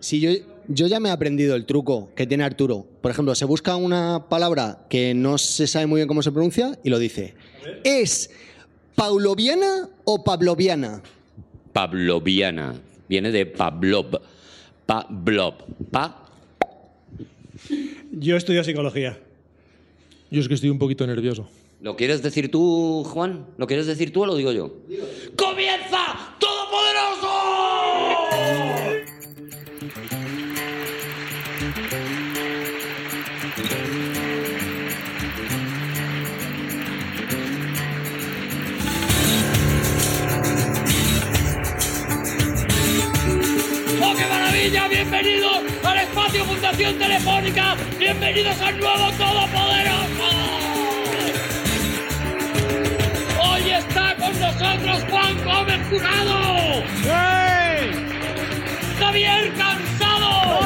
Si yo, yo ya me he aprendido el truco que tiene Arturo. Por ejemplo, se busca una palabra que no se sabe muy bien cómo se pronuncia y lo dice. ¿Es pauloviana o pavloviana? Pavloviana. Viene de Pavlov. Pavlov. Pa. Yo estudio psicología. Yo es que estoy un poquito nervioso. ¿Lo quieres decir tú, Juan? ¿Lo quieres decir tú o lo digo yo? ¡Comienza ¡Bienvenidos al espacio Fundación Telefónica! ¡Bienvenidos al nuevo Todopoderoso! Hoy está con nosotros Juan Gómez Jurado. Javier Cansado.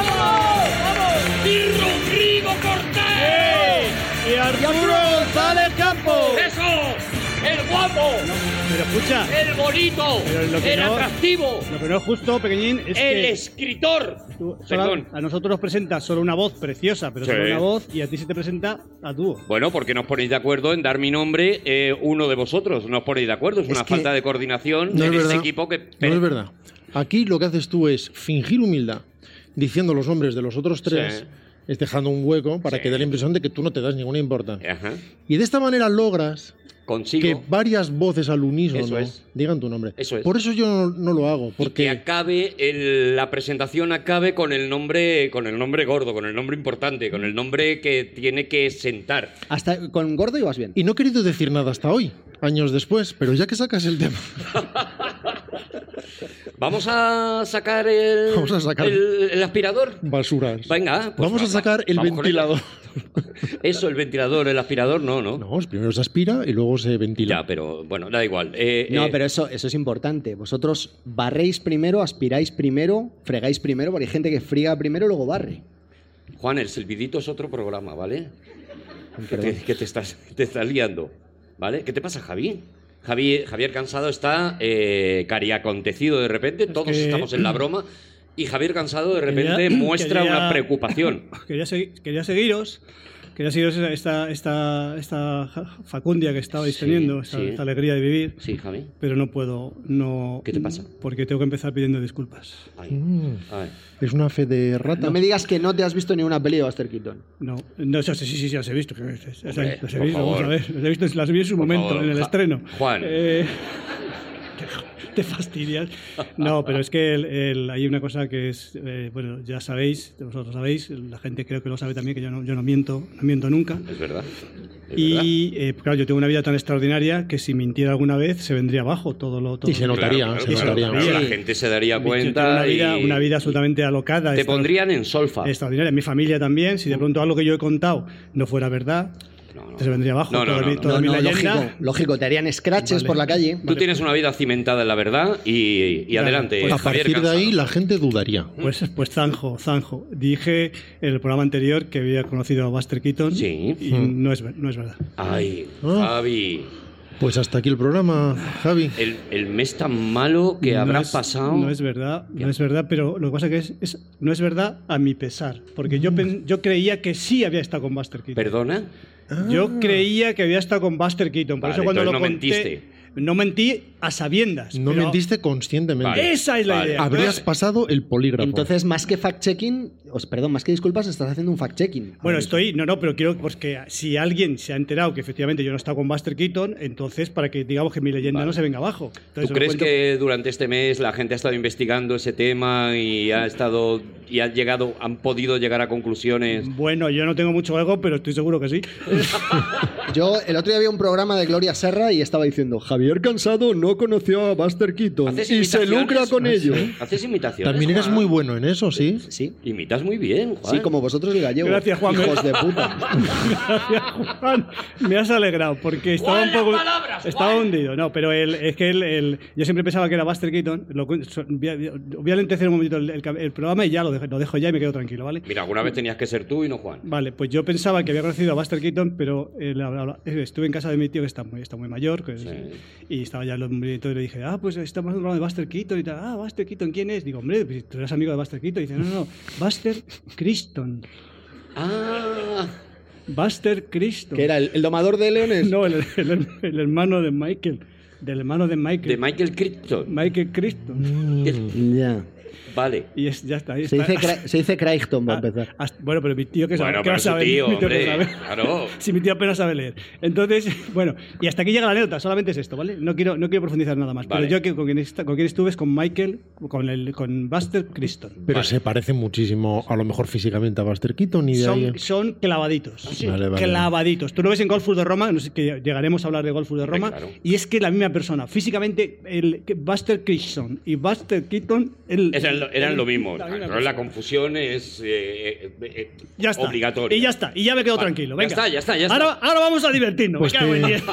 Y Rodrigo Cortés. ¡Y Arturo González Campos! ¡Eso! ¡El guapo! Pero escucha, ¡El bonito! ¡El no- atractivo! lo que no es justo, pequeñín, es ¡El que escritor! tú Perdón. a nosotros nos presenta solo una voz preciosa, pero Sí. solo una voz, y a ti se te presenta a dúo. Bueno, porque no os ponéis de acuerdo en dar mi nombre eh, uno de vosotros. No os ponéis de acuerdo. Es, Es una falta de coordinación No en es este verdad. equipo que... No es verdad. Aquí lo que haces tú es fingir humildad, diciendo los nombres de los otros tres, Sí. es dejando un hueco para Sí. que dé la impresión de que tú no te das ninguna importancia. Ajá. Y de esta manera logras Consigo. que varias voces al unísono Eso es. digan tu nombre. Eso es. Por eso yo no, no lo hago, Y que porque acabe el- la presentación acabe con el nombre con el nombre gordo, con el nombre importante, con el nombre que tiene que sentar. Hasta con gordo ibas bien. y no he querido decir nada hasta hoy, años después, pero ya que sacas el tema, Vamos a sacar el Vamos a sacar- el, el aspirador. basuras. Venga, pues Vamos a va- sacar el vamos ventilador. Eso, el ventilador, el aspirador, no, no. No, primero se aspira y luego se ventila. Ya, pero bueno, da igual. Eh, No, eh, pero eso, eso es importante. Vosotros barréis primero, aspiráis primero, fregáis primero, porque hay gente que friega primero y luego barre. Juan, el silbidito es otro programa, ¿vale? Que te, que te estás, te estás liando, ¿vale? ¿Qué te pasa, Javi? Javi Javier Cansado está eh, cariacontecido de repente, todos que- estamos en la broma, y Javier Cansado de repente Quería- muestra quería- una preocupación. Quería seguiros. Quería seguiros esta, esta, esta ja- facundia que estabais Sí, teniendo, esta, sí. esta alegría de vivir, Sí, Javi. pero no puedo. No, ¿Qué te pasa? Porque tengo que empezar pidiendo disculpas. Ay, Mm, ay. es una fe de rata. No me digas que no te has visto ni una peli de Buster Keaton. No, no eso sí, sí, sí, las he visto. que- Las, las he- Hombre, las he visto, vamos a ver. Las he visto, las vi en su Por momento, favor, en el Ja- estreno. Juan. Eh, te, fastidias. No, pero es que el- el- hay una cosa que es, eh, bueno, ya sabéis, vosotros sabéis, la gente creo que lo sabe también, que yo no, yo no miento, no miento nunca. Es verdad. es verdad. Y eh, claro, yo tengo una vida tan extraordinaria que si mintiera alguna vez se vendría abajo todo lo todo. Y se notaría, Claro, se claro, notaría. claro, la gente se daría cuenta una vida, y una vida absolutamente alocada. te pondrían en solfa. extraordinaria. Mi familia también, si de pronto algo que yo he contado no fuera verdad, No, no. se vendría abajo No, no, toda, no, mi, toda No, mi lógico, lógico, te harían scratches Vale. por la calle. Tú tienes una vida cimentada en la verdad y, y Vale, adelante. pues a Javier partir de ahí Cansado. la gente dudaría. Pues, pues zanjo, zanjo. Dije en el programa anterior que había conocido a Buster Keaton Sí. y no, es, no es verdad. Ay, Ah. Pues hasta aquí el programa, Javi. El, el mes tan malo que No habrá es- pasado. No es verdad, no es verdad, pero lo que pasa que es, es- no es verdad a mi pesar, porque yo, yo creía que sí había estado con Buster Keaton. ¿Perdona? Yo creía que había estado con Buster Keaton, por Vale, eso cuando lo no conté, mentiste. no mentí a sabiendas. No pero mentiste conscientemente. Vale. Esa es la Vale. idea. Habrías pasado el polígrafo. Entonces, más que fact-checking, os- perdón, más que disculpas, estás haciendo un fact-checking. Bueno, estoy, no, no, pero quiero, pues que si alguien se ha enterado que efectivamente yo no he estado con Buster Keaton, entonces para que digamos que mi leyenda Vale. no se venga abajo. Entonces, ¿Tú crees cuento- que durante este mes la gente ha estado investigando ese tema y ha estado y ha llegado, han podido llegar a conclusiones? Bueno, yo no tengo mucho ego, pero estoy seguro que sí. Yo el otro día vi un programa de Gloria Serra y estaba diciendo Javier Cansado no conoció a Buster Keaton ¿Haces y se lucra con Ah, ello. sí. ¿Haces imitaciones? También eres Juan? muy bueno en eso, ¿sí? Sí. Imitas muy bien, Juan. Sí, como vosotros el gallego. Gracias, Juan. Hijos de puta. Gracias, Juan. Me has alegrado porque estaba un poco. palabras, estaba hundido. No, pero el, es que el, el- yo siempre pensaba que era Buster Keaton. Lo voy, a, voy a lentecer un momentito el, el cam- el programa y ya lo dejo, lo dejo ya y me quedo tranquilo, ¿vale? Mira, alguna vez tenías que ser tú y no Juan. Vale, pues yo pensaba que había conocido a Buster Keaton, pero eh, la- la- la- estuve en casa de mi tío que está muy, está muy mayor que es- Sí. y estaba ya el hombre y le dije, ah, pues estamos hablando de Buster Keaton y tal. Ah, Buster Keaton, ¿quién es? Digo, hombre, pues, tú eres amigo de Buster Keaton. Y dice, no, no, no, Buster Criston. Ah, Buster Criston. Que era el, el domador de leones. No, el, el- el hermano de Michael. Del hermano de Michael. de Michael Crichton. Michael Criston. Ya. Vale. Y es, ya está. ahí Se está. dice, se dice Crichton para Ah, empezar. hasta- bueno, pero mi tío que sabe, Bueno, ¿qué pero va a su saber? tío, Mi tío que hombre, sabe. claro. Si mi tío apenas sabe leer. Entonces, bueno, y hasta aquí llega la anécdota, solamente es esto, ¿vale? No quiero, no quiero profundizar nada más. Vale. Pero yo que con quien, está- con quien estuve es con Michael, con, el, con Buster Criston. Pero Vale. se parece muchísimo, a lo mejor físicamente, a Buster Keaton y de ahí. Son, son clavaditos. Vale, vale. Clavaditos. Tú lo ves en Golfus de Roma, no sé, que llegaremos a hablar de Golfus de Roma, claro. y es que la misma persona. Físicamente, el Buster Criston y Buster Keaton el- Eran lo, eran lo mismo. la la confusión es eh, eh, eh, Ya está. obligatoria. Y ya está. Y ya me quedo Vale. tranquilo. Ya Venga. está, ya está, ya está. Ahora, ahora vamos a divertirnos. Pues me cago en te-.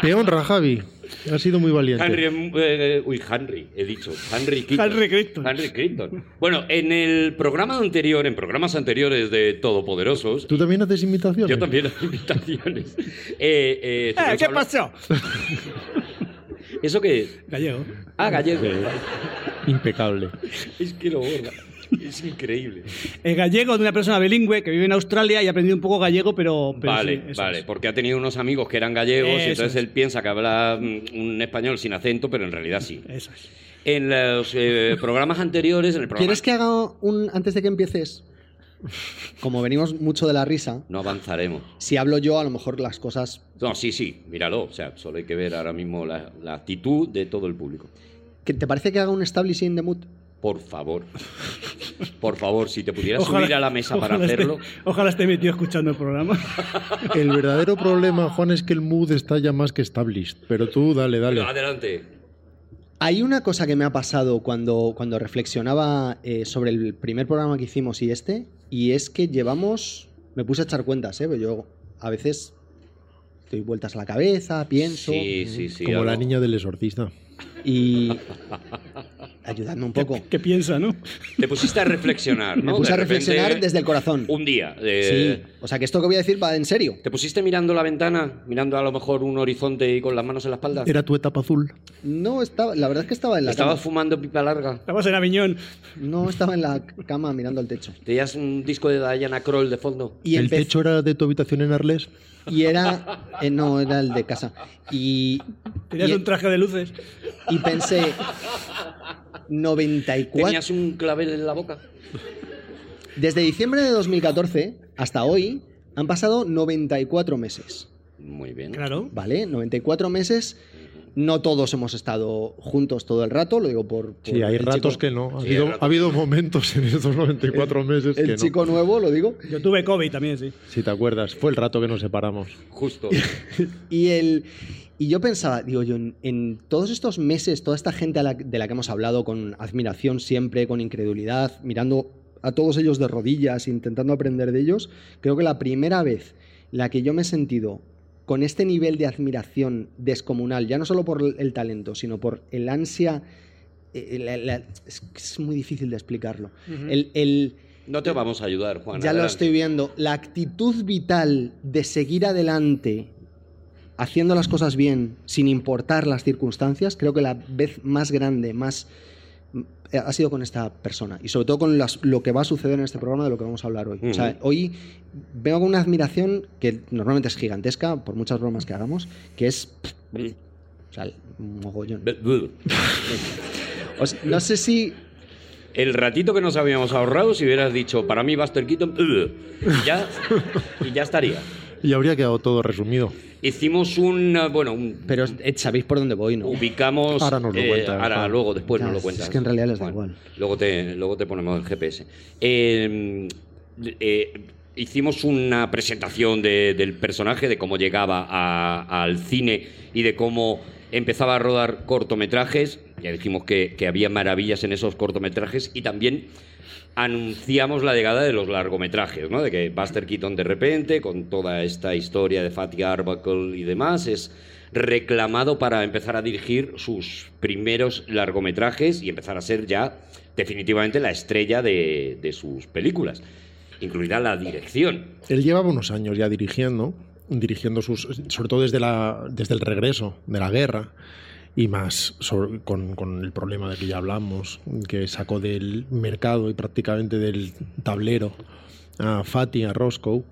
Te honra, Javi. Has sido muy valiente. Henry, eh, uy, Henry, he dicho. Henry Crichton. Henry Crichton. Henry Crichton. Bueno, en el programa anterior, en programas anteriores de Todopoderosos, ¿Tú también haces imitaciones? yo también hago invitaciones. Eh, eh, Eh, ¿Qué pasó? ¿Eso qué es? Gallego. Ah, gallego. Impecable. Es que lo borra. Es increíble. El gallego de una persona bilingüe que vive en Australia y ha aprendido un poco gallego, pero. pero vale, sí, vale, es. porque ha tenido unos amigos que eran gallegos y entonces es. él piensa que habla un español sin acento, pero en realidad sí. Eso es. En los eh, programas anteriores, en el programa... ¿Quieres que haga un antes de que empieces? Como venimos mucho de la risa, No avanzaremos. si hablo yo, a lo mejor las cosas. No, sí, sí, míralo. O sea, solo hay que ver ahora mismo la, la actitud de todo el público. ¿Que ¿Te parece que haga un establishing de mood? Por favor. Por favor, si te pudieras Ojalá- subir a la mesa para ojalá esté- hacerlo. ojalá esté mi tío escuchando el programa. El verdadero problema, Juan, es que el mood está ya más que established. Pero tú, dale, dale. Adelante. Hay una cosa que me ha pasado cuando, cuando reflexionaba eh, sobre el primer programa que hicimos y este, y es que llevamos. Me puse a echar cuentas, ¿eh? Pero yo a veces doy vueltas a la cabeza, pienso. Sí, sí, sí. Como la niña del exorcista. Y. Ayudadme un poco. ¿Qué piensa, no? Te pusiste a reflexionar, ¿no? Me puse De a reflexionar repente, desde el corazón. Un día. eh, Sí. O sea que esto que voy a decir va en serio. ¿Te pusiste mirando la ventana, mirando a lo mejor un horizonte y con las manos en la espalda? Era tu etapa azul. No estaba. La verdad es que estaba en la ¿Estabas cama. fumando pipa larga? Estabas en Aviñón. No estaba en la cama mirando al techo. ¿Tenías un disco de Diana Kroll de fondo? Y ¿El techo era de tu habitación en Arles? Y era. eh, no, era el de casa. Y. Tenías y- un traje de luces. Y pensé, 94. ¿Tenías un clavel en la boca? Desde diciembre de 2014 hasta hoy han pasado 94 meses. Muy bien. Claro. ¿Vale? 94 meses. No todos hemos estado juntos todo el rato, lo digo por. por Sí, hay el ratos chico- que no. Ha, Sí, habido, ha momentos en estos 94 meses que El no. chico nuevo, lo digo. Yo tuve COVID también, sí. Si te acuerdas, fue el rato que nos separamos. Justo. Y, el, y yo pensaba, digo yo, en, en todos estos meses, toda esta gente a la- de la que hemos hablado con admiración siempre, con incredulidad, mirando a todos ellos de rodillas, intentando aprender de ellos, creo que la primera vez la que yo me he sentido con este nivel de admiración descomunal, ya no solo por el talento, sino por el ansia, eh, es, muy difícil de explicarlo. el, el- No te vamos a ayudar, Juan. ya lo estoy viendo. La actitud vital de seguir adelante, haciendo las cosas bien, sin importar las circunstancias, creo que la vez más grande, más ha sido con esta persona. Y sobre todo con las- lo que va a suceder en este programa de lo que vamos a hablar hoy. O sea, hoy vengo con una admiración que normalmente es gigantesca, por muchas bromas que hagamos, que es... O sea, un mogollón. O sea, no sé si El ratito que nos habíamos ahorrado, si hubieras dicho, para mí Buster Keaton, ya, y ya estaría. Y habría quedado todo resumido. Hicimos un, eh, bueno, un, Pero eh, sabéis por dónde voy, ¿no? ubicamos... Ahora nos lo eh, cuentas, ahora, Juan. luego, después Ya, nos lo es cuentas. que en realidad les da igual. Luego te, luego te ponemos el GPS. Eh, eh, hicimos una presentación de- del personaje, de cómo llegaba a- al cine y de cómo empezaba a rodar cortometrajes. Ya dijimos que, que había maravillas en esos cortometrajes y también anunciamos la llegada de los largometrajes, ¿no? De que Buster Keaton de repente, con toda esta historia de Fatty Arbuckle y demás, es reclamado para empezar a dirigir sus primeros largometrajes y empezar a ser ya definitivamente la estrella de, de sus películas, incluida la dirección. Él llevaba unos años ya dirigiendo, dirigiendo sus, sobre todo desde, la, desde el regreso de la guerra y más con, con el problema del que ya hablamos, que sacó del mercado y prácticamente del tablero a Fatty, a Roscoe.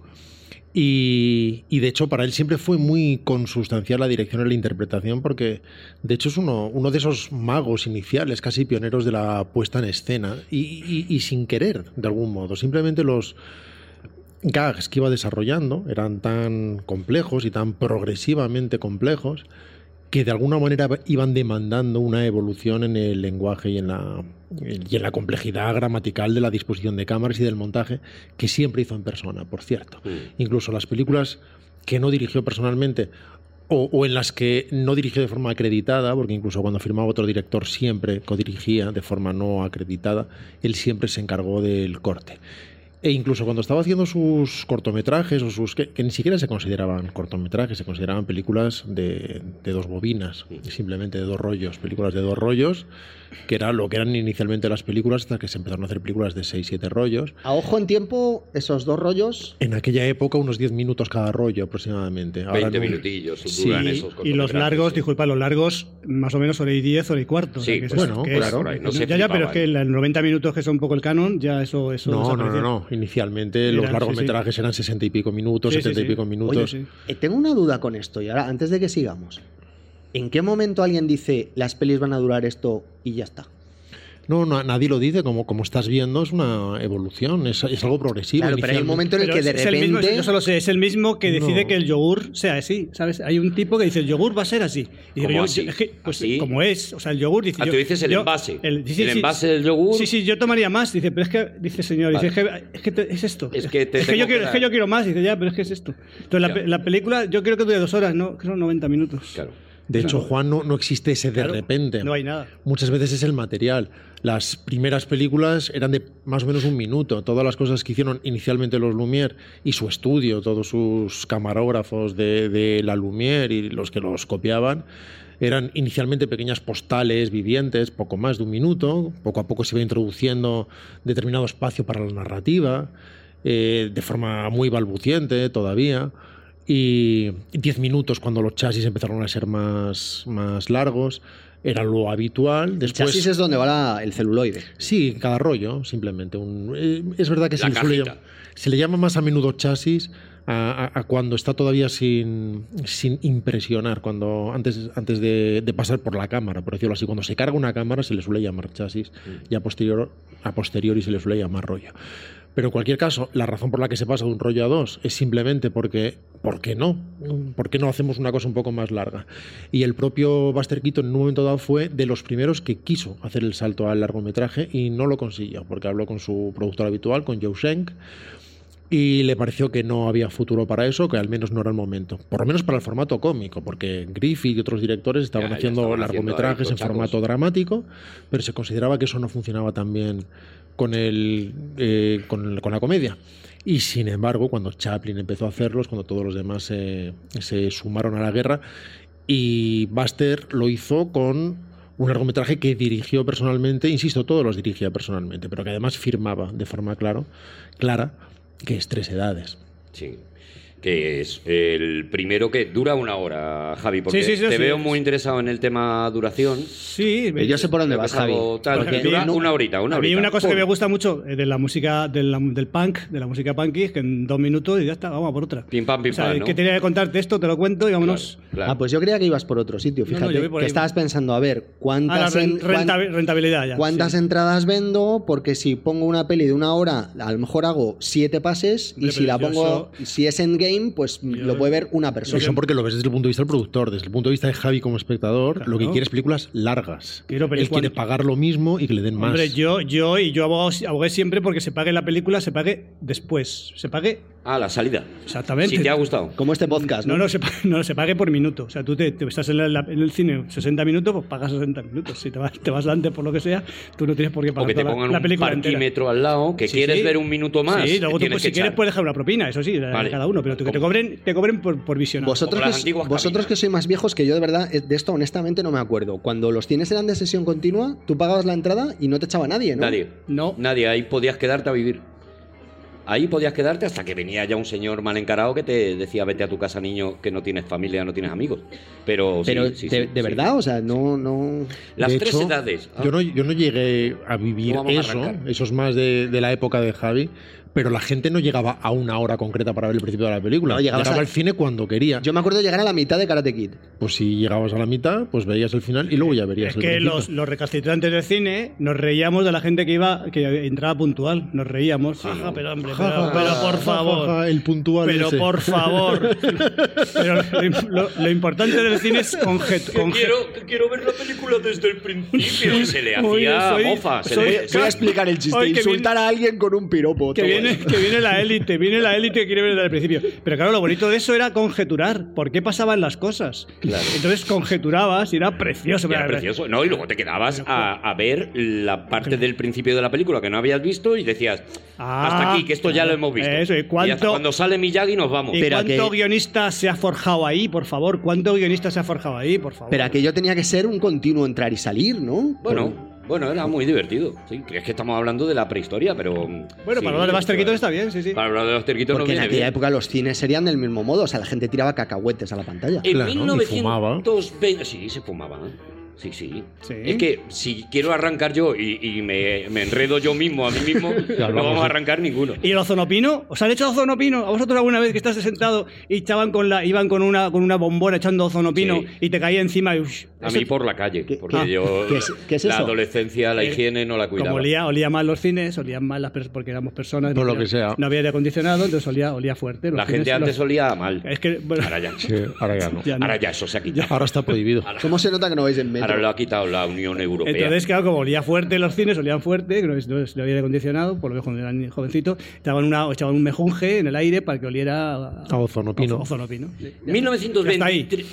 Y, y de hecho para él siempre fue muy consustancial la dirección y la interpretación porque de hecho es uno, uno de esos magos iniciales, casi pioneros de la puesta en escena y- y sin querer de algún modo, simplemente los gags que iba desarrollando eran tan complejos y tan progresivamente complejos que de alguna manera iban demandando una evolución en el lenguaje y en la, y en la complejidad gramatical de la disposición de cámaras y del montaje que siempre hizo en persona, por cierto. Mm. Incluso las películas que no dirigió personalmente o, o en las que no dirigió de forma acreditada, porque incluso cuando firmaba otro director siempre codirigía de forma no acreditada, él siempre se encargó del corte. E incluso cuando estaba haciendo sus cortometrajes, o sus que, que ni siquiera se consideraban cortometrajes, se consideraban películas de, de dos bobinas, simplemente de dos rollos, películas de dos rollos, que era lo que eran inicialmente las películas hasta que se empezaron a hacer películas de seis, siete rollos. A ojo en tiempo, esos dos rollos. En aquella época unos 10 minutos cada rollo aproximadamente. Ahora 20 no- minutillos Sí, duran Y, esos y los largos, sí. disculpa, los largos, más o menos hora y 10, hora y cuarto. o sea, Sí, que pues, bueno, que es- claro. por ahí, no se ya, ya, pero es que los 90 minutos que son un poco el canon, ya eso. eso No, no, no. Inicialmente Eran, los sí, largometrajes eran 60 y pico minutos, Sí, sí, 70 y pico Oye, minutos. sí. Eh, tengo una duda con esto, y ahora, antes de que sigamos. ¿En qué momento alguien dice las pelis van a durar esto y ya está? No, no, nadie lo dice, como, como estás viendo, es una evolución, es, es algo progresivo. Claro, pero hay un momento en el Pero que de es- es el mismo- repente. yo solo sé, es el mismo que decide No. que el yogur sea así, ¿sabes? Hay un tipo que dice el yogur va a ser así. Y digo, ¿Cómo yo- así? yo- es que, pues, ¿Así? como es, o sea, el yogur dice. Ah, yo- tú dices el yo- envase. El, sí, El sí. envase del yogur. Sí, sí, yo tomaría más. Dice, pero es que, dice señor, dice, es que, es que te- es esto. Es que te es que yo quiero, es que yo quiero más. Dice, ya, pero es que es esto. Entonces, la, la película, yo creo que dura dos horas, ¿no? Que son 90 minutos. Claro. De hecho, Juan, no, no existe ese de Claro, repente. No hay nada. Muchas veces es el material. Las primeras películas eran de más o menos un minuto. Todas las cosas que hicieron inicialmente los Lumière y su estudio, todos sus camarógrafos de, la Lumière y los que los copiaban, eran inicialmente pequeñas postales vivientes, poco más de un minuto. Poco a poco se iba introduciendo determinado espacio para la narrativa, eh, de forma muy balbuciente todavía. Y 10 minutos cuando los chasis empezaron a ser más, más largos era lo habitual. El chasis es donde va la- el celuloide. Sí, cada rollo, simplemente. Un, eh, es verdad que se le, suele cajita. llam- se le llama más a menudo chasis a, a- a cuando está todavía sin, sin impresionar, cuando antes, antes de, de pasar por la cámara, por decirlo así. Cuando se carga una cámara se le suele llamar chasis y a, posterior, a posteriori se le suele llamar rollo. Pero en cualquier caso, la razón por la que se pasa de un rollo a dos es simplemente porque, ¿por qué no? ¿Por qué no hacemos una cosa un poco más larga? Y el propio Buster Keaton en un momento dado fue de los primeros que quiso hacer el salto al largometraje y no lo consiguió, porque habló con su productor habitual, con Joe Schenck, y le pareció que no había futuro para eso, que al menos no era el momento. Por lo menos para el formato cómico, porque Griffith y otros directores estaban Ya, ya haciendo estaban largometrajes en formato dramático, pero se consideraba que eso no funcionaba tan bien con, el, eh, con, la comedia. Y sin embargo, cuando Chaplin empezó a hacerlos, cuando todos los demás se- se sumaron a la guerra, y Buster lo hizo con un largometraje que dirigió personalmente, insisto, todos los dirigía personalmente, pero que además firmaba de forma claro, clara que es tres edades. Sí. Que es el primero que dura una hora, Javi, porque Sí, sí, sí, te sí. veo muy interesado en el tema duración. Sí, Yo sé por dónde vas, es Javi. algo tal, Porque que dura no- una horita, una a mí horita. una cosa que me gusta mucho eh, de la música del, del punk, de la música punky, es que en dos minutos y ya está, vamos a por otra. Pim, pam, pim, o sea, pam, ¿no? que tenía que contarte esto, te lo cuento y vámonos. Claro, claro. Ah, pues yo creía que ibas por otro sitio, No, no, fíjate. por que estabas pensando, a ver, Ah, la ¿cuántas, ren- en- cuán- rentabi- rentabilidad ya. cuántas sí. entradas vendo? Porque si pongo una peli de una hora, a lo mejor hago siete pases, y si la pongo, si es endgame, pues lo puede ver una persona. Eso porque lo ves desde el punto de vista del productor, desde el punto de vista de Javi como espectador, Claro. lo que quiere es películas largas. Quiero Él quiere pagar lo mismo y que le den más. Hombre, yo, yo y yo abogué siempre porque se pague la película, se pague después. Se pague Ah, la salida. Exactamente. Si te ha gustado. Como este podcast, ¿no? No, no, se, no, se pague por minuto. O sea, tú te, te estás en, la- en el cine 60 minutos, pues pagas 60 minutos. Si te vas, te vas antes por lo que sea, tú no tienes por qué O pagar que te la- pongan la, un película entera. parquímetro al lado, que Sí, quieres sí. ver un minuto más. Sí, luego tú, tienes pues, que si quieres puedes dejar una propina, eso sí, de Vale. cada uno, pero tú que te cobren, te cobren por, por visionado. Vosotros, que, las antiguas vosotros que sois más viejos que yo, de verdad, eh, de esto honestamente no me acuerdo. Cuando los cines eran de sesión continua, tú pagabas la entrada y no te echaba nadie, ¿no? Nadie. No. Nadie. Ahí podías quedarte a vivir. Ahí podías quedarte hasta que venía ya un señor mal encarado que te decía vete a tu casa, niño, que no tienes familia, no tienes amigos. Pero, sí, Pero, sí, de, sí, de sí. verdad, o sea, no, no... Las De tres hecho, edades. Ah, Yo no, yo no llegué a vivir No vamos a eso, eso es más de, de la época de Javi, pero la gente no llegaba a una hora concreta para ver el principio de la película. No, llegaba a- al cine cuando quería. Yo me acuerdo de llegar a la mitad de Karate Kid. Pues si llegabas a la mitad, pues veías el final y luego ya verías Es el que principio. los, los recalcitrantes del cine nos reíamos de la gente que iba que entraba puntual. Nos reíamos. Jaja, pero hombre, Ja, pero, ja, pero ja, por favor. ja, el puntual Pero ese. por favor. Pero lo, lo- lo importante del cine es conjet, Que conje- quiero, ver la película desde el principio. Se le Oye, hacía soy- mofa. Se soy- le- Voy a explicar el chiste. Insultar a alguien con un piropo. que viene, que viene la élite, viene la élite que quiere ver desde el principio. Pero claro, lo bonito de eso era conjeturar por qué pasaban las cosas. Entonces conjeturabas y era precioso. Era Era- precioso. No, y luego te quedabas a, a ver la parte del principio de la película que no habías visto y decías, Ah, hasta aquí, que esto ya lo hemos visto. eso, ¿y cuánto- hasta cuando sale Miyagi nos vamos. ¿Y Pero cuánto que- guionista se ha forjado ahí, por favor? ¿Cuánto guionista se ha forjado ahí, por favor? Pero aquello tenía que ser un continuo entrar y salir, ¿no? Bueno, bueno, era muy divertido. Sí, es que estamos hablando de la prehistoria, pero. Bueno, sí, para hablar de pero- Keaton está bien, sí, sí. Para hablar de Keaton no Porque en viene aquella bien. época los cines serían del mismo modo. O sea, la gente tiraba cacahuetes a la pantalla. En Claro, y fumaba. 1920. Sí, se fumaba. ¿eh? Sí, sí, Sí. Es que si quiero arrancar yo y, y me, me enredo yo mismo a mí mismo, no vamos a de- arrancar ninguno. ¿Y el ozonopino? ¿Os han hecho ozonopino? ¿A vosotros alguna vez que estás sentado y echaban con la, iban con una, con una bombona echando ozonopino Sí. y te caía encima y... ush, A mí por la calle, ¿Qué- porque qué- yo qué es- qué es la eso? adolescencia, la Eh, higiene no la cuidaba. Como olía, olía mal los cines, olían mal las personas porque éramos personas. Por no lo había- que sea. No había aire acondicionado, entonces olía, olía fuerte. Los la cines- gente antes los- olía mal. Es que, bueno, Ahora ya. Sí, ahora ya no. ya no. Ahora ya eso se ha quitado. Ahora está prohibido. ¿Cómo se nota que no vais en metro? Ahora lo ha quitado la Unión Europea. Entonces, claro, como olía fuerte los cines, olían fuerte, que no, es- no es- no había acondicionado, por lo menos cuando eran jovencitos, echaban, una, echaban un mejunje en el aire para que oliera a, A ozonopino. a ozonopino. Sí, ya está. 1923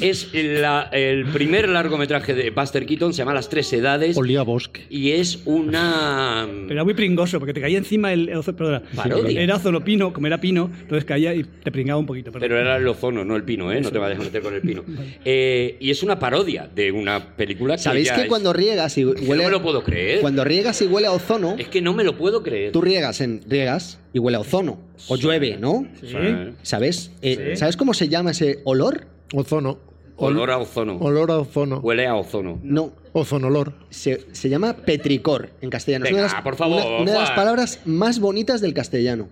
es la- el primer largometraje de Buster Keaton, se llama Las Tres Edades. Olía a bosque. Y es una. Pero era muy pringoso, porque te caía encima el, el perdona, Parodia. era ozonopino, como era pino, entonces caía y te pringaba un poquito. perdón. Pero era el ozono, no el pino, ¿eh? No te vayas a meter con el pino. Eh, y es una parodia de una película que. ¿Sabéis ya que es- cuando riegas y que huele... no me lo puedo creer. Cuando riegas y huele a ozono, Es que no me lo puedo creer. tú riegas en riegas y huele a ozono. O llueve, ¿no? Sí. Sí. ¿Sabes? Eh, Sí. ¿Sabes cómo se llama ese olor? Ozono. Olor a ozono. Olor a ozono. Huele a ozono. No. Ozonolor. Se, se llama petricor en castellano. Es una de las, por favor, una- una de las Juan. palabras más bonitas del castellano.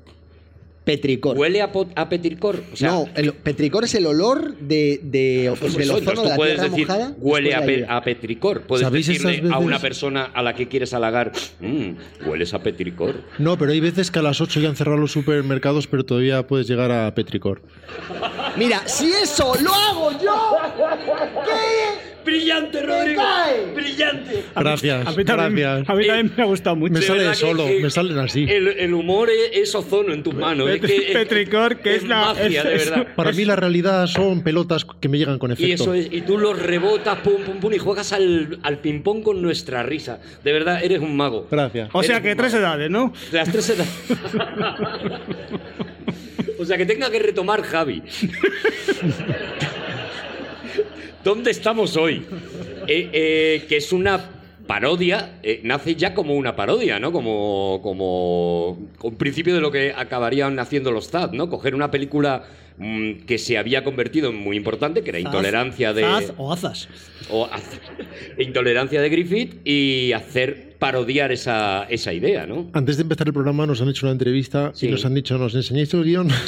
Petricor. Huele a, petricor. O sea, no, el petricor es el olor de, de, pues del eso, ozono de la puedes tierra decir mojada. huele a, pe- petricor. Puedes ¿Sabéis decirle a una persona a la que quieres halagar, "Mm, hueles a petricor. No, pero hay veces que a las 8 ya han cerrado los supermercados, pero todavía puedes llegar a Petricor. Mira, si eso lo hago yo, ¿qué? ¡Brillante, Rodrigo! cae! ¡Brillante! Gracias, A mí también, gracias. a mí también me ha gustado mucho. Me sale solo, que me salen así. El, el humor es, es ozono en tus manos. es que- Petricor, que es la- magia, es- de es- verdad. Para mí la realidad son pelotas que me llegan con efecto. Y eso es, y tú los rebotas, pum, pum, pum, y juegas al, al ping-pong con nuestra risa. De verdad, eres un mago. Gracias. O sea Eres que tres mago. edades, ¿no? De las tres edades. o sea que tenga que retomar Javi. ¿Dónde estamos hoy? Eh, eh, que es una parodia, eh, nace ya como una parodia, ¿no? Como, como un principio de lo que acabarían haciendo los ZAD, ¿no? Coger una película mm, que se había convertido en muy importante, que era Intolerancia de... Zaz o azas. o hacer- intolerancia de Griffith y hacer parodiar esa, esa idea, ¿no? Antes de empezar el programa nos han hecho una entrevista Sí. y nos han dicho, ¿nos enseñáis el guion?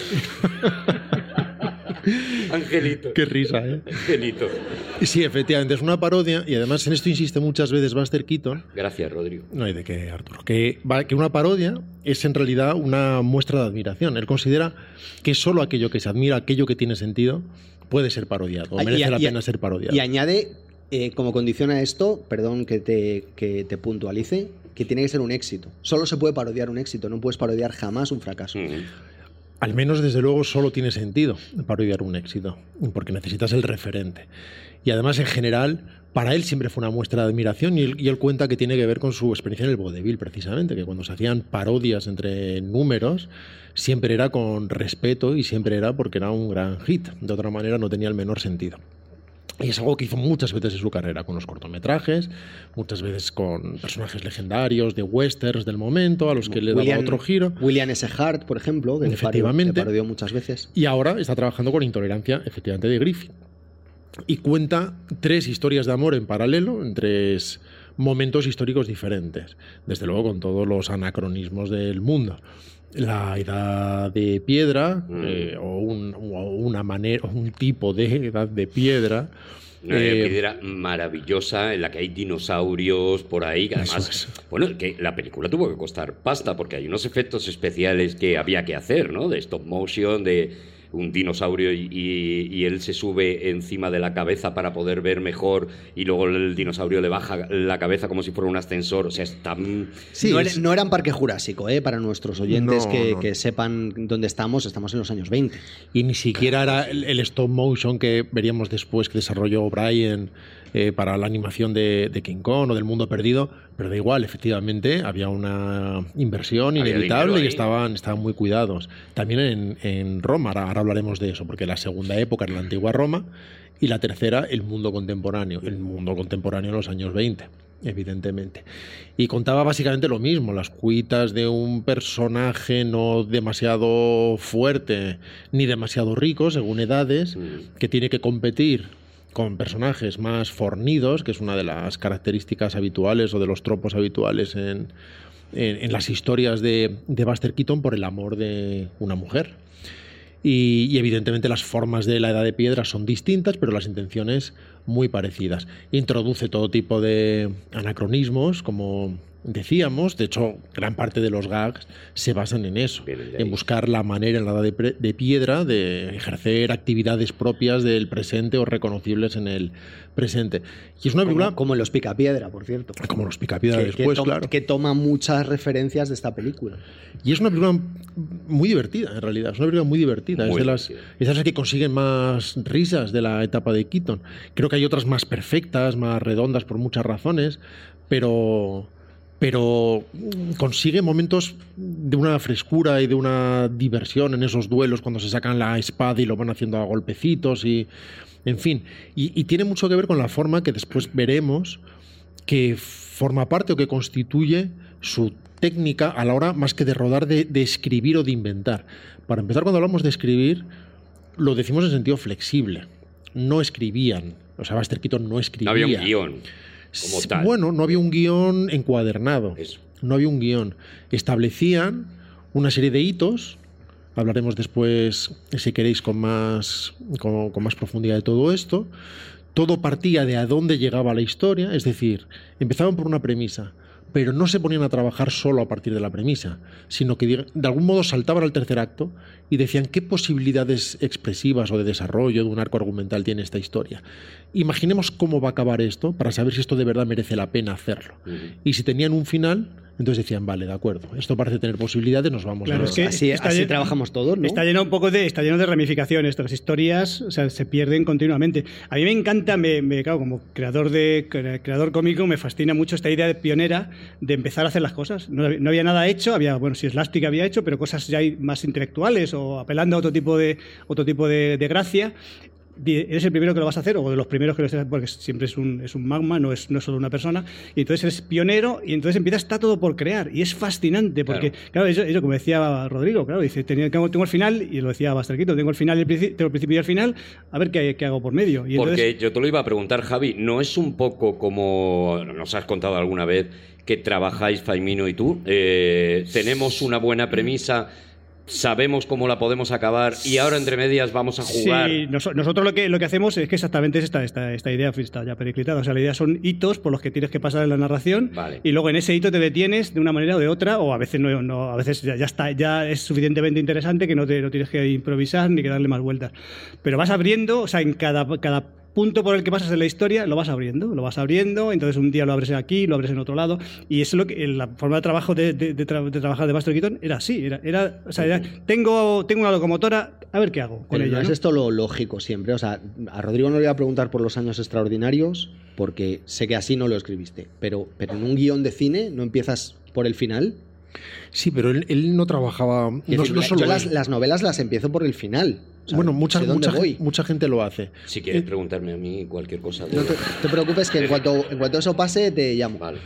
Angelito. Qué risa, ¿eh? Angelito. Y sí, efectivamente, es una parodia y además en esto insiste muchas veces Buster Keaton. Gracias, Rodrigo. No hay de qué, Arturo. Que, una parodia es en realidad una muestra de admiración. Él considera que solo aquello que se admira, aquello que tiene sentido, puede ser parodiado, o merece y- la y- pena ser parodiado. Y añade, eh, como condición a esto, perdón que te, que te puntualice, que tiene que ser un éxito. Solo se puede parodiar un éxito, no puedes parodiar jamás un fracaso. Mm. Al menos desde luego solo tiene sentido parodiar un éxito, porque necesitas el referente. Y además, en general, para él siempre fue una muestra de admiración y él, y él, cuenta que tiene que ver con su experiencia en el vodevil, precisamente, que cuando se hacían parodias entre números, siempre era con respeto y siempre era porque era un gran hit. De otra manera, no tenía el menor sentido. Y es algo que hizo muchas veces en su carrera, con los cortometrajes, muchas veces con personajes legendarios de westerns del momento, a los que le daba otro giro. William S. Hart, por ejemplo, que efectivamente, parodió muchas veces. Y ahora está trabajando con Intolerancia, efectivamente, de Griffith. Y cuenta tres historias de amor en paralelo, en tres momentos históricos diferentes. Desde luego con todos los anacronismos del mundo la edad de piedra Mm. eh, o, un, o una manera, un tipo de edad de piedra. Una eh, piedra maravillosa en la que hay dinosaurios por ahí. Que además, es. bueno, que la película tuvo que costar pasta porque hay unos efectos especiales que había que hacer, ¿no? De stop motion, de un dinosaurio y, y- y él se sube encima de la cabeza para poder ver mejor y luego el dinosaurio le baja la cabeza como si fuera un ascensor. O sea, está... Sí, no, es- era, no eran Parque Jurásico, ¿eh? para nuestros oyentes No, que, no. que sepan dónde estamos, estamos en los años 20. y ni siquiera era el, el stop motion que veríamos después que desarrolló Brian eh, para la animación de, de King Kong o del Mundo Perdido, pero da igual, efectivamente, había una inversión inevitable y estaban, estaban muy cuidados. También en, en Roma, ahora, ahora hablaremos de eso, porque la segunda época era la antigua Roma y la tercera el mundo contemporáneo, el mundo contemporáneo en los años 20 evidentemente. Y contaba básicamente lo mismo, las cuitas de un personaje no demasiado fuerte ni demasiado rico, según edades, Mm. que tiene que competir con personajes más fornidos, que es una de las características habituales o de los tropos habituales en, en- las historias de, de Buster Keaton por el amor de una mujer. Y evidentemente las formas de la edad de piedra son distintas, pero las intenciones muy parecidas. Introduce todo tipo de anacronismos, como decíamos. De hecho, gran parte de los gags se basan en eso, en buscar la manera en la edad de, de piedra de ejercer actividades propias del presente o reconocibles en el presente. Y es una película Como, como en Los Picapiedra, por cierto. como los picapiedra que, que después, toma, claro. que toma muchas referencias de esta película. Y es una película muy divertida, en realidad. Es una película muy divertida. Muy es de las, divertida. es de las que consiguen más risas de la etapa de Keaton. Creo que hay otras más perfectas, más redondas por muchas razones, pero, pero mm, consigue momentos de una frescura y de una diversión en esos duelos cuando se sacan la espada y lo van haciendo a golpecitos y en fin. Y, y tiene mucho que ver con la forma que después veremos que forma parte o que constituye su técnica a la hora más que de rodar, de, de escribir o de inventar. Para empezar, cuando hablamos de escribir, lo decimos en sentido flexible. No escribían. O sea, Buster Keaton no escribía. No había un guion como Sí, tal. Bueno, no había un guion encuadernado. Eso. No había un guion. Establecían una serie de hitos. Hablaremos después, si queréis, con más, con, con más profundidad de todo esto. Todo partía de a dónde llegaba la historia, es decir, empezaban por una premisa, pero no se ponían a trabajar solo a partir de la premisa, sino que de algún modo saltaban al tercer acto y decían qué posibilidades expresivas o de desarrollo de un arco argumental tiene esta historia. Imaginemos cómo va a acabar esto para saber si esto de verdad merece la pena hacerlo. Y si tenían un final, entonces decían, vale, de acuerdo, esto parece tener posibilidades, nos vamos Claro, a... es que así está así lleno- trabajamos todos, ¿no? Está lleno un poco de, está lleno de ramificaciones. Las historias o sea, se pierden continuamente. A mí me encanta, me, me- claro, como creador de cre- creador cómico, me fascina mucho esta idea de pionera de empezar a hacer las cosas. No, había- no había nada hecho, había, bueno, si Slapstick había hecho, pero cosas ya más intelectuales o apelando a otro tipo de, otro tipo de, de gracia. ¿Eres el primero que lo vas a hacer o de los primeros que lo haces? Porque siempre es un, es un magma, no es, no es solo una persona. Y entonces eres pionero y entonces empieza, está todo por crear. Y es fascinante porque, Claro. claro, eso, eso como decía Rodrigo, claro, dice, tenía, tengo, tengo el final, y lo decía Buster Keaton, tengo el final, el principio, tengo el principio y el final, a ver qué, qué hago por medio. Y Porque entonces, yo te lo iba a preguntar, Javi, ¿no es un poco como nos has contado alguna vez que trabajáis Faimino y tú? Eh, tenemos una buena premisa, sabemos cómo la podemos acabar y ahora entre medias vamos a jugar. Sí, noso- nosotros lo que, lo que hacemos es que exactamente es esta, esta, esta idea está ya periclitada. O sea, la idea son hitos por los que tienes que pasar en la narración Vale. y luego en ese hito te detienes de una manera o de otra o a veces no, no a veces ya, ya está ya es suficientemente interesante que no, te, no tienes que improvisar ni que darle más vueltas. Pero vas abriendo, o sea, en cada, cada punto por el que pasas en la historia lo vas abriendo, lo vas abriendo, entonces un día lo abres aquí, lo abres en otro lado, y eso es lo que la forma de trabajo de, de- de tra- de trabajar de Buster Keaton era así, era, era, o sea, era, tengo, tengo una locomotora, a ver qué hago con Pero ella. no es ¿no? esto lo lógico siempre. O sea, a Rodrigo no le voy a preguntar por los años extraordinarios, porque sé que así no lo escribiste. Pero, pero en un guion de cine no empiezas por el final. Sí, pero él, él no trabajaba. No, decir, no la- solo yo las, las novelas las empiezo por el final. O sea, bueno, mucha, mucha, mucha gente lo hace. Si quieres preguntarme a mí cualquier cosa. de- No te, te preocupes que en cuanto, en cuanto eso pase te llamo. Vale.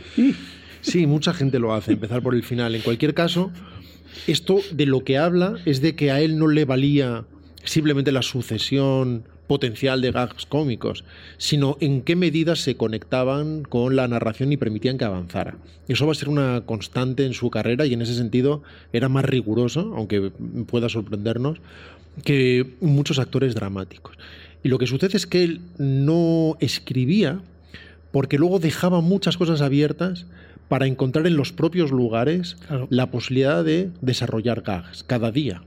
Sí, mucha gente lo hace, empezar por el final. En cualquier caso, esto de lo que habla es de que a él no le valía simplemente la sucesión potencial de gags cómicos, sino en qué medida se conectaban con la narración y permitían que avanzara. Eso va a ser una constante en su carrera y en ese sentido era más riguroso, aunque pueda sorprendernos, que muchos actores dramáticos. Y lo que sucede es que él no escribía porque luego dejaba muchas cosas abiertas para encontrar en los propios lugares Claro. la posibilidad de desarrollar gags cada día.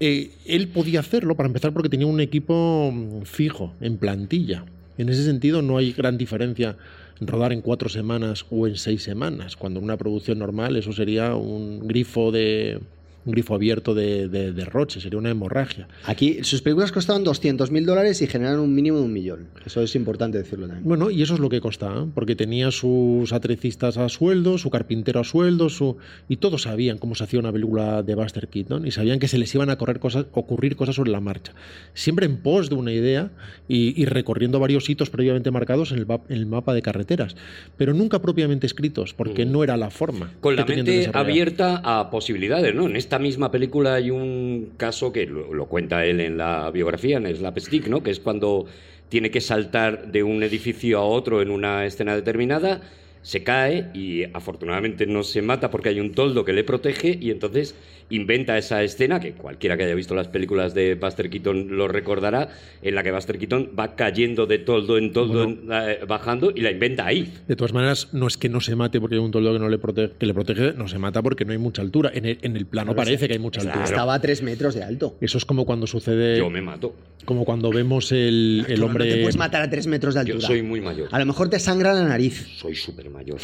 Eh, él podía hacerlo para empezar porque tenía un equipo mm, fijo, en plantilla. En ese sentido no hay gran diferencia en rodar en cuatro semanas o en seis semanas, cuando en una producción normal eso sería un grifo de un grifo abierto de, de derroche, sería una hemorragia. Aquí sus películas costaban 200 mil dólares y generan un mínimo de un millón. Eso es importante decirlo también. Bueno, y eso es lo que costaba, porque tenía sus atrecistas a sueldo, su carpintero a sueldo, su... y todos sabían cómo se hacía una película de Buster Keaton y sabían que se les iban a correr cosas, ocurrir cosas sobre la marcha. Siempre en pos de una idea y, y recorriendo varios hitos previamente marcados en el, map- en el mapa de carreteras, pero nunca propiamente escritos, porque no era la forma. Con la mente abierta a posibilidades, ¿no? En esta misma película hay un caso que lo, lo cuenta él en la biografía, en Slapstick, ¿no? Que es cuando tiene que saltar de un edificio a otro en una escena determinada, se cae y afortunadamente no se mata porque hay un toldo que le protege y entonces inventa esa escena que cualquiera que haya visto las películas de Buster Keaton lo recordará, en la que Buster Keaton va cayendo de toldo en toldo, en- eh, bajando y la inventa ahí. De todas maneras, no es que no se mate porque hay un toldo que, no le protege, que le protege, no se mata porque no hay mucha altura. En el, en el plano parece que hay mucha altura. Estaba a 3 metros de alto. Eso es como cuando sucede, Yo me mato. como cuando vemos el, el hombre... No te puedes matar a 3 metros de Yo altura. soy muy mayor. A lo mejor te sangra la nariz. Soy súper mayor.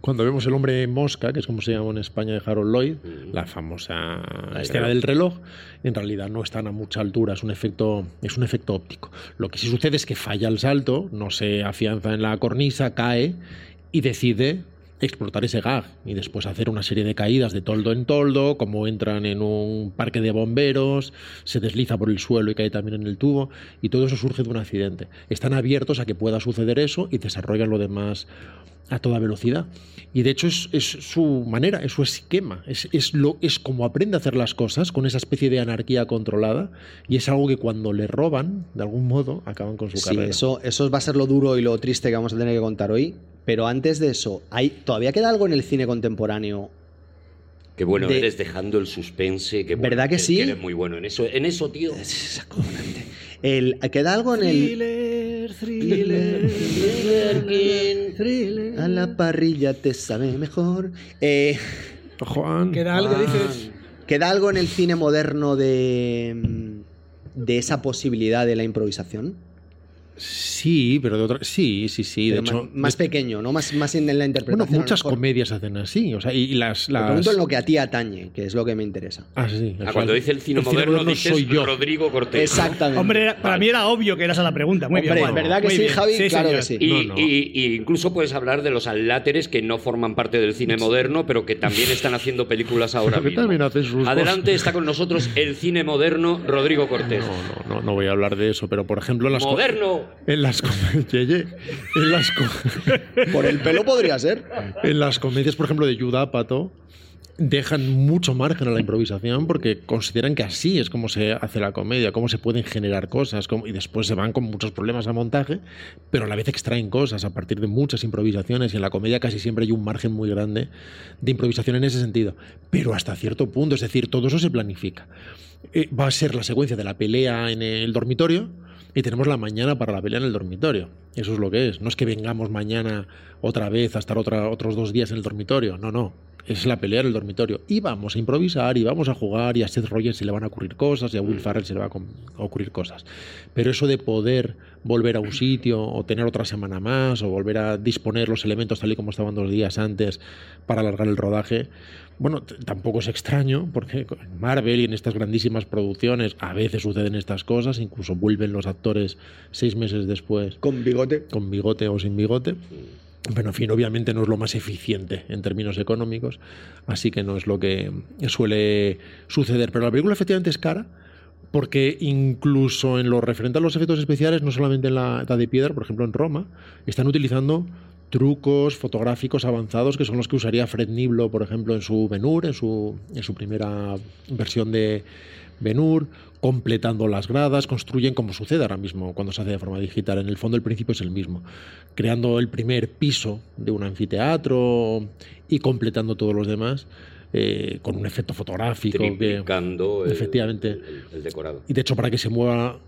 Cuando vemos el hombre mosca, que es como se llama en España de Harold Lloyd, la famosa escena del reloj, en realidad no están a mucha altura, es un efecto, es un efecto óptico. Lo que sí sucede es que falla el salto, no se afianza en la cornisa, cae y decide explotar ese gag y después hacer una serie de caídas de toldo en toldo, como entran en un parque de bomberos, se desliza por el suelo y cae también en el tubo, y todo eso surge de un accidente. Están abiertos a que pueda suceder eso y desarrollan lo demás a toda velocidad. Y de hecho es, es su manera, es su esquema, es, es, lo, es como aprende a hacer las cosas con esa especie de anarquía controlada y es algo que cuando le roban, de algún modo, acaban con su Sí, carrera. eso, eso va a ser lo duro y lo triste que vamos a tener que contar hoy. Pero antes de eso, ¿hay, ¿todavía queda algo en el cine contemporáneo? Qué bueno De- eres dejando el suspense. Qué bueno ¿Verdad que sí? Eres muy bueno en eso. En eso, tío. Es acojonante. El, ¿Queda algo en el...? Thriller, thriller, thriller. A la parrilla te sabe mejor. Eh, Juan, ¿Queda algo, dices? ¿Queda algo en el cine moderno de, mm, de esa posibilidad de la improvisación? Sí, pero de otra... Sí, sí, sí. De hecho, más, de- pequeño, ¿no? Más, más en la Bueno, interpretación. lo muchas comedias hacen así. O sea, y, y las... Te las... pregunto en lo que a ti atañe, que es lo que me interesa. Ah, sí. Ah, cuando dice el cine moderno, dices soy yo. Rodrigo Cortés. Exactamente. Hombre, era- para mí era obvio que eras a la pregunta. Muy Hombre, bien. ¿verdad que Muy sí, bien. Javi? Claro señor. que sí. Y, No, no. y- y incluso puedes hablar de los aláteres que no forman parte del cine moderno, pero que también están haciendo películas ahora mismo. también hacen sus Adelante está con nosotros el cine moderno Rodrigo Cortés. No, no, no, no voy a hablar de eso, pero por ejemplo las... ¡Moderno! En las, com- Ye, ye. en, las co- Por el pelo podría ser. en las comedias, por ejemplo, de Yudapato, dejan mucho margen a la improvisación porque consideran que así es como se hace la comedia, cómo se pueden generar cosas, cómo- y después se van con muchos problemas a montaje, pero a la vez extraen cosas a partir de muchas improvisaciones y en la comedia casi siempre hay un margen muy grande de improvisación en ese sentido, pero hasta cierto punto, es decir, todo eso se planifica. Eh, va a ser la secuencia de la pelea en el dormitorio y tenemos la mañana para la pelea en el dormitorio. Eso es lo que es. No es que vengamos mañana otra vez a estar otra, otros dos días en el dormitorio. No, no. es la pelea en el dormitorio. Y vamos a improvisar, y vamos a jugar, y a Seth Rogen se le van a ocurrir cosas, y a Will Farrell se le van a ocurrir cosas. Pero eso de poder volver a un sitio, o tener otra semana más, o volver a disponer los elementos tal y como estaban dos días antes para alargar el rodaje, bueno, tampoco es extraño, porque en Marvel y en estas grandísimas producciones a veces suceden estas cosas, incluso vuelven los actores seis meses después. Con bigote. Con bigote o sin bigote. Pero en fin, obviamente no es lo más eficiente en términos económicos, así que no es lo que suele suceder. Pero la película efectivamente es cara, porque incluso en lo referente a los efectos especiales, no solamente en la Edad de Piedra, por ejemplo en Roma, están utilizando trucos fotográficos avanzados que son los que usaría Fred Niblo, por ejemplo, en su Benur, en su, en su primera versión de Benur, completando las gradas, construyen como sucede ahora mismo cuando se hace de forma digital. En el fondo el principio es el mismo, creando el primer piso de un anfiteatro y completando todos los demás. Eh, con un efecto fotográfico. Triplicando que, efectivamente. El, decorado. Y de hecho, para que se mueva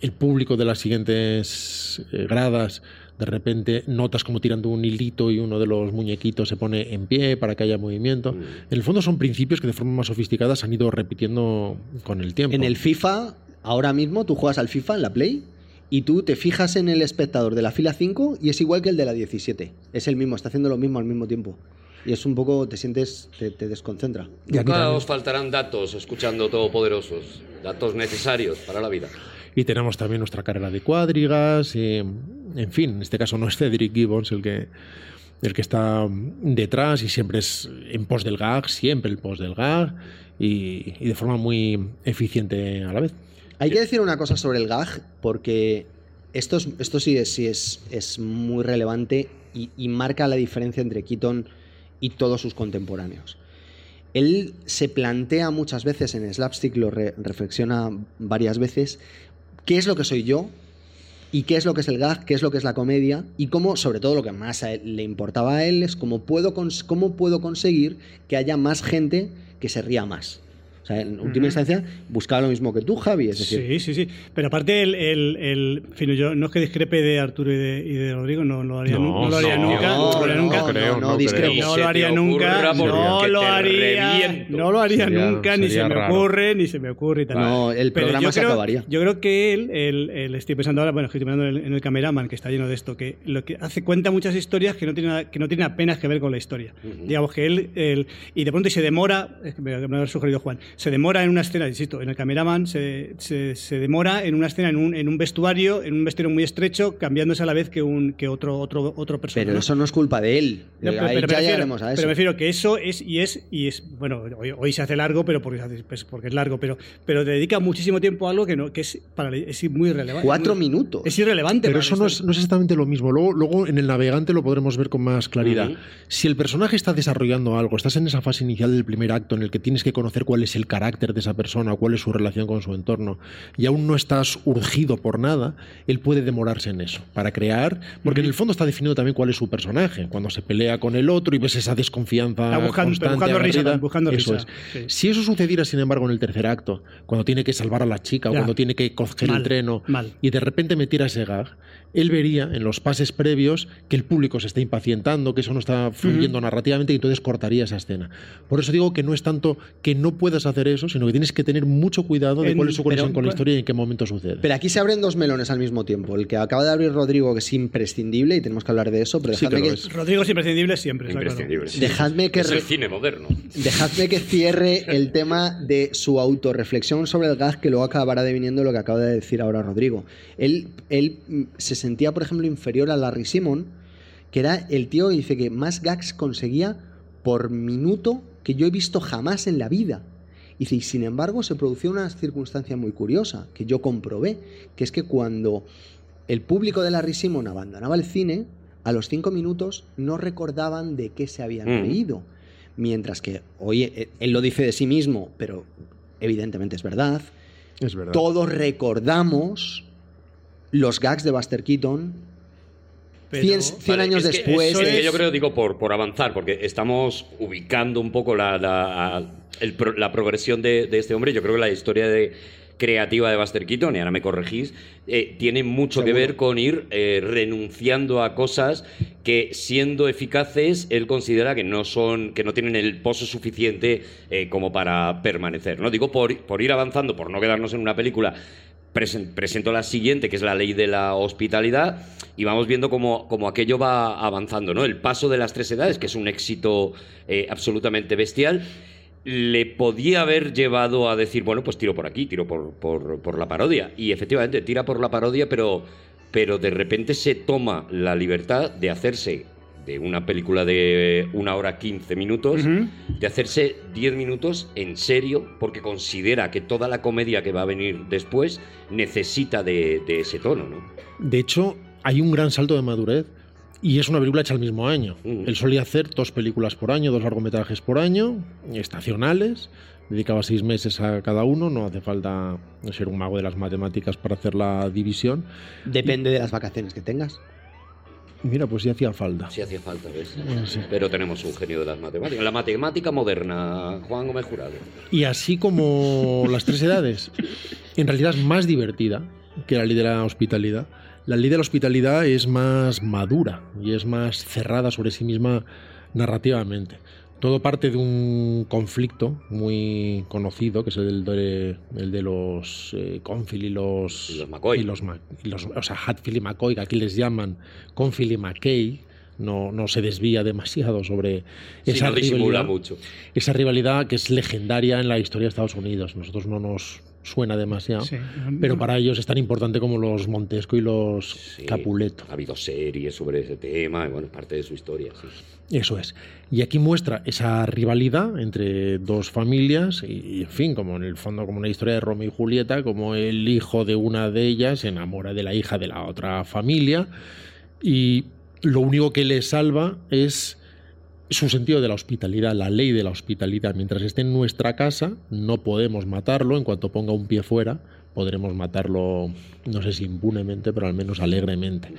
el público de las siguientes eh, gradas, de repente notas como tirando un hilito y uno de los muñequitos se pone en pie para que haya movimiento. Mm. En el fondo son principios que de forma más sofisticada se han ido repitiendo con el tiempo. En el FIFA, ahora mismo tú juegas al FIFA en la Play y tú te fijas en el espectador de la fila 5 y es igual que el de la 17. Es el mismo, está haciendo lo mismo al mismo tiempo. Y es un poco, te sientes, te, desconcentra. Nunca os faltarán datos escuchando Todopoderosos, datos necesarios para la vida. Y tenemos también nuestra carrera de cuadrigas. Y, en fin, en este caso no es Cedric Gibbons el que, el que está detrás y siempre es en pos del gag, siempre el pos del gag y, de forma muy eficiente a la vez. Hay que decir una cosa sobre el gag porque esto, esto sí, es, sí es, es muy relevante y, marca la diferencia entre Keaton y todos sus contemporáneos. Él se plantea muchas veces en Slapstick, lo reflexiona varias veces, qué es lo que soy yo y qué es lo que es el gag, qué es lo que es la comedia y cómo, sobre todo lo que más le importaba a él es cómo puedo, cómo puedo conseguir que haya más gente que se ría más en última instancia, buscaba lo mismo que tú, Javi. Es decir, sí, sí, sí. Pero aparte, el, el, el fin, yo no es que discrepe de Arturo y de, y de Rodrigo, no, lo haría, no, lo haría nunca. No, lo haría nunca. No, creo, no, discrepo. No lo haría nunca. No lo haría. No lo haría nunca, ni se me ocurre, ni se me ocurre y tal. No, el programa se acabaría. Yo creo que él, el, estoy pensando ahora, bueno, estoy pensando en el, cameraman, que está lleno de esto, que lo que hace cuenta muchas historias que no tienen, que no tienen apenas que ver con la historia. Digamos que él, él, y de pronto y se demora, me, me ha sugerido Juan, se demora en una escena insisto, en el cameraman se, se, demora en una escena, en un, en un, vestuario, en un vestuario muy estrecho, cambiándose a la vez que, un, que otro, otro, otro personaje. Pero eso no es culpa de él. pero, ya llegaremos a eso. Pero me refiero que eso es y es, y es bueno, hoy, se hace largo, pero porque, pues, porque es largo, pero, pero dedica muchísimo tiempo a algo que, no, que es, para, es muy relevante. Cuatro minutos. Es irrelevante. Pero eso no es, no es, exactamente lo mismo. Luego, luego en el navegante lo podremos ver con más claridad. Si el personaje está desarrollando algo, estás en esa fase inicial del primer acto en el que tienes que conocer cuál es el carácter de esa persona, cuál es su relación con su entorno y aún no estás urgido por nada, él puede demorarse en eso, para crear, porque en el fondo está definido también cuál es su personaje, cuando se pelea con el otro y ves esa desconfianza buscando, constante, buscando eso es. Si eso sucediera, sin embargo, en el tercer acto, cuando tiene que salvar a la chica o cuando tiene que coger el treno y de repente metiera ese gag, él vería en los pases previos que el público se está impacientando, que eso no está fluyendo narrativamente y entonces cortaría esa escena. Por eso digo que no es tanto que no puedas hacer eso, sino que tienes que tener mucho cuidado de cuál es su conexión con la historia y en qué momento sucede. Pero aquí se abren dos melones al mismo tiempo. El que acaba de abrir Rodrigo, que es imprescindible y tenemos que hablar de eso, pero dejadme que, Rodrigo es imprescindible siempre. Imprescindible. Dejadme que es el cine moderno. Dejadme que cierre el tema de su autorreflexión sobre el gag que luego acabará deviniendo lo que acaba de decir ahora Rodrigo. Él, él se sentía, por ejemplo, inferior a Larry Simon, que era el tío que dice que más gags conseguía por minuto que yo he visto jamás en la vida. Y sin embargo se produció una circunstancia muy curiosa que yo comprobé, que es que cuando el público de Larry Simon abandonaba el cine, a los cinco minutos no recordaban de qué se habían mm. reído. Mientras que, oye, e, él lo dice de sí mismo, pero evidentemente es verdad. Es verdad. Todos recordamos los gags de Buster Keaton 100, años después. yo creo, digo, por, por avanzar, porque estamos ubicando un poco la, la, progresión de, este hombre. Yo creo que la historia de creativa de Buster Keaton, y ahora me corregís, eh, tiene mucho que ver con ir eh, renunciando a cosas que siendo eficaces él considera que no son que no tienen el pozo suficiente eh, como para permanecer no digo por, por ir avanzando por no quedarnos en una película presento la siguiente que es la ley de la hospitalidad y vamos viendo cómo, cómo aquello va avanzando no el paso de las tres edades que es un éxito eh, absolutamente bestial le podía haber llevado a decir, bueno, pues tiro por aquí, tiro por, por, por la parodia. Y efectivamente, tira por la parodia, pero, pero de repente se toma la libertad de hacerse de una película de una hora 15 minutos, de hacerse 10 minutos en serio, porque considera que toda la comedia que va a venir después necesita de, de ese tono, ¿no? De hecho, hay un gran salto de madurez y es una película hecha al mismo año. Mm. Él solía hacer dos películas por año, dos largometrajes por año, estacionales. Dedicaba seis meses a cada uno, no hace falta ser un mago de las matemáticas para hacer la división. Depende de las vacaciones que tengas. Mira, pues sí hacía falta. Si hacía falta, ¿ves? Sí. Pero tenemos un genio de las matemáticas. La matemática moderna, Juan Gómez Jurado. Y así como las tres edades, en realidad es más divertida que la ley de la hospitalidad. La ley de la hospitalidad es más madura y es más cerrada sobre sí misma narrativamente. Todo parte de un conflicto muy conocido, que es el de, el de los eh, Confield y los, Y los McCoy. y los Ma- y los- o sea, Hatfield y McCoy, que aquí les llaman Confield y McKay. No, no se desvía demasiado sobre Sí, esa no rivalidad mucho. esa rivalidad que es legendaria en la historia de Estados Unidos. Nosotros no nos suena demasiado, Sí. pero para ellos es tan importante como los Montesco y los Sí, Capuleto. Ha habido series sobre ese tema, y bueno, es parte de su historia. sí. Eso es. Y aquí muestra esa rivalidad entre dos familias y, y, en fin, como en el fondo como una historia de Romeo y Julieta, como el hijo de una de ellas se enamora de la hija de la otra familia y lo único que le salva es su sentido de la hospitalidad, la ley de la hospitalidad. Mientras esté en nuestra casa, no podemos matarlo. En cuanto ponga un pie fuera, podremos matarlo, no sé si impunemente, pero al menos alegremente.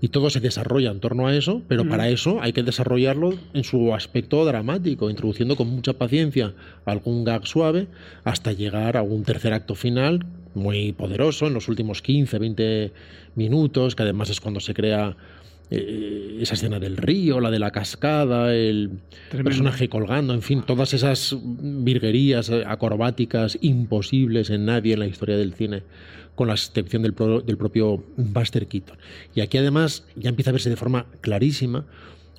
Y todo se desarrolla en torno a eso, pero para eso hay que desarrollarlo en su aspecto dramático, introduciendo con mucha paciencia algún gag suave hasta llegar a un tercer acto final muy poderoso en los últimos 15, 20 minutos, que además es cuando se crea eh, esa escena del río, la de la cascada, el Tremendo. personaje colgando, en fin, todas esas virguerías eh, acrobáticas imposibles en nadie en la historia del cine, con la excepción del, pro- del propio Buster Keaton. Y aquí además ya empieza a verse de forma clarísima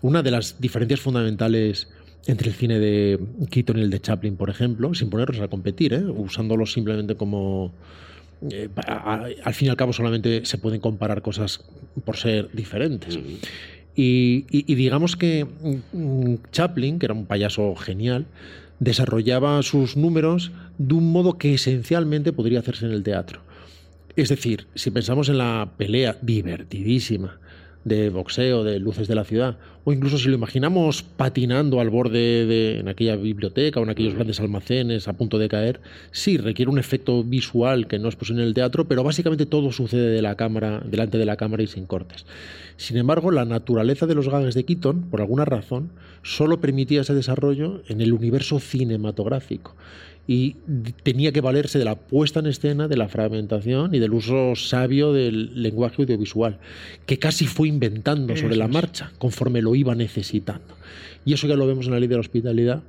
una de las diferencias fundamentales entre el cine de Keaton y el de Chaplin, por ejemplo, sin ponerlos a competir, ¿eh? usándolos simplemente como eh, a- al fin y al cabo solamente se pueden comparar cosas por ser diferentes. Y, y- y digamos que mm, Chaplin, que era un payaso genial, desarrollaba sus números de un modo que esencialmente podría hacerse en el teatro. Es decir, si pensamos en la pelea divertidísima de boxeo, de luces de la ciudad, o incluso si lo imaginamos patinando al borde de en aquella biblioteca o en aquellos grandes almacenes a punto de caer, sí requiere un efecto visual que no es posible en el teatro, pero básicamente todo sucede de la cámara, delante de la cámara y sin cortes. Sin embargo, la naturaleza de los gags de Keaton, por alguna razón, solo permitía ese desarrollo en el universo cinematográfico y tenía que valerse de la puesta en escena, de la fragmentación y del uso sabio del lenguaje audiovisual, que casi fue inventando sobre la marcha conforme lo iba necesitando. Y eso ya lo vemos en la ley de la hospitalidad,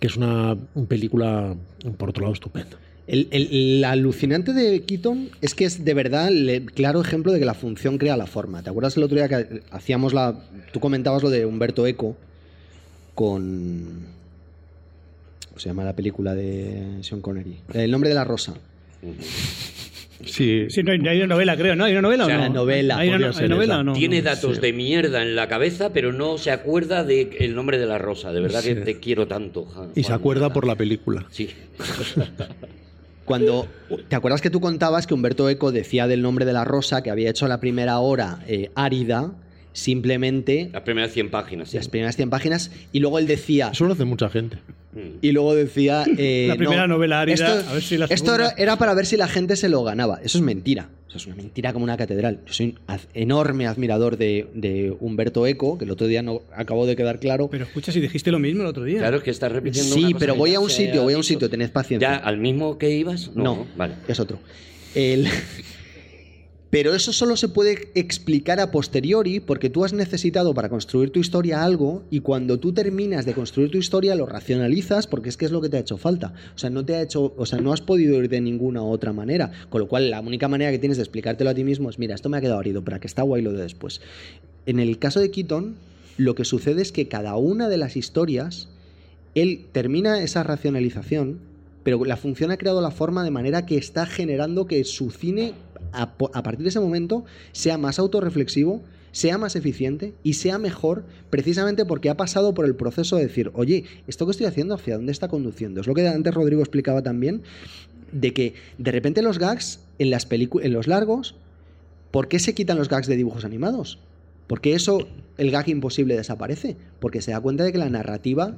que es una película, por otro lado, estupenda. El, el- el alucinante de Keaton es que es de verdad el claro ejemplo de que la función crea la forma. ¿Te acuerdas el otro día que hacíamos la. Tú comentabas lo de Humberto Eco con. ¿Cómo se llama la película de Sean Connery? El nombre de la rosa. Sí, Sí, no hay, hay una novela, creo, ¿no? ¿Hay una novela O sea, o no? la novela, ¿Hay, una, hay novela o no? Tiene No. datos de mierda en la cabeza, pero no se acuerda del nombre de la rosa. De verdad que te quiero tanto. Ja- y se Juan, acuerda por la película. Sí. Cuando. ¿Te acuerdas que tú contabas que Humberto Eco decía del nombre de la rosa que había hecho la primera hora eh, árida, simplemente Las primeras 100 páginas. sí. las primeras 100 páginas, y luego él decía. Eso lo hace mucha gente. Y luego decía. eh, La primera no, novela árida, Esto, a ver si la esto era, era para ver si la gente se lo ganaba. Eso es mentira. O Eso es una mentira como una catedral. Yo soy un enorme admirador de, de Humberto Eco, que el otro día no acabó de quedar claro. Pero escucha, si dijiste lo mismo el otro día. Claro, es que estás repitiendo. una Sí, cosa pero voy a un sitio, voy a un sitio, tened paciencia. ¿Ya al mismo que ibas? No, No, no, vale. es otro. El- Pero eso solo se puede explicar a posteriori porque tú has necesitado para construir tu historia algo y cuando tú terminas de construir tu historia lo racionalizas porque es que es lo que te ha hecho falta. O sea, no te ha hecho, o sea, no has podido ir de ninguna otra manera. Con lo cual, la única manera que tienes de explicártelo a ti mismo es, mira, esto me ha quedado herido, pero que está guay lo de después. En el caso de Keaton, lo que sucede es que cada una de las historias, él termina esa racionalización, pero la función ha creado la forma de manera que está generando que su cine, a, partir de ese momento, sea más autorreflexivo, sea más eficiente y sea mejor precisamente porque ha pasado por el proceso de decir, oye, ¿esto que estoy haciendo hacia dónde está conduciendo? Es lo que antes Rodrigo explicaba también, de que de repente los gags en, las en los largos, ¿por qué se quitan los gags de dibujos animados? Porque eso, el gag imposible desaparece, porque se da cuenta de que la narrativa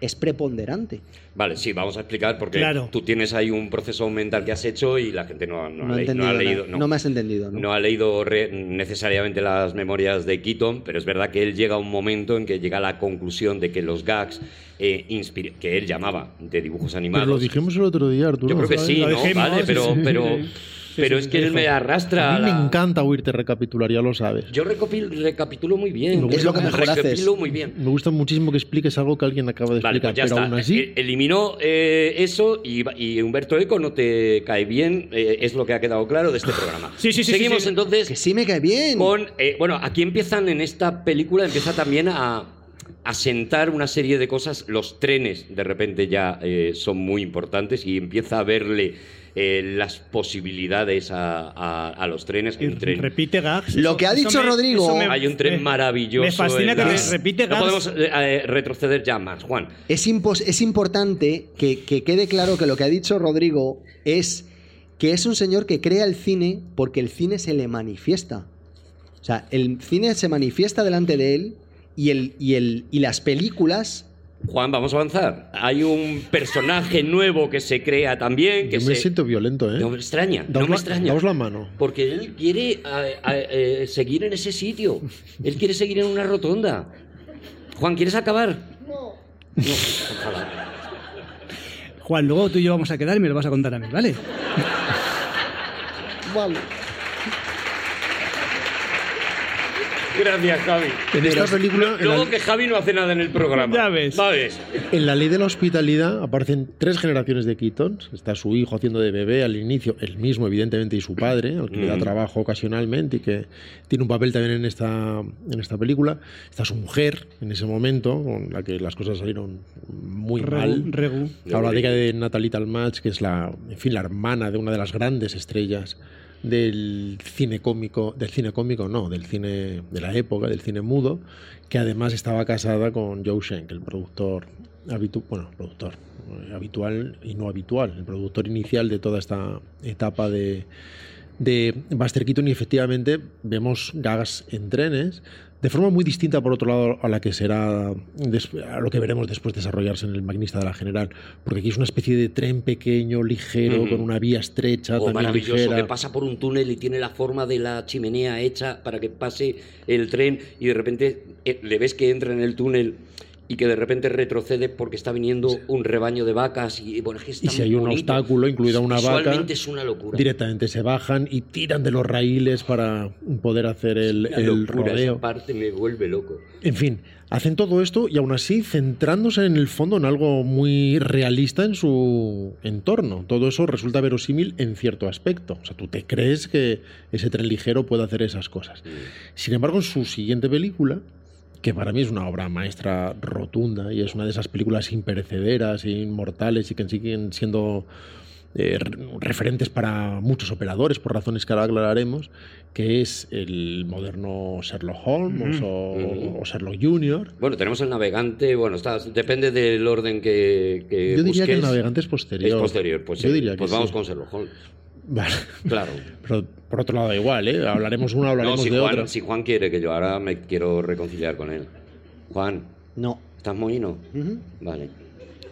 es preponderante. Vale, sí, vamos a explicar porque Claro. tú tienes ahí un proceso mental que has hecho y la gente no, no No, ha, no ha leído. No me has entendido, ¿no? no ha leído necesariamente las memorias de Keaton, pero es verdad que él llega a un momento en que llega a la conclusión de que los gags eh, que él llamaba de dibujos Pero animados. lo dijimos el otro día, Arturo. Yo creo que sí, ¿no? vale, sí, pero, sí, pero, sí. Pero sí, es que él me arrastra. A mí me la- encanta oírte recapitular, ya lo sabes. Yo recopil- recapitulo muy bien. Es lo que mejor haces. Recapitulo muy bien. Me gusta muchísimo que expliques algo que alguien acaba de Vale, explicar, pues ya pero está. aún así, Eh, Eliminó eh, eso y, y Humberto Eco no te cae bien, eh, es lo que ha quedado claro de este programa. Sí, sí, sí, Seguimos sí, sí. entonces Que sí me cae bien. con. eh, bueno, aquí empiezan en esta película, empieza también a, a sentar una serie de cosas. Los trenes de repente ya eh, son muy importantes y empieza a verle eh, las posibilidades a, a- a los trenes. Hay Y un tren repite gags. Lo que ha dicho Rodrigo- me- hay un tren me- maravilloso. Me fascina que repite No gags. podemos eh, eh, retroceder ya más, Juan. Es, impos- es importante que, que quede claro que lo que ha dicho Rodrigo es que es un señor que crea el cine porque el cine se le manifiesta. O sea, el cine se manifiesta delante de él y, el, y, el, y las películas... Juan, vamos a avanzar. Hay un personaje nuevo que se crea también. Que yo me se... siento violento, ¿eh? No me extraña, no me la- extraña. daos la mano. Porque él quiere a- a- eh, seguir en ese sitio. Él quiere seguir en una rotonda. Juan, ¿quieres acabar? No. ojalá. Juan, luego tú y yo vamos a quedar y me lo vas a contar a mí, ¿vale? Vale. Gracias, Javi. En esta película, en Luego la, que Javi no hace nada en el programa. Ya ves. Vale. en la ley de la hospitalidad aparecen tres generaciones de Keatons. Está su hijo haciendo de bebé al inicio, el mismo, evidentemente, y su padre, al que le da Mm. trabajo ocasionalmente y que tiene un papel también en esta, en esta película. Está su mujer en ese momento, con la que las cosas salieron muy Regu, mal. Regu. Habla de, de Natalie Talmadge, que es la, en fin, la hermana de una de las grandes estrellas del cine cómico, del cine cómico no, del cine de la época, del cine mudo, que además estaba casada con Joe Schenck, el productor habitu bueno, productor eh, habitual y no habitual, el productor inicial de toda esta etapa de de Buster Keaton. Y efectivamente vemos gags en trenes de forma muy distinta por otro lado a la que será a lo que veremos después desarrollarse en el maquinista de la general porque aquí es una especie de tren pequeño ligero con una vía estrecha O también maravilloso ligera. que pasa por un túnel y tiene la forma de la chimenea hecha para que pase el tren y de repente eh, le ves que entra en el túnel y que de repente retrocede porque está viniendo un rebaño de vacas y bueno, es que Y si hay un bonito. obstáculo, incluida una vaca, es una locura. directamente se bajan y tiran de los raíles para poder hacer el, locura, rodeo. esa parte me vuelve loco. En fin, hacen todo esto y aún así centrándose en el fondo en algo muy realista en su entorno. Todo eso resulta verosímil en cierto aspecto. O sea, tú te crees que ese tren ligero puede hacer esas cosas. Sin embargo, en su siguiente película, que para mí es una obra maestra rotunda y es una de esas películas imperecederas e inmortales y que siguen siendo eh, re- referentes para muchos operadores, por razones que ahora aclararemos, que es el moderno Sherlock Holmes o, Sherlock Jr. Bueno, tenemos el navegante, bueno, está, depende del orden que, que Yo diría que el busques. navegante es posterior. Es posterior, pues, Yo diría que pues vamos con Sherlock Holmes. Vale. Claro. Pero por otro lado, igual, ¿eh? Hablaremos una, No, hablaremos si de Juan, otra. si Juan quiere que yo ahora me quiero reconciliar con él. Juan, No. ¿estás mohino? Ujú. Vale.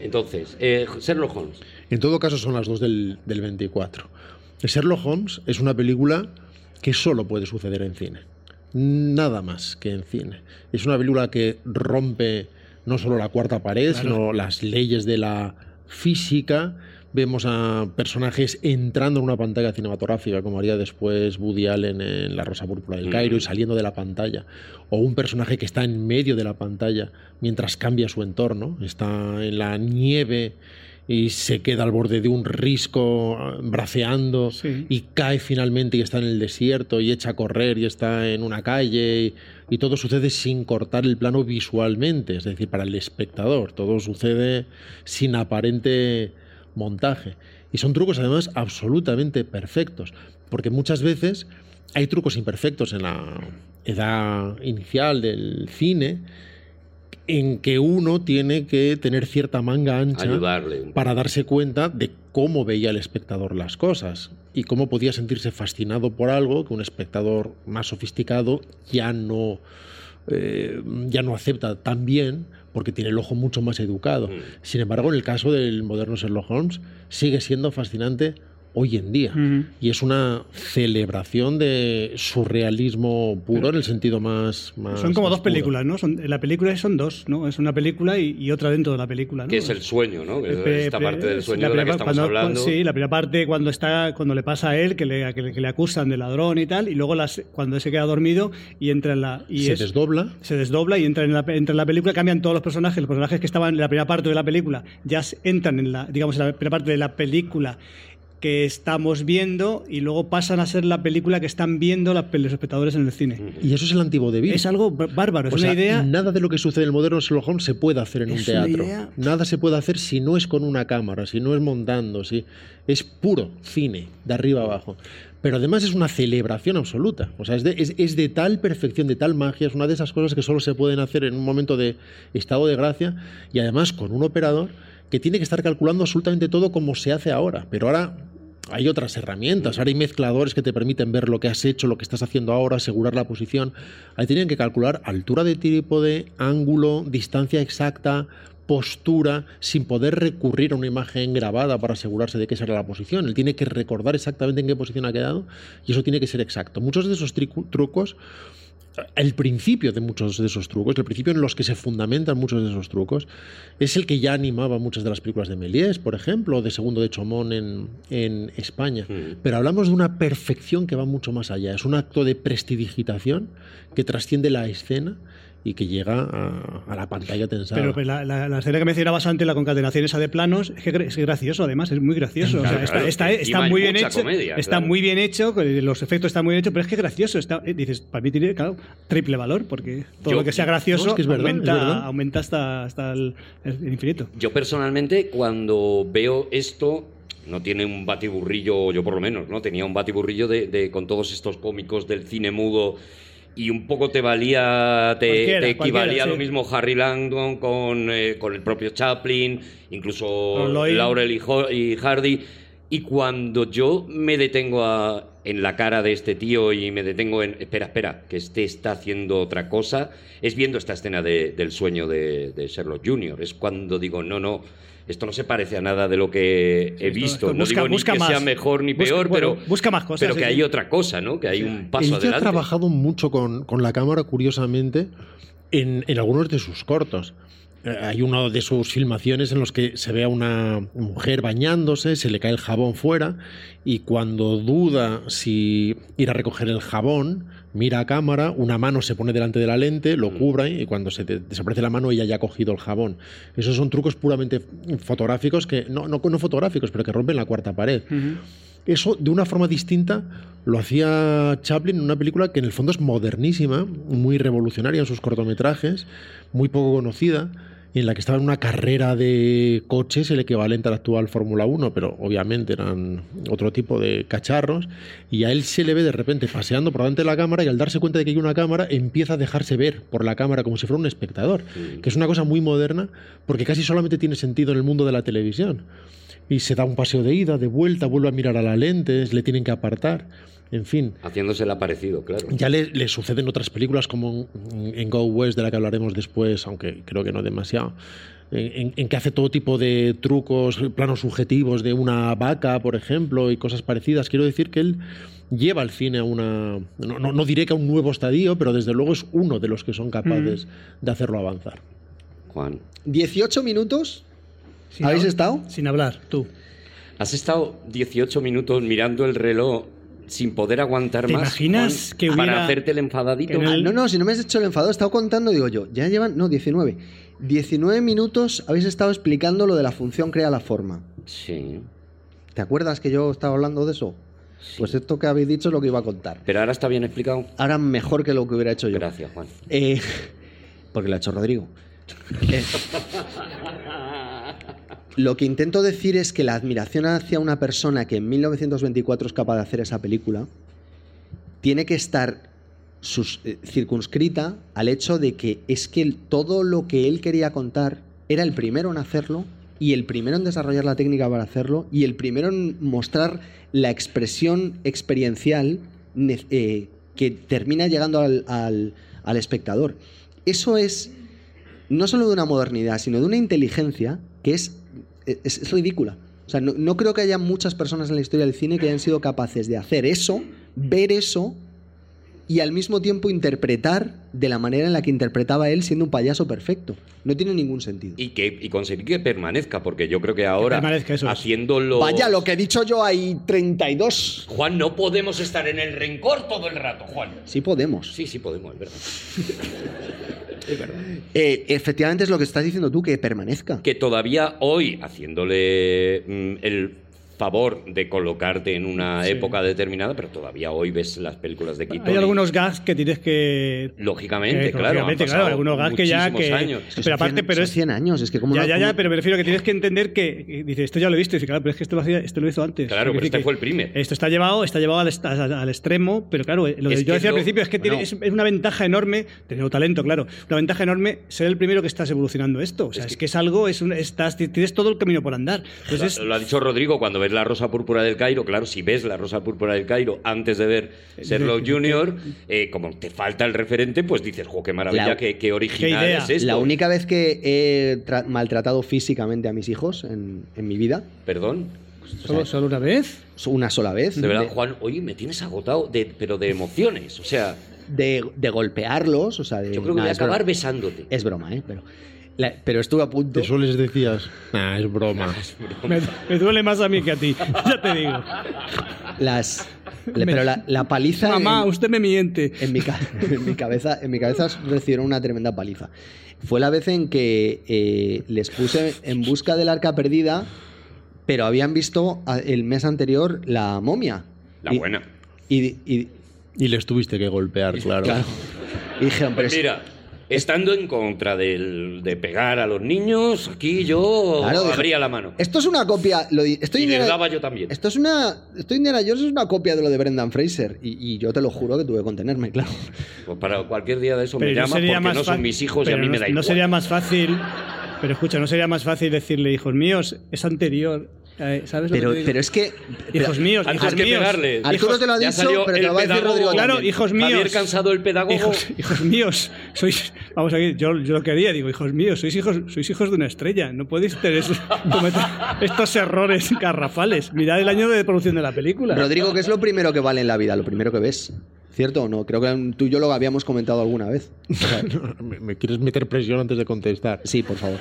Entonces, eh, Sherlock Holmes. En todo caso, son las dos del, del 24. Sherlock Holmes es una película que solo puede suceder en cine. Nada más que en cine. Es una película que rompe no solo la cuarta pared, sino las leyes de la física. Vemos a personajes entrando en una pantalla cinematográfica, como haría después Woody Allen en La Rosa Púrpura del Cairo, y saliendo de la pantalla. O un personaje que está en medio de la pantalla mientras cambia su entorno. Está en la nieve y se queda al borde de un risco braceando Sí. y cae finalmente y está en el desierto y echa a correr y está en una calle y, y todo sucede sin cortar el plano visualmente, es decir, para el espectador, todo sucede sin aparente montaje. Y son trucos además absolutamente perfectos, porque muchas veces hay trucos imperfectos en la edad inicial del cine en que uno tiene que tener cierta manga ancha Ayudarle. para darse cuenta de cómo veía el espectador las cosas y cómo podía sentirse fascinado por algo que un espectador más sofisticado ya no, eh, ya no acepta tan bien porque tiene el ojo mucho más educado. Mm. Sin embargo, en el caso del moderno Sherlock Holmes, sigue siendo fascinante hoy en día. Y es una celebración de surrealismo puro en el sentido más... más Son como más dos puro. películas, ¿no? Son, la película son dos, ¿no? Es una película y, y otra dentro de la película, ¿no? Que es el sueño, ¿no? Que es Pe- Esta pe- parte del sueño la de la que estamos cuando- hablando. Sí, la primera parte cuando está cuando le pasa a él que le, que le, que le acusan de ladrón y tal, y luego las, cuando se queda dormido y entra en la y Se es- desdobla. se desdobla y entra en, la, entra en la película, cambian todos los personajes, los personajes que estaban en la primera parte de la película ya entran en la, digamos, en la primera parte de la película que estamos viendo y luego pasan a ser la película que están viendo los espectadores en el cine. Y eso es el antiguo de Es algo bárbaro, es O una sea, idea... Nada de lo que sucede en el moderno Sherlock Holmes se puede hacer en un Es teatro. idea- Nada se puede hacer si no es con una cámara, si no es montando, si es puro cine, de arriba abajo. Pero además es una celebración absoluta. O sea, es de, es- es de tal perfección, de tal magia, es una de esas cosas que solo se pueden hacer en un momento de estado de gracia y además con un operador que tiene que estar calculando absolutamente todo como se hace ahora. Pero ahora hay otras herramientas, ahora hay mezcladores que te permiten ver lo que has hecho, lo que estás haciendo ahora, asegurar la posición. Ahí tienen que calcular altura de trípode, ángulo, distancia exacta, postura, sin poder recurrir a una imagen grabada para asegurarse de que esa era la posición. Él tiene que recordar exactamente en qué posición ha quedado y eso tiene que ser exacto. Muchos de esos trucos el principio de muchos de esos trucos, el principio en los que se fundamentan muchos de esos trucos, es el que ya animaba muchas de las películas de Méliès, por ejemplo, o de Segundo de Chomón en, en España. Mm. Pero hablamos de una perfección que va mucho más allá. Es un acto de prestidigitación que trasciende la escena y que llega a, a la pantalla tensada. Pero pues, la, la- la escena que mencionabas antes, la concatenación esa de planos, es, que es gracioso, además, es muy gracioso. O sea, Claro, está, claro, está- está muy bien hecho. comedia, está claro. muy bien hecho, los efectos están muy bien hechos, pero es que es gracioso. Está, eh, dices, para mí tiene, claro, triple valor, porque todo Yo- lo que sea gracioso no, es que es verdad, aumenta, es verdad. aumenta hasta, hasta el, el infinito. Yo personalmente, cuando veo esto, no tiene un batiburrillo, yo por lo menos, ¿no? Tenía un batiburrillo de, de- con todos estos cómicos del cine mudo y un poco te valía, te, Cualquiera, te equivalía a lo sí. mismo Harry Langdon con, eh, con el propio Chaplin, incluso. Laurel y, Hardy. Y cuando yo me detengo a- en la cara de este tío y me detengo en, espera, espera, que este está haciendo otra cosa, es viendo esta escena de- del sueño de, de Sherlock Jr. Es cuando digo, no, no, esto no se parece a nada de lo que he esto- visto. esto no busca- digo ni busca que sea mejor ni Busca- peor, bueno, pero, busca más cosas, pero que sí. hay otra cosa, ¿no? Que hay un paso ha adelante. trabajado mucho con, con la cámara, curiosamente, en, en algunos de sus cortos. Eh, Hay uno de sus filmaciones en los que se ve a una mujer bañándose, se le cae el jabón fuera y cuando duda si ir a recoger el jabón, mira a cámara, una mano se pone delante de la lente, lo cubre y cuando se te- desaparece la mano ella ya ha cogido el jabón. Esos son trucos puramente fotográficos que no, no, no fotográficos, pero que rompen la cuarta pared. Eso de una forma distinta lo hacía Chaplin en una película que en el fondo es modernísima, muy revolucionaria en sus cortometrajes, muy poco conocida, y en la que estaba en una carrera de coches, el equivalente a la actual Fórmula 1, pero obviamente eran otro tipo de cacharros, y a él se le ve de repente paseando por delante de la cámara y al darse cuenta de que hay una cámara empieza a dejarse ver por la cámara como si fuera un espectador, que es una cosa muy moderna porque casi solamente tiene sentido en el mundo de la televisión. Y se da un paseo de ida, de vuelta, vuelve a mirar a la lente, le tienen que apartar. En fin, Haciéndose el aparecido, claro. ya le, le suceden otras películas como en, en Go West, de la que hablaremos después, aunque creo que no demasiado, en, en- que hace todo tipo de trucos, planos subjetivos de una vaca, por ejemplo, y cosas parecidas. Quiero decir que él lleva al cine a una... No, no- no diré que a un nuevo estadio, pero desde luego es uno de los que son capaces de hacerlo avanzar. Juan, 18 minutos. Sin ¿Habéis hab- estado? Sin hablar, tú. has estado 18 minutos mirando el reloj sin poder aguantar ¿Te más. imaginas que hubiera Para hacerte el enfadadito. en Ah, el- no, no, si no me has hecho el enfado, he estado contando, digo yo, ya llevan, no, 19. 19 minutos habéis estado explicando lo de la función crea la forma. Sí. ¿Te acuerdas que yo estaba hablando de eso? Pues esto que habéis dicho es lo que iba a contar. Pero ahora está bien explicado. Ahora mejor que lo que hubiera hecho yo. Gracias, Juan. Eh, porque lo ha hecho Rodrigo. Eh, lo que intento decir es que la admiración hacia una persona que en 1924 es capaz de hacer esa película tiene que estar eh, circunscrita al hecho de que es que todo lo que él quería contar era el primero en hacerlo y el primero en desarrollar la técnica para hacerlo y el primero en mostrar la expresión experiencial eh, que termina llegando al- al espectador. Eso es no solo de una modernidad, sino de una inteligencia que es, es, es ridícula. O sea, no, no creo que haya muchas personas en la historia del cine que hayan sido capaces de hacer eso, ver eso y al mismo tiempo interpretar de la manera en la que interpretaba él siendo un payaso perfecto. No tiene ningún sentido. Y, que, y conseguir que permanezca, porque yo creo que ahora, permanezca, eso haciéndolo. Vaya, lo que he dicho yo hay 32. Juan, no podemos estar en el rencor todo el rato, Juan. Sí podemos. Sí, sí podemos, es verdad. Eh, efectivamente es lo que estás diciendo tú, que permanezca. Que todavía hoy, haciéndole mm, el favor de colocarte en una Sí. época determinada, pero todavía hoy ves las películas de Keaton. Hay algunos gags que tienes que. Lógicamente, que, claro. lógicamente, claro, algunos gags que ya. Que, años. Es que pero son aparte, 100 pero es. 100 años, es que como Ya, ya, ya, pero me refiero que tienes que entender que. Dice, esto ya lo he visto. Dice, claro, pero es que esto lo, hacía, esto lo hizo antes. Claro, pero este fue el primer. Esto está llevado, está llevado al, est- al- al extremo, pero claro, lo que Es yo que decía al principio es que tiene- es, es una ventaja enorme, teniendo talento, claro, una ventaja enorme ser el primero que estás evolucionando esto. O sea, es, Es que, que- es algo, es un- estás, tienes todo el camino por andar. Entonces, lo, lo ha dicho Rodrigo cuando ves la Rosa Púrpura del Cairo. Claro, si ves la Rosa Púrpura del Cairo antes de ver Sherlock Jr., eh, como te falta el referente, pues dices, jo, qué maravilla, La- qué, qué original Qué es esto. La única vez que he tra- maltratado físicamente a mis hijos en, en mi vida, Perdón. ¿solo, solo una vez. una sola vez, De verdad, de, Juan, oye, me tienes agotado, de, pero de emociones. O sea, de- de golpearlos, o sea, de- yo creo que nada, voy a es broma. acabar besándote. Es broma, ¿eh? Pero, la- pero estuve a punto. Eso les decías, nah, es broma. Me, me duele más a mí que a ti, ya te digo. Las, le- pero la, la paliza. Mamá, en- usted me miente. en mi, en mi cabeza, en mi cabeza recibieron una tremenda paliza. Fue la vez en que eh, les puse en busca del arca perdida, pero habían visto el mes anterior la momia. La Y- buena. Y, y- Y les tuviste que golpear, claro. claro. Y dijeron, pero Pues es- mira, estando en contra del- de pegar a los niños, aquí yo Claro, abría la mano. esto es una copia. Lo, di- esto Y Indiana- les daba yo también. Esto es una. Esto Indiana Jones es una copia de lo de Brendan Fraser. Y, y yo te lo juro que tuve que contenerme, claro. Pues para cualquier día de eso me Pero llama porque no son mis hijos y a mí me no- da No igual. sería más fácil. Pero escucha, no sería más fácil decirle, hijos míos, es anterior. Eh, ¿Sabes lo Pero, que te digo? pero es que. Hijos míos, Antes hijos que míos. pegarle. Arturo te lo ha dicho, pero te lo va a decir. Rodrigo. Claro, también. hijos míos. Javier Cansado, el pedagogo. Hijos, hijos míos, sois. Vamos aquí, yo, yo lo quería, digo, hijos míos, sois hijos, sois hijos de una estrella. No podéis tener cometer estos errores garrafales. Mirad el año de producción de la película. Rodrigo, ¿qué es lo primero que vale en la vida? Lo primero que ves. ¿Cierto o no? Creo que tú y yo lo habíamos comentado alguna vez. O sea, ¿Me, me quieres meter presión antes de contestar? sí, por favor.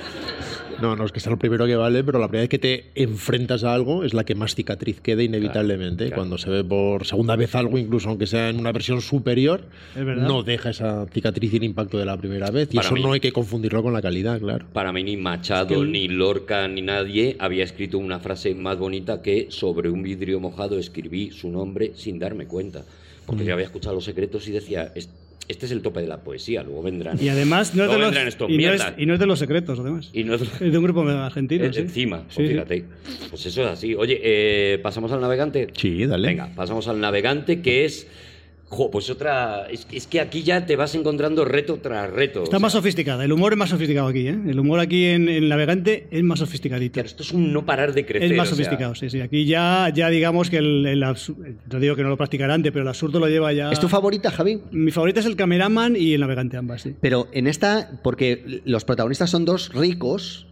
No, no es que sea lo primero que vale, pero la primera vez que te enfrentas a algo es la que más cicatriz queda inevitablemente. claro. Cuando se ve por segunda vez algo, incluso aunque sea en una versión superior, no deja esa cicatriz y el impacto de la primera vez. Y Para eso mí. no hay que confundirlo con la calidad, claro. Para mí ni Machado, Es que el- ni Lorca, ni nadie había escrito una frase más bonita que sobre un vidrio mojado escribí su nombre sin darme cuenta. Porque yo había escuchado Los Secretos y decía, "Es- este es el tope de la poesía, luego vendrán. Y además no es, de los, vendrán estos y, no es, mierdas. y no es de los secretos, además. Y no es- Es de un grupo argentino. Eh, sí. Encima, Sí, pues sí. fíjate. Pues eso es así. Oye, eh, ¿pasamos al navegante? Sí, dale. Venga, pasamos al navegante, que es Jo, pues otra. Es, es que aquí ya te vas encontrando reto tras reto. Está o más sea, sofisticada. El humor es más sofisticado aquí, ¿eh? El humor aquí en, en Navegante es más sofisticadito. claro, esto es un no parar de crecer. Es más o sea, sofisticado, sí, sí. Aquí ya, ya digamos que el, el absu- no digo que no lo practicará antes, pero el absurdo lo lleva ya. ¿Es tu favorita, Javi? Mi favorita es el cameraman y el navegante ambas, sí. Pero en esta, porque los protagonistas son dos ricos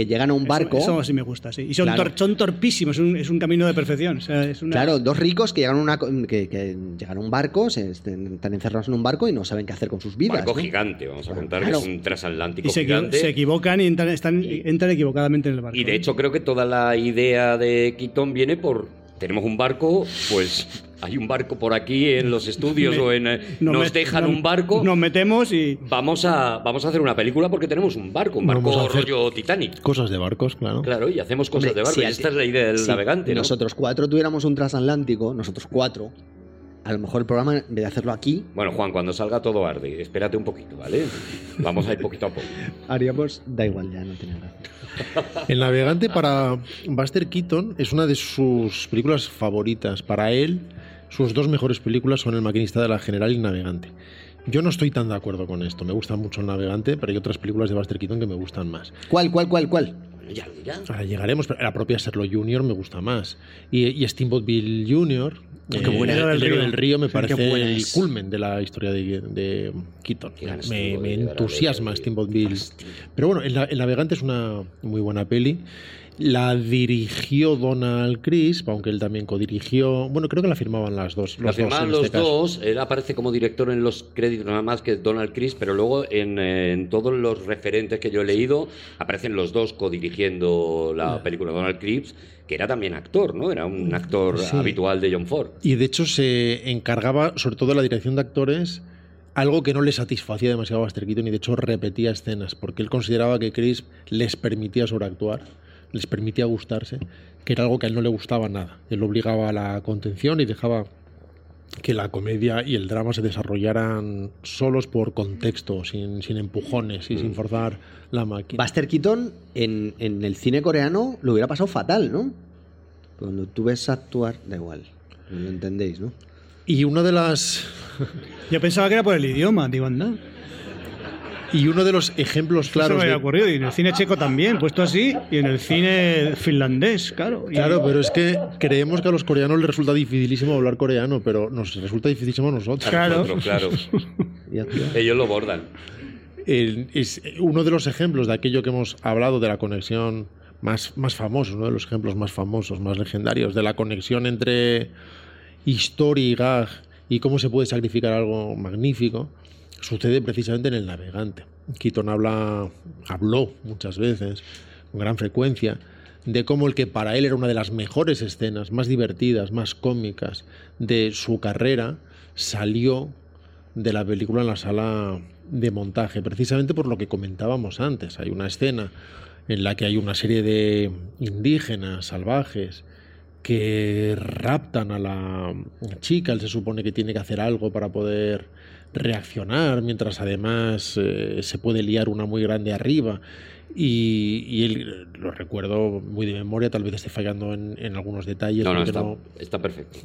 que llegan a un Eso- barco. Eso, sí me gusta, sí. Y son, Claro. tor- son torpísimos, es un, es un camino de perfección. O sea, es una- Claro, dos ricos que llegan a, una, que, que llegan a un barco, se están encerrados en un barco y no saben qué hacer con sus vidas. Barco ¿no? gigante, vamos a contar, Claro. que es un transatlántico Y se, gigante. se equivocan y entran, están, Y- entran equivocadamente en el barco. Y de hecho creo que toda la idea de Keaton viene por... Tenemos un barco, pues hay un barco por aquí en los estudios Me- o en... eh, nos dejan nos- un barco, Nos metemos y. vamos, a, vamos a hacer una película porque tenemos un barco, un barco Vamos a hacer- rollo Titanic. Cosas de barcos, claro. Claro, y hacemos cosas Hombre, de barco. si y esta es la idea del si navegante, ¿no? Nosotros cuatro tuviéramos un transatlántico, nosotros cuatro, a lo mejor el programa, en vez de hacerlo aquí, Bueno, Juan, cuando salga todo arde, espérate un poquito, ¿vale? Vamos a ir poquito a poco. haríamos. Da igual, ya no tiene nada. El navegante para Buster Keaton es una de sus películas favoritas. Para él, sus dos mejores películas son El maquinista de la General y El navegante. Yo no estoy tan de acuerdo con esto. Me gusta mucho El navegante, pero hay otras películas de Buster Keaton que me gustan más. ¿Cuál, cuál, cuál, cuál? Ya lo dirá. Ahora llegaremos, pero la propia Serlo Jr. me gusta más. Y, y Steamboat Bill Jr., Qué eh, buena. el El río. del río, me Sí, parece qué el culmen de la historia de, de Keaton. Qué Me, entusiasma Steamboat Bill. Pero bueno, el, el navegante es una muy buena peli. La dirigió Donald Crisp, aunque él también codirigió. Bueno, creo que la firmaban las dos. La Los dos firmaban en los este caso. dos, él aparece como director en los créditos nada más que Donald Crisp, pero luego en, eh, en todos los referentes que yo he leído aparecen los dos codirigiendo la película Donald Crisp, que era también actor, ¿no? Era un actor Sí. habitual de John Ford. Y de hecho se encargaba, sobre todo de la dirección de actores, algo que no le satisfacía demasiado a Buster Keaton y de hecho repetía escenas, porque él consideraba que Chris les permitía sobreactuar, les permitía gustarse, que era algo que a él no le gustaba nada. Él lo obligaba a la contención y dejaba que la comedia y el drama se desarrollaran solos por contexto, sin, sin empujones y sin forzar la máquina. Buster Keaton en, en el cine coreano lo hubiera pasado fatal, ¿no? Cuando tú ves actuar, da igual. No lo entendéis, ¿no? Y una de las Yo pensaba que era por el idioma, digo, anda. Y uno de los ejemplos Eso claros me de, había ocurrido. Y en el cine checo también, puesto así. Y en el cine finlandés, claro. Y- Claro, pero es que creemos que a los coreanos les resulta dificilísimo hablar coreano, pero nos resulta dificilísimo a nosotros. Claro. claro. Ellos lo bordan. El- es uno de los ejemplos de aquello que hemos hablado de la conexión más, más famosos, uno de los ejemplos más famosos, más legendarios, de la conexión entre historia y gag y cómo se puede sacrificar algo magnífico, sucede precisamente en El Navegante. Keaton habla, habló muchas veces, con gran frecuencia, de cómo el que para él era una de las mejores escenas, más divertidas, más cómicas de su carrera, salió de la película en la sala de montaje, precisamente por lo que comentábamos antes. Hay una escena en la que hay una serie de indígenas salvajes que raptan a la chica, él se supone que tiene que hacer algo para poder reaccionar, mientras además eh, se puede liar una muy grande arriba. Y, y él, eh, lo recuerdo muy de memoria, tal vez esté fallando en, en algunos detalles. No, no, está, no- está perfecto.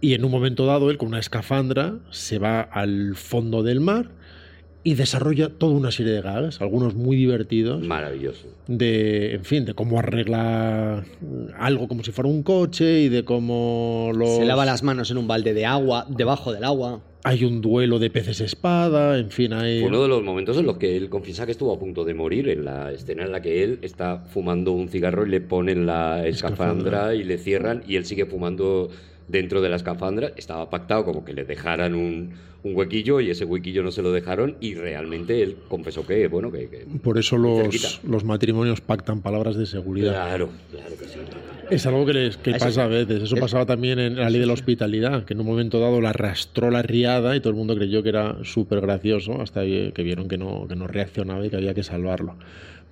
y en un momento dado, él con una escafandra se va al fondo del mar y desarrolla toda una serie de gags, algunos muy divertidos, Maravilloso. de, en fin, de cómo arregla algo como si fuera un coche y de cómo los... Se lava las manos en un balde de agua, debajo del agua. Hay un duelo de peces espada, en fin, hay... Fue uno de los momentos en los que él confiesa que estuvo a punto de morir, en la escena en la que él está fumando un cigarro y le ponen la escafandra y le cierran y él sigue fumando dentro de la escafandra. Estaba pactado como que le dejaran un, un huequillo y ese huequillo no se lo dejaron y realmente él confesó que, bueno, que... que- Por eso los, los matrimonios pactan palabras de seguridad. Claro, claro que sí. Es algo que, les, que pasa a veces. Eso es- pasaba también en la ley de la hospitalidad, que en un momento dado la arrastró la riada y todo el mundo creyó que era súper gracioso hasta que vieron que no, que no reaccionaba y que había que salvarlo.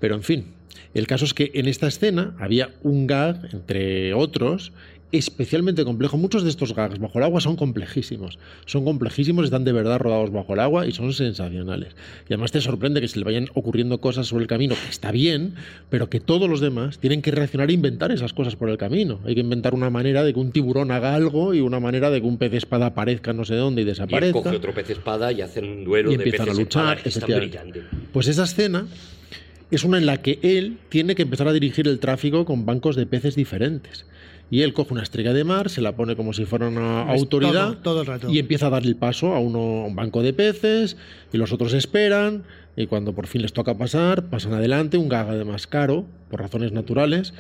Pero en fin, el caso es que en esta escena había un gag, entre otros, especialmente complejo. Muchos de estos gags bajo el agua son complejísimos. Son complejísimos, están de verdad rodados bajo el agua y son sensacionales. Y además te sorprende que se le vayan ocurriendo cosas sobre el camino, que está bien, pero que todos los demás tienen que reaccionar e inventar esas cosas por el camino. Hay que inventar una manera de que un tiburón haga algo y una manera de que un pez espada aparezca no sé dónde y Y él desaparezca. coge otro pez espada y hacen un duelo y de empiezan a luchar. espada. Pues esa escena es una en la que él tiene que empezar a dirigir el tráfico con bancos de peces diferentes. Y él coge una estrella de mar, se la pone como si fuera una Es autoridad todo- todo el rato. y empieza a darle el paso a, uno, a un banco de peces y los otros esperan y cuando por fin les toca pasar, pasan adelante, un gag además caro, por razones naturales.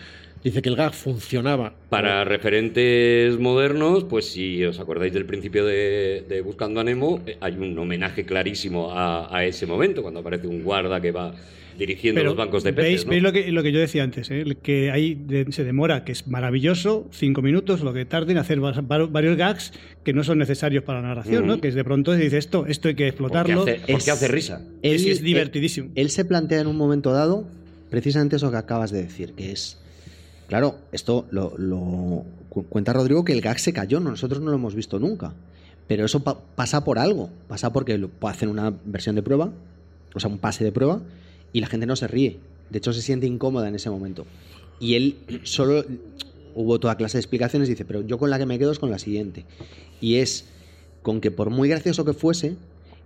Dice que el gag funcionaba Para referentes modernos, pues si os acordáis del principio de, de Buscando a Nemo, eh, hay un homenaje clarísimo a, a ese momento, cuando aparece un guarda que va dirigiendo los bancos de peces. ¿Veis, ¿no? veis lo, que, lo que yo decía antes? eh? Que ahí de- se demora, que es maravilloso, cinco minutos, lo que tarde en hacer va- va- varios gags que no son necesarios para la narración, ¿no? Que es de pronto se dice esto, esto hay que Porque explotarlo. hace, porque Es- hace risa. Es- Él- es divertidísimo. Él, él se plantea en un momento dado precisamente eso que acabas de decir, que es. Claro, esto lo, lo cu- cuenta Rodrigo que el gag se cayó, no, nosotros no lo hemos visto nunca. Pero eso pa- pasa por algo. Pasa porque lo- hacen una versión de prueba, o sea, un pase de prueba, y la gente no se ríe. De hecho, se siente incómoda en ese momento. Y él solo. Hubo toda clase de explicaciones, dice, pero yo con la que me quedo es con la siguiente. Y es con que por muy gracioso que fuese,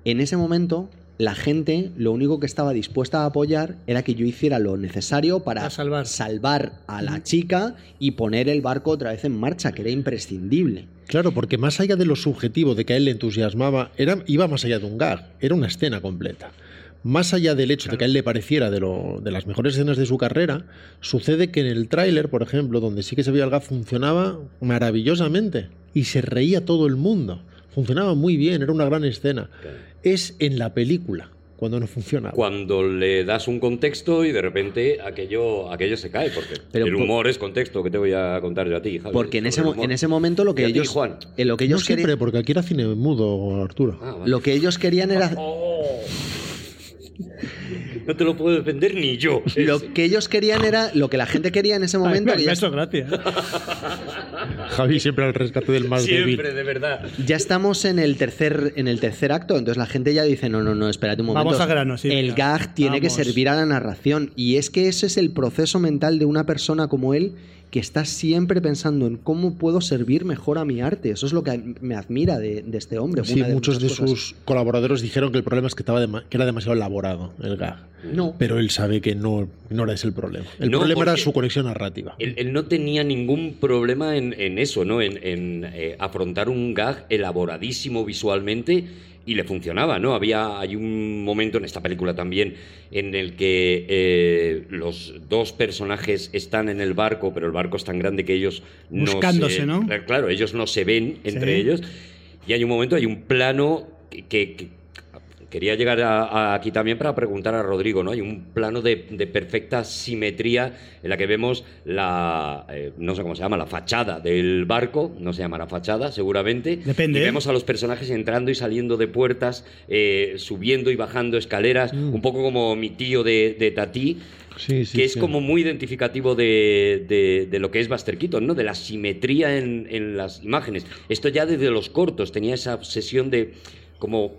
en ese momento la gente lo único que estaba dispuesta a apoyar era que yo hiciera lo necesario para A salvar. salvar a la chica y poner el barco otra vez en marcha, que era imprescindible. Claro, porque más allá de lo subjetivo, de que a él le entusiasmaba, era, iba más allá de un gag, era una escena completa. Más allá del hecho de que a él le pareciera de, lo- de las mejores escenas de su carrera, sucede que en el tráiler, por ejemplo, donde sí que se veía el gag, funcionaba maravillosamente y se reía todo el mundo. Funcionaba muy bien, era una gran escena. Es en la película cuando no funciona. Cuando le das un contexto y de repente aquello, aquello se cae, porque Pero el por- humor es contexto que te voy a contar yo a ti, Javi, Porque en ese, en ese momento lo Y que a ti, ellos, Juan. eh, lo que No ellos siempre, querían, porque aquí era cine mudo, Arturo. Ah, vale. lo que ellos querían era No te lo puedo defender ni yo. lo que ellos querían era lo que la gente quería en ese momento. Ay, que me ya, ha hecho gracia. Javi siempre al rescate del más débil. Siempre, de verdad. ya estamos en el tercer en el tercer acto, entonces la gente ya dice no no no espérate un momento. Vamos a grano, sí, El gag tiene que servir a la narración y es que ese es el proceso mental de una persona como él que está siempre pensando en cómo puedo servir mejor a mi arte. Eso es lo que me admira de, de este hombre. Sí, muchos de cosas. sus colaboradores dijeron que el problema es que, estaba que era demasiado elaborado el gag. no Pero él sabe que no, no era ese el problema. El No, problema era su conexión narrativa. Él, él no tenía ningún problema en, en eso, ¿no? En, en, eh, afrontar un gag elaboradísimo visualmente y le funcionaba, ¿no? Había hay un momento en esta película también en el que eh, los dos personajes están en el barco, pero el barco es tan grande que ellos no Buscándose, se- ¿no? Claro, ellos no se ven entre Sí. ellos y hay un momento, hay un plano que- que- que Quería llegar a- a aquí también para preguntar a Rodrigo, ¿no? Hay un plano de, de perfecta simetría en la que vemos la, eh, no sé cómo se llama, la fachada del barco, no se llamará fachada seguramente. Depende, Y vemos a los personajes entrando y saliendo de puertas, eh, subiendo y bajando escaleras, un poco como mi tío de, de Tatí, Sí, sí, que es sí. como muy identificativo de, de- de lo que es Buster Keaton, ¿no? De la simetría en, en las imágenes. Esto ya desde los cortos tenía esa obsesión de como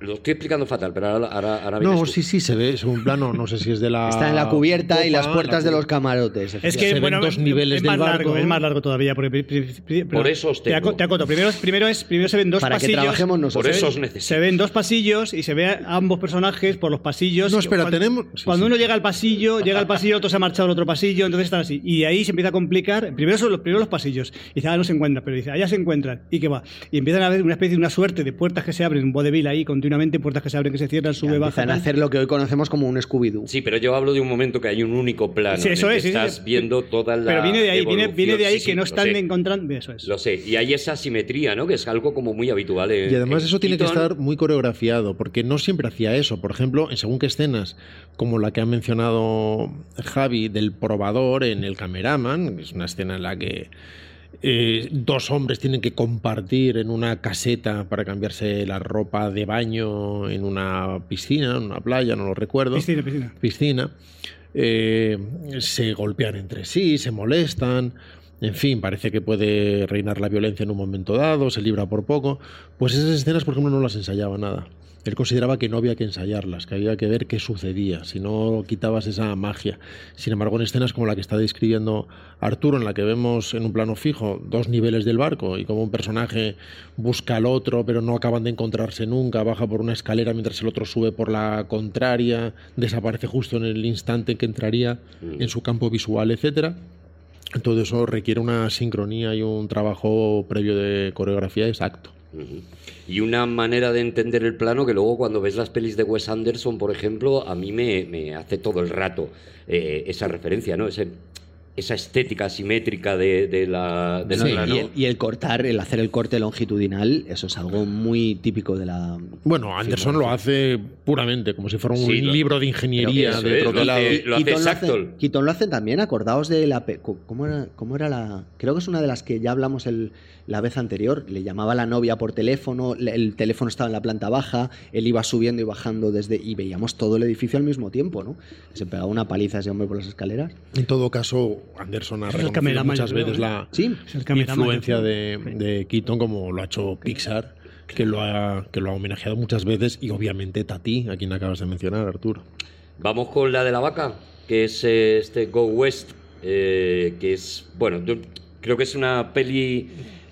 lo estoy explicando fatal, pero ahora ahora, ahora No, sí, sí, se ve, es un plano, no sé si es de la... está en la cubierta y popa, las puertas la de los camarotes. Es Se que, ven bueno, dos niveles es del más largo, barco. es más largo todavía. Porque, Por eso os te, tengo. te acoto. Primero, primero, es, primero se ven dos Para que pasillos. trabajemos Por nosotros. eso se os ven- necesito. Se ven dos pasillos y se ve a ambos personajes por los pasillos. No, espera, cuando, tenemos- sí, Cuando sí. uno llega al pasillo, llega al pasillo, otro se ha marchado al otro pasillo, entonces están así. Y de ahí se empieza a complicar. Primero son los, primero los pasillos. Y dice, ah, no se encuentran, pero dice, allá se encuentran. ¿Y qué va? Y empiezan a ver una especie de una suerte de puertas que se abren, un vodevil ahí continuamente, puertas que se abren, que se cierran, sube, baja. Empiezan a hacer lo que hoy conocemos como un Scooby-Doo. Sí, pero yo hablo de un momento que hay un único plano. Sí, en eso el es, que sí, sí. estás viendo toda la. Pero viene de ahí, viene, viene de ahí Sí, sí, que no están sé. encontrando. Eso es. Lo sé. Y hay esa simetría, ¿no? Que es algo como muy habitual. en- Y además en eso tiene que estar muy coreografiado, porque no siempre hacía eso. Por ejemplo, en según qué escenas, como la que ha mencionado Javi del probador en el cameraman, que es una escena en la que eh, dos hombres tienen que compartir en una caseta para cambiarse la ropa de baño en una piscina, en una playa, no lo recuerdo Piscina, piscina. piscina. eh, se golpean entre sí, se molestan. En fin, parece que puede reinar la violencia en un momento dado, se libra por poco. Pues esas escenas, por ejemplo, no las ensayaba nada. Él consideraba que no había que ensayarlas, que había que ver qué sucedía, si no quitabas esa magia. Sin embargo, en escenas como la que está describiendo Arturo, en la que vemos en un plano fijo dos niveles del barco y como un personaje busca al otro, pero no acaban de encontrarse nunca, baja por una escalera mientras el otro sube por la contraria, desaparece justo en el instante en que entraría en su campo visual, etcétera. Todo eso requiere una sincronía y un trabajo previo de coreografía exacto. Y una manera de entender el plano que luego cuando ves las pelis de Wes Anderson, por ejemplo, a mí me, me hace todo el rato eh, esa referencia, ¿no? Ese- esa estética simétrica de, de la, del No, y- plano. y, el, y el cortar, el hacer el corte longitudinal, eso es algo muy típico de la. Bueno, Anderson lo hace puramente, como si fuera un Sí, libro de ingeniería de troquelado. hace- lo hace Keaton lo exacto. hace, Keaton lo hace también, acordaos de la... ¿Cómo era, ¿Cómo era la...? Creo que es una de las que ya hablamos el, la vez anterior. Le llamaba a la novia por teléfono, el teléfono estaba en la planta baja, él iba subiendo y bajando desde... Y veíamos todo el edificio al mismo tiempo, ¿no? Se pegaba una paliza ese hombre por las escaleras. En todo caso, Anderson ha reconocido muchas creo, veces ¿eh? la Sí, influencia de, de Keaton, como lo ha hecho Pixar, que lo ha, que lo ha homenajeado muchas veces, y obviamente Tati, a quien acabas de mencionar, Arturo. Vamos con la de la vaca, que es eh, este Go West, eh, que es, bueno, yo creo que es una peli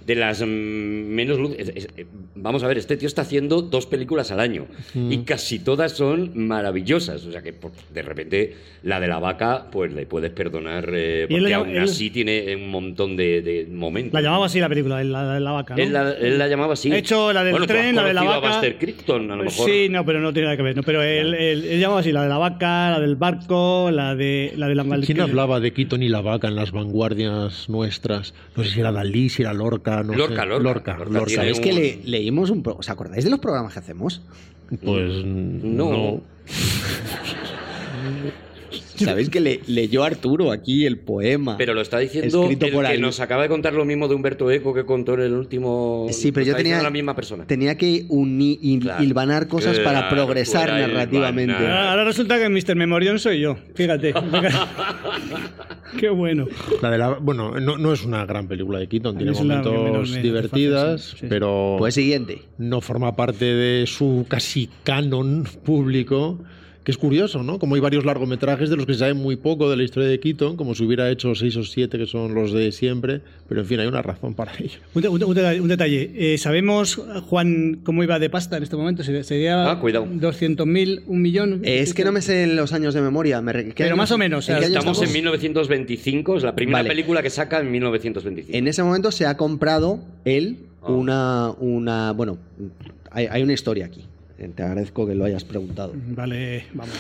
de las mm, menos luz- eh, Vamos a ver, este tío está haciendo dos películas al año y casi todas son maravillosas. O sea que por- de repente la de la vaca, pues le puedes perdonar, eh, él porque aún él- así tiene un montón de, de momentos. La llamaba así la película, la de la vaca. ¿no? Él la, él la llamaba así. He hecho la del Bueno, tren, la de la vaca. a Buster Crichton, a lo mejor. Sí, no, pero no tiene nada que ver. No, pero él, él- él llamaba así la de la vaca, la del barco, la de la de la ¿Quién hablaba de Keaton y la vaca en las vanguardias nuestras? No sé si era Dalí, si era Lorca, no Lorca, sé. Lorca. Lorca, Lorca Lorca. tiene ¿sabéis que le- leímos un... pro- ¿Os acordáis de los programas que hacemos? Pues No. no. ¿Sabéis que le, leyó Arturo aquí el poema? Pero lo está diciendo Escrito el por que nos acaba de contar lo mismo de Humberto Eco que contó en el último. Sí, pero yo tenía, la misma persona. tenía que uni- hil- Claro. hilvanar cosas para Claro, progresar tú era narrativamente. Ahora, ahora resulta que Mr. Memorión soy yo. Fíjate. Qué bueno. La de la, bueno, no, no es una gran película de Keaton, A tiene momentos menos divertidas, satisface, sí, sí. pero Pues siguiente. no forma parte de su casi canon público. Que es curioso, ¿no? Como hay varios largometrajes de los que se sabe muy poco de la historia de Keaton, como si hubiera hecho seis o siete que son los de siempre, pero en fin, hay una razón para ello. Un, de- un de- un detalle. un detalle. Eh, ¿Sabemos, Juan, cómo iba de pasta en este momento? ¿Sería- ¿Sería Ah, cuidado. 200.000, un millón? Es que no me sé los años de memoria. me re- ¿qué Pero más o menos, ¿en o qué sea, año Estamos en 1925, es la primera Vale. película que saca en 1925. En ese momento se ha comprado él Ah. una, una. Bueno, hay, hay una historia aquí. Te agradezco que lo hayas preguntado. Vale, vamos.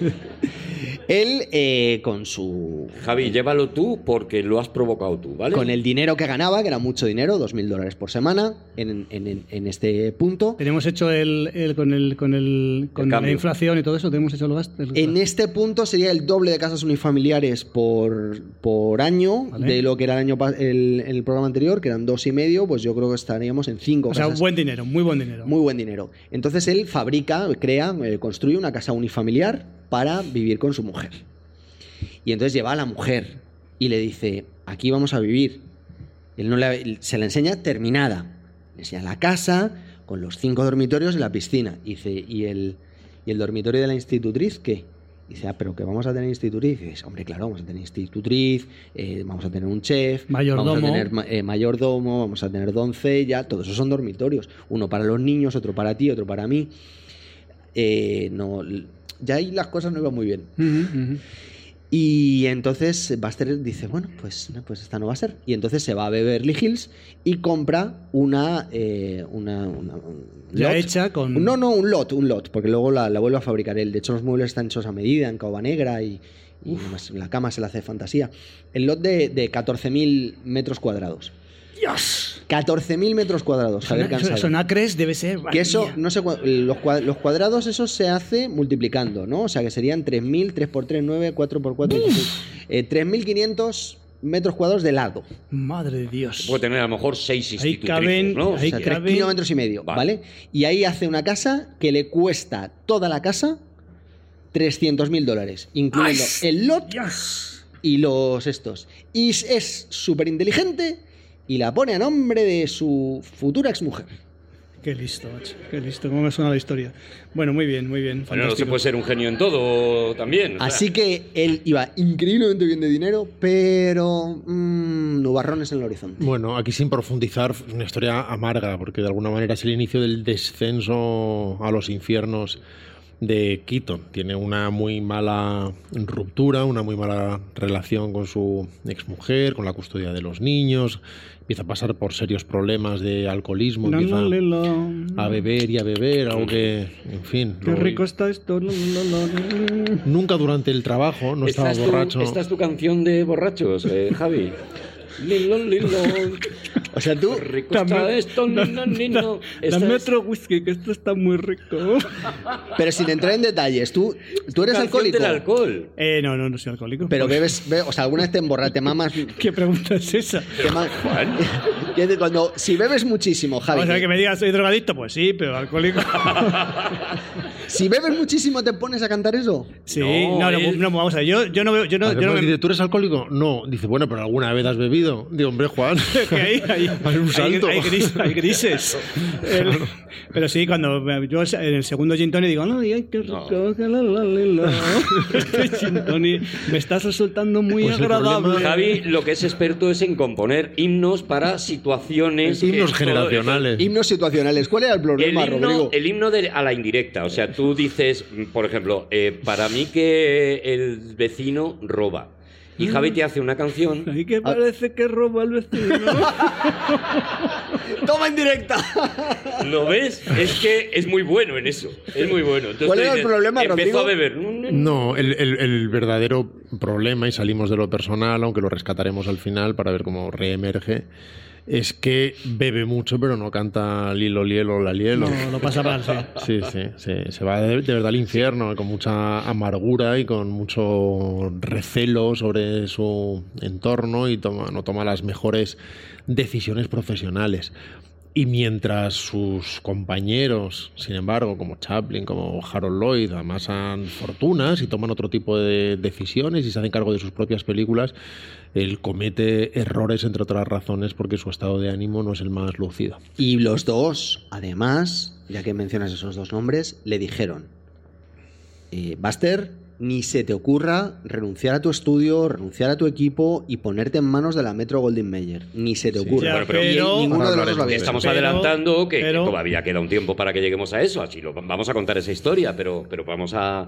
Él, eh, con su. Javi, llévalo tú porque lo has provocado tú, ¿vale? Con el dinero que ganaba, que era mucho dinero, 2.000 dólares por semana, en, en- en este punto. Tenemos hecho el, el- con, el, con, el, con la inflación y todo eso, tenemos hecho el gasto. el- En este punto sería el doble de casas unifamiliares por, por año Vale. de lo que era el año el, el programa anterior, que eran dos y medio, pues yo creo que estaríamos en cinco o sea, casas. buen dinero, muy buen dinero. Muy buen dinero. Entonces él fabrica, crea, eh, construye una casa unifamiliar para vivir con su mujer. Y entonces lleva a la mujer y le dice, aquí vamos a vivir. Él no le- se la enseña terminada. Le enseña la casa con los cinco dormitorios y la piscina. Y dice, ¿y el, ¿y el dormitorio de la institutriz qué? Y dice, ah, pero que vamos a tener institutriz. Y dices, hombre, claro, vamos a tener institutriz, eh, vamos a tener un chef, vamos Mayordomo. a tener eh, mayordomo, vamos a tener doncella, todos esos son dormitorios. Uno para los niños, otro para ti, otro para mí. Eh, no, ya ahí las cosas no iban muy bien. Y entonces Buster dice, bueno, pues, pues esta no va a ser. Y entonces se va a Beverly Hills y compra una... eh, una, una- un Ya lot. hecha con- No, no, un lot, un lot, porque luego la, la vuelve a fabricar él. De hecho, los muebles están hechos a medida, en caoba negra y, la cama se la hace de fantasía. El lot de, de 14.000 metros cuadrados. ¡Dios! 14.000 metros cuadrados, Javier Son, Cansado. son acres, debe ser. Que eso, no sé, los, los cuadrados, eso se hace multiplicando, ¿no? O sea, que serían 3.000, 3 por 3, 9, 4 por 4, 16. Eh, 3.500 metros cuadrados de lado. Madre de Dios. Puede tener a lo mejor seis Ahí institutrices, caben- ¿no? ahí O sea, 3 caben- kilómetros y medio, Vale. ¿vale? Y ahí hace una casa que le cuesta toda la casa 300.000 dólares, incluyendo el lot y los estos. Y es- es súper inteligente y la pone a nombre de su futura exmujer. Qué listo, macho. Qué listo. ¿Cómo me suena la historia? Bueno, muy bien, muy bien. Bueno, no se puede ser un genio en todo también. o sea. Así que él iba increíblemente bien de dinero, pero mm, nubarrones en el horizonte. Bueno, aquí sin profundizar, una historia amarga, porque de alguna manera es el inicio del descenso a los infiernos de Keaton. Tiene una muy mala ruptura, una muy mala relación con su exmujer, con la custodia de los niños, empieza a pasar por serios problemas de alcoholismo, La, empieza la, la, la. a beber y a beber, algo que, en fin... Qué luego- rico está esto. la, la, la, la. Nunca durante el trabajo, no ¿Esta estaba es tu- borracho. ¿Esta es tu canción de borrachos, eh, Javi? Lilo, lilo. O sea, tú, rico está esto, nino, nino. Esta Dame es otro whisky, que esto está muy rico. pero sin entrar en detalles, tú, tú eres alcohólico, del alcohol. Eh, no, no, no soy alcohólico. pero Pues, bebes, be- o sea, alguna vez te emborras, te mamas... ¿Qué pregunta es esa? te ma- cuando, si bebes muchísimo, Javi, O sea, que me digas, soy drogadicto, pues sí, pero alcohólico. si bebes muchísimo, ¿te pones a cantar eso? Sí, No, no, no, él- no, vamos a ver, yo, yo no veo, yo no, yo no me- dice, ¿tú eres alcohólico? No. Dice, bueno, pero alguna vez has bebido. Digo, hombre, Juan. hay, hay, Hay un salto. hay gris- hay grises. El- pero sí, cuando yo en el segundo gin tonic digo, no, ay, qué rico, No. que la, la, la, la". Este gin tonic me estás resultando muy Pues el agradable. problema- Javi lo que es experto es en componer himnos para situaciones. Himnos todo- generacionales. Himnos situacionales. ¿Cuál era el El problema, himno, Rodrigo? el himno de- a la indirecta. O sea, tú dices, mm, por ejemplo, eh, para mí que el vecino roba. Y Javi te hace una canción. Ay, que parece que roba el vecino. ¡Toma en directa! ¿Lo ves? Es que es muy bueno en eso. Es muy bueno. Entonces ¿Cuál era el problema, Empezó Rodrigo? a beber. No, el, el- el verdadero problema, y salimos de lo personal, aunque lo rescataremos al final para ver cómo reemerge, es que bebe mucho, pero no canta Lilo, Lielo, la Lielo. No, lo pasa mal, sí. Sí, sí, sí, se va de, de verdad al infierno, con mucha amargura y con mucho recelo sobre su entorno y toma, no toma las mejores decisiones profesionales. Y mientras sus compañeros, sin embargo, como Chaplin, como Harold Lloyd, amasan fortunas y toman otro tipo de decisiones y se hacen cargo de sus propias películas, él comete errores, entre otras razones, porque su estado de ánimo no es el más lúcido. Y los dos, además, ya que mencionas esos dos nombres, le dijeron, eh, Buster, ni se te ocurra renunciar a tu estudio, renunciar a tu equipo y ponerte en manos de la Metro Goldwyn Mayer. Ni se te ocurra. Bueno, pero- ninguno de los dos lo. Estamos Pero- adelantando que, todavía queda un tiempo para que lleguemos a eso. Así lo vamos a contar esa historia, pero, pero vamos a,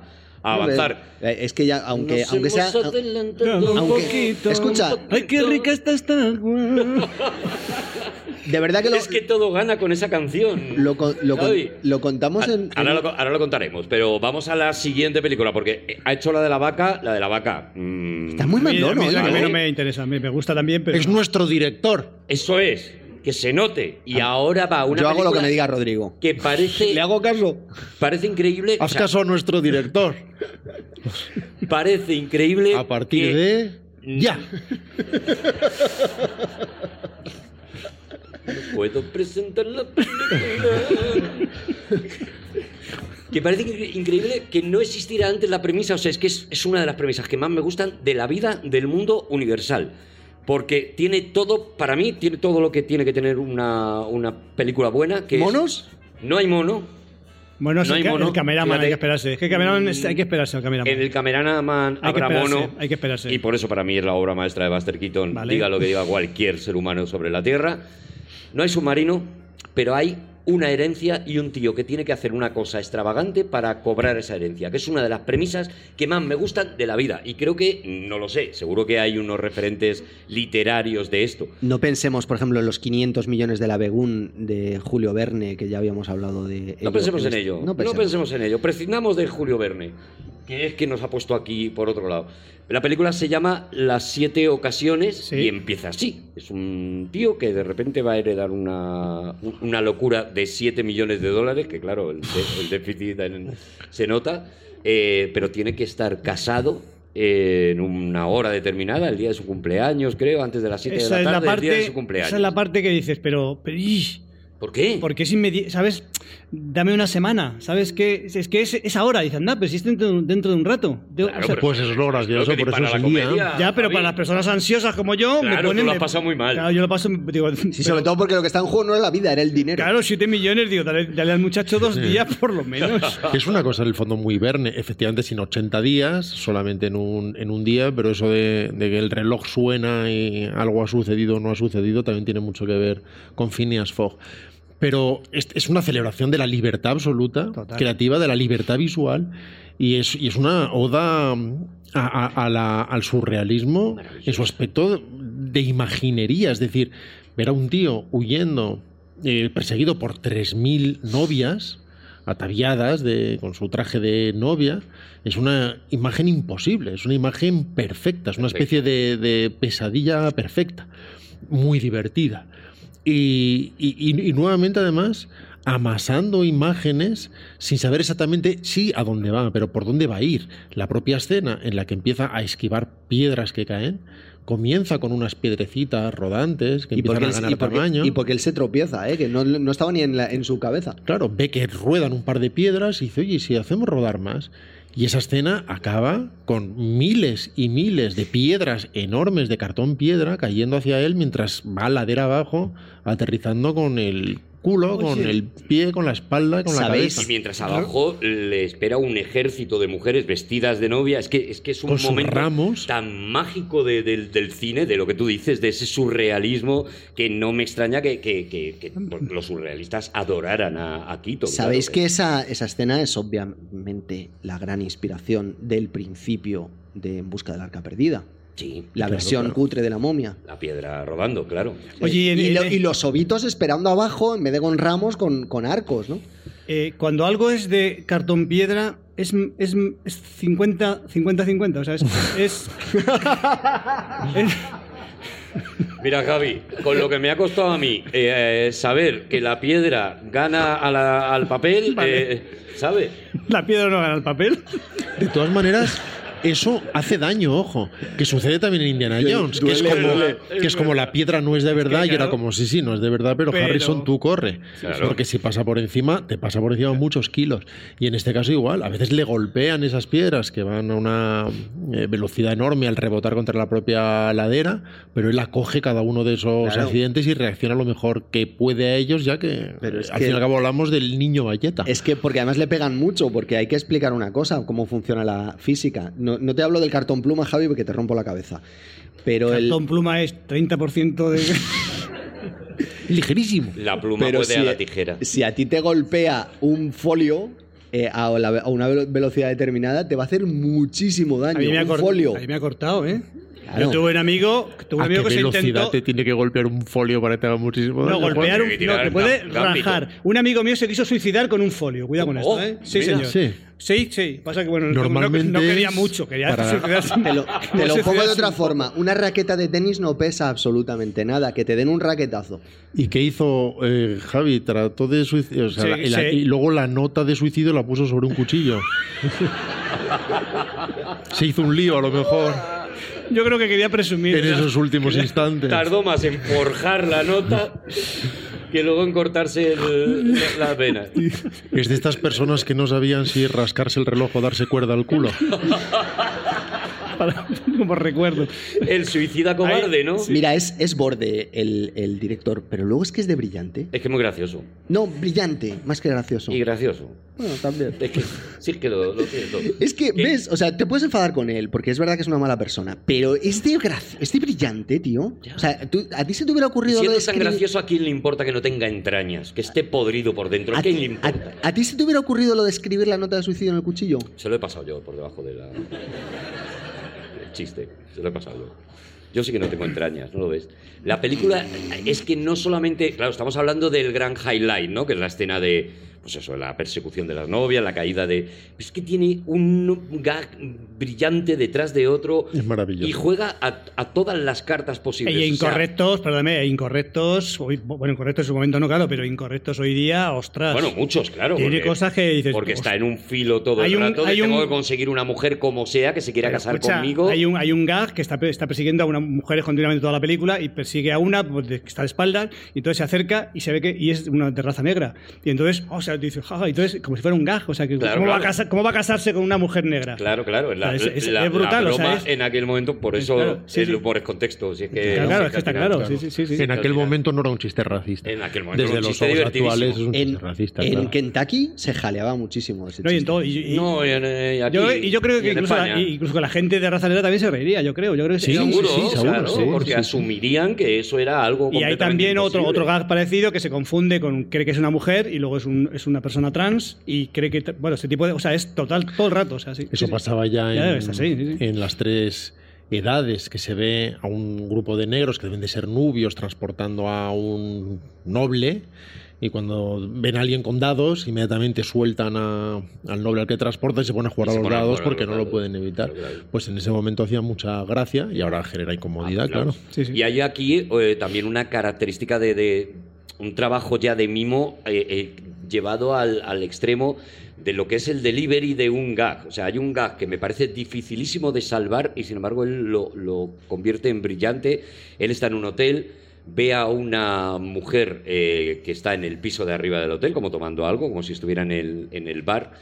a avanzar. Eh, Es que ya, aunque, Nos aunque sea... un poquito. escucha. Ay, qué rica está esta agua. De verdad que lo, Es que todo gana con esa canción. lo, con- lo con- Javi. lo contamos en... Ahora en- lo, ahora lo contaremos, pero vamos a la siguiente película, porque ha hecho la de la vaca, la de la vaca. mm, Está muy mandón mí- hoy, a mí ¿vale? no me interesa, a mí me gusta también, pero... Es nuestro director. Eso es, que se note. Y ahora va una Yo hago lo que me diga Rodrigo. Que parece, ¿Le hago caso? parece increíble. o Haz sea, caso a nuestro director. Parece increíble. A partir que- de. ¡Ya! Puedo presentar la película. que parece incre- increíble que no existiera antes la premisa. O sea, es que es, es una de las premisas que más me gustan de la vida del mundo universal. Porque tiene todo, para mí, tiene todo lo que tiene que tener una, una película buena. Que es- ¿Monos? no hay mono. Bueno, es No hay mono, el cameraman, fíjate. hay que esperarse. Es que el cameraman es- hay que esperarse al cameraman. En el cameraman Hay habrá mono. hay que esperarse. Y por eso para mí es la obra maestra de Buster Keaton. Vale. Diga lo que diga cualquier ser humano sobre la Tierra. No hay submarino, pero hay una herencia y un tío que tiene que hacer una cosa extravagante para cobrar esa herencia, que es una de las premisas que más me gustan de la vida. Y creo que, no lo sé, seguro que hay unos referentes literarios de esto. No pensemos, por ejemplo, en los 500 millones de la Begún de Julio Verne, que ya habíamos hablado de... No pensemos en ello. No No pensemos. pensemos en ello. Prescindamos de Julio Verne, que es que nos ha puesto aquí por otro lado. La película se llama Las siete ocasiones Sí. y empieza así. Es un tío que de repente va a heredar una, una locura de 7 millones de dólares, que claro, el, el déficit en- se nota, eh, pero tiene que estar casado eh, en una hora determinada, el día de su cumpleaños, creo, antes de las 7 de la tarde, la el día de parte, su cumpleaños. esa es la parte que dices, pero... pero. ¿Por qué? Porque es inmediato, ¿sabes? Dame una semana, ¿sabes? Que es que es, es ahora. Dicen, no, pero si es dentro, dentro de un rato. De- Claro, o sea, pero- Pues eso es lo gracioso, por eso es día. comedia, ya, pero para las personas ansiosas como yo, me Claro, tú ponen. lo has me- pasado muy mal. Claro, yo lo paso. Digo, Sí, sobre todo porque lo que está en juego no es la vida, era el dinero. Claro, 7 millones, digo, dale, dale al muchacho dos días por lo menos. Es una cosa en el fondo muy verne, efectivamente sin 80 días, solamente en un, en un día, pero eso de, de que el reloj suena y algo ha sucedido o no ha sucedido también tiene mucho que ver con Phineas Fogg. Pero es, es una celebración de la libertad absoluta, Total. creativa, de la libertad visual, y es, y es una oda a- a- a la- al surrealismo en su aspecto de imaginería, es decir, ver a un tío huyendo, eh, perseguido por 3.000 novias, ataviadas de, con su traje de novia, es una imagen imposible, es una imagen perfecta, es una especie de, de pesadilla perfecta, muy divertida. Y, y- nuevamente además amasando imágenes sin saber exactamente sí a dónde va, pero por dónde va a ir. La propia escena en la que empieza a esquivar piedras que caen comienza con unas piedrecitas rodantes que Y empiezan a ganar y porque- tamaño. y porque él se tropieza, ¿eh? que no, no estaba ni en, la- en su cabeza. Claro, ve que ruedan un par de piedras y dice, oye, ¿y si hacemos rodar más. Y esa escena acaba con miles y miles de piedras enormes de cartón piedra cayendo hacia él mientras va ladera abajo, aterrizando con el culo, Oye. con el pie, con la espalda, con la ¿Sabéis? Y cabeza. mientras abajo le espera un ejército de mujeres vestidas de novia. Es que es, que es un Con momento ramos. tan mágico de- del, del cine, de lo que tú dices, de ese surrealismo, que no me extraña que, que- que- que los surrealistas adoraran a, a Quito. Sabéis claro que esa, esa escena es obviamente la gran inspiración del principio de En busca del arca perdida. Sí, La Claro, versión claro. cutre de la momia. la piedra rodando, claro. Oye, y lo- y los ovitos esperando abajo en vez de con ramos, con, con arcos, ¿no? Eh, cuando algo es de cartón piedra, es, es, es 50, 50, 50. O sea, es. es- es- Mira, Javi, con lo que me ha costado a mí eh, eh, saber que la piedra gana a la- al papel, Vale. eh, ¿sabe? la piedra no gana el papel. De todas maneras, eso hace daño, ojo. Que sucede también en Indiana Jones, que, es como, que es como la piedra no es de verdad y era como, sí, sí, no es de verdad, pero, Pero- Harrison, tú corre. Claro. Porque si pasa por encima, te pasa por encima muchos kilos. Y en este caso igual, a veces le golpean esas piedras que van a una eh, velocidad enorme al rebotar contra la propia ladera, pero él acoge cada uno de esos Claro. accidentes y reacciona lo mejor que puede a ellos, ya que Pero es al que- fin y al cabo hablamos del niño Valleta. Es que porque además le pegan mucho, porque hay que explicar una cosa, cómo funciona la física. No, no te hablo del cartón pluma, Javi, porque te rompo la cabeza. Pero el, Cartón pluma es 30% de. Ligerísimo. La pluma pero puede si, a la tijera. si a ti te golpea un folio eh, a, la- a una velo- velocidad determinada, te va a hacer muchísimo A daño. mí, me ha un folio. a mí me ha cortado, ¿eh? Claro. Yo tuve un amigo, tuve un ¿A qué amigo que se velocidad intentó. te tiene que golpear un folio para que te haga muchísimo No, daño? golpear un, no, te puede rajar. Un amigo mío se quiso suicidar con un folio. Cuidado con Oh, esto, ¿eh? Sí, mira. señor. Sí. Sí, sí. Pasa que, bueno, no- Normalmente no, no quería mucho. Quería para- suicidarse. Te lo, te No lo se pongo de otra forma. Una raqueta de tenis no pesa absolutamente nada. Que te den un raquetazo. ¿Y qué hizo eh, Javi? Trató de suicidio. O sea, Sí, la- la- sí. Y luego la nota de suicidio la puso sobre un cuchillo. Se hizo un lío a lo mejor Yo creo que quería presumir. en esos últimos instantes. Tardó más en forjar la nota que luego en cortarse el- la, la vena. Es de estas personas que no sabían si rascarse el reloj o darse cuerda al culo. para- como recuerdo. El suicida cobarde, ¿no? Mira, es, es borde el, el director, pero luego es que es de brillante. Es que es muy gracioso. No, brillante, más que gracioso. Y gracioso. Bueno, también. Es que sí es que lo, lo tiene todo. Es que, ¿Qué? ¿ves? O sea, te puedes enfadar con él, porque es verdad que es una mala persona, pero es de, es de brillante, tío. O sea, tú- a ti se te hubiera ocurrido lo Siendo de tan gracioso, ¿a quién le importa que no tenga entrañas? Que esté podrido por dentro. ¿A ¿A, quién le ti- importa? a- a ti se te hubiera ocurrido lo de escribir la nota de suicidio en el cuchillo? Se lo he pasado yo por debajo de la. Chiste. Se lo he pasado. Yo sí que no tengo entrañas, ¿no lo ves? La película es que no solamente. Claro, estamos hablando del gran highlight, ¿no? Que es la escena de. Pues eso, la persecución de las novias, la caída de... Es que tiene un gag brillante detrás de otro. Es maravilloso. Y juega a, a todas las cartas posibles. Y O sea, incorrectos, perdóname, e incorrectos, hoy- bueno, incorrectos en su momento no, claro, pero incorrectos hoy día, ostras. bueno, muchos, claro. Tiene porque- cosas que dices, Porque "Hostia". está en un filo todo Hay el un- rato de tengo un- que conseguir una mujer como sea que se quiera casar escucha, conmigo. Hay un, hay un gag que está, está persiguiendo a una mujer continuamente toda la película y persigue a una pues, que está de espaldas y entonces se acerca y se ve que y es una de raza negra. Y entonces, o sea, dice, jaja, y entonces como si fuera un gag, o sea, que Claro, ¿cómo, Va a claro. casar- ¿cómo va a casarse con una mujer negra? Claro, claro. La, Es- es- la- es brutal, la o sea, broma es- en aquel momento, por es eso claro, sí, el sí. humor es contexto. Si es que, Claro, claro, sí, es que está claro, sí, sí, sí. En aquel momento no era un chiste racista. En aquel momento Desde era un los chiste ojos divertidísimo. actuales es un En, chiste racista. en claro. Kentucky se jaleaba muchísimo ese No, y en chiste. todo. y- y- No, y en- eh, aquí, yo, y yo creo que incluso, la, incluso que la gente de raza negra también se reiría, yo creo. Yo creo que Sí, Seguro, claro, porque asumirían que eso era algo Y hay también otro gag parecido que se confunde con cree que es una mujer y luego es, un- es una persona trans y cree que bueno ese tipo de o sea es total todo el rato o sea sí, Eso sí, pasaba ya, Ya en, es así, sí, sí. en las tres edades que se ve a un grupo de negros que deben de ser nubios transportando a un noble y cuando ven a alguien con dados inmediatamente sueltan a- al noble al que transporta y se ponen a jugar a los dados porque los no lo pueden evitar. Pues en ese momento hacía mucha gracia y ahora genera incomodidad, Claro. claro. Sí, sí. Y hay aquí eh, también una característica de, de un trabajo ya de mimo eh, eh, llevado al, extremo de lo que es el delivery de un gag. O sea, hay un gag que me parece dificilísimo de salvar y sin embargo él lo, convierte en brillante. Él está en un hotel, ve a una mujer eh, que está en el piso de arriba del hotel, como tomando algo, como si estuviera en el, bar.